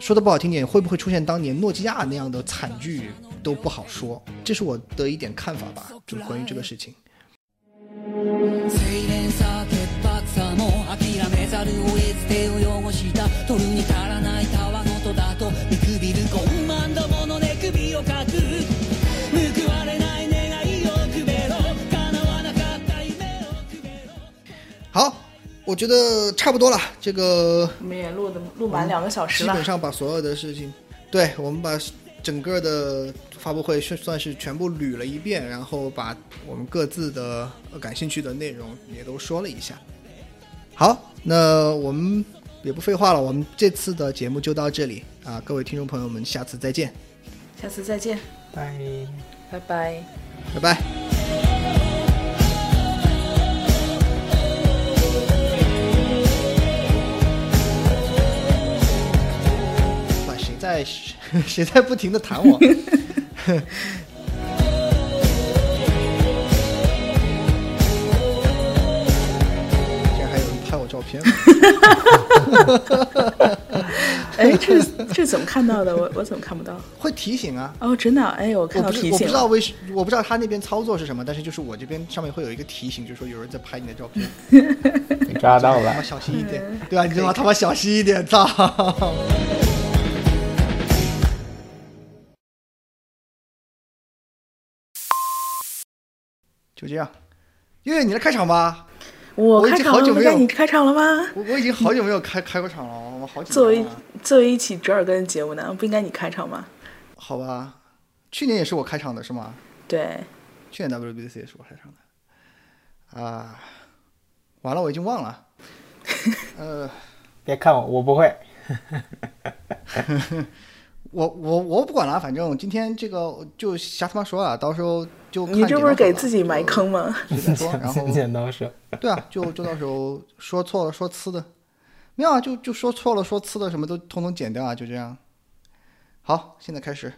说的不好听点，会不会出现当年诺基亚那样的惨剧都不好说。这是我的一点看法吧，就关于这个事情。精錬さ潔白さも諦めざるを得ず手を汚した取るに足らないごとだと見くびる傲慢どもの寝首をかく報われない願いをくべろ叶わなかった夢をくべろ好，我觉得差不多了。这个我们也录的录满两个小时了基本。上把所有的事情，对我们把整个的发布会算算是全部捋了一遍，然后把我们各自的呃感兴趣的内容也都说了一下。好，那我们也不废话了，我们这次的节目就到这里啊，各位听众朋友们，下次再见，下次再见，拜。拜拜。拜拜。哇，谁在 谁在不停的弹我？竟然还有人拍我照片。哎，这这怎么看到的？我我怎么看不到？会提醒啊。哦，真的啊？哎，我看到我不是我不。知道为什，我不知道他那边操作是什么，但是就是我这边上面会有一个提醒，就是说有人在拍你的照片，你抓到了他妈。小心一点，对吧？你他妈他妈小心一点，操！就这样，月月你来开场吧。我开场了，该你开场了吗？我我已经好久没有开开过场了，我好紧张作为啊。作为一起折耳根的节目呢，不应该你开场吗？好吧，去年也是我开场的是吗？对，去年 WBC 也是我开场的。啊，完了，我已经忘了。呃，别看我，我不会。我我我不管了，反正今天这个就瞎他妈说啊，到时候就你这不是给自己埋坑吗？随便说，然后剪剪刀手，对啊，就就到时候说错了说呲的，没有啊，就就说错了说呲的什么都通通剪掉啊，就这样。好，现在开始。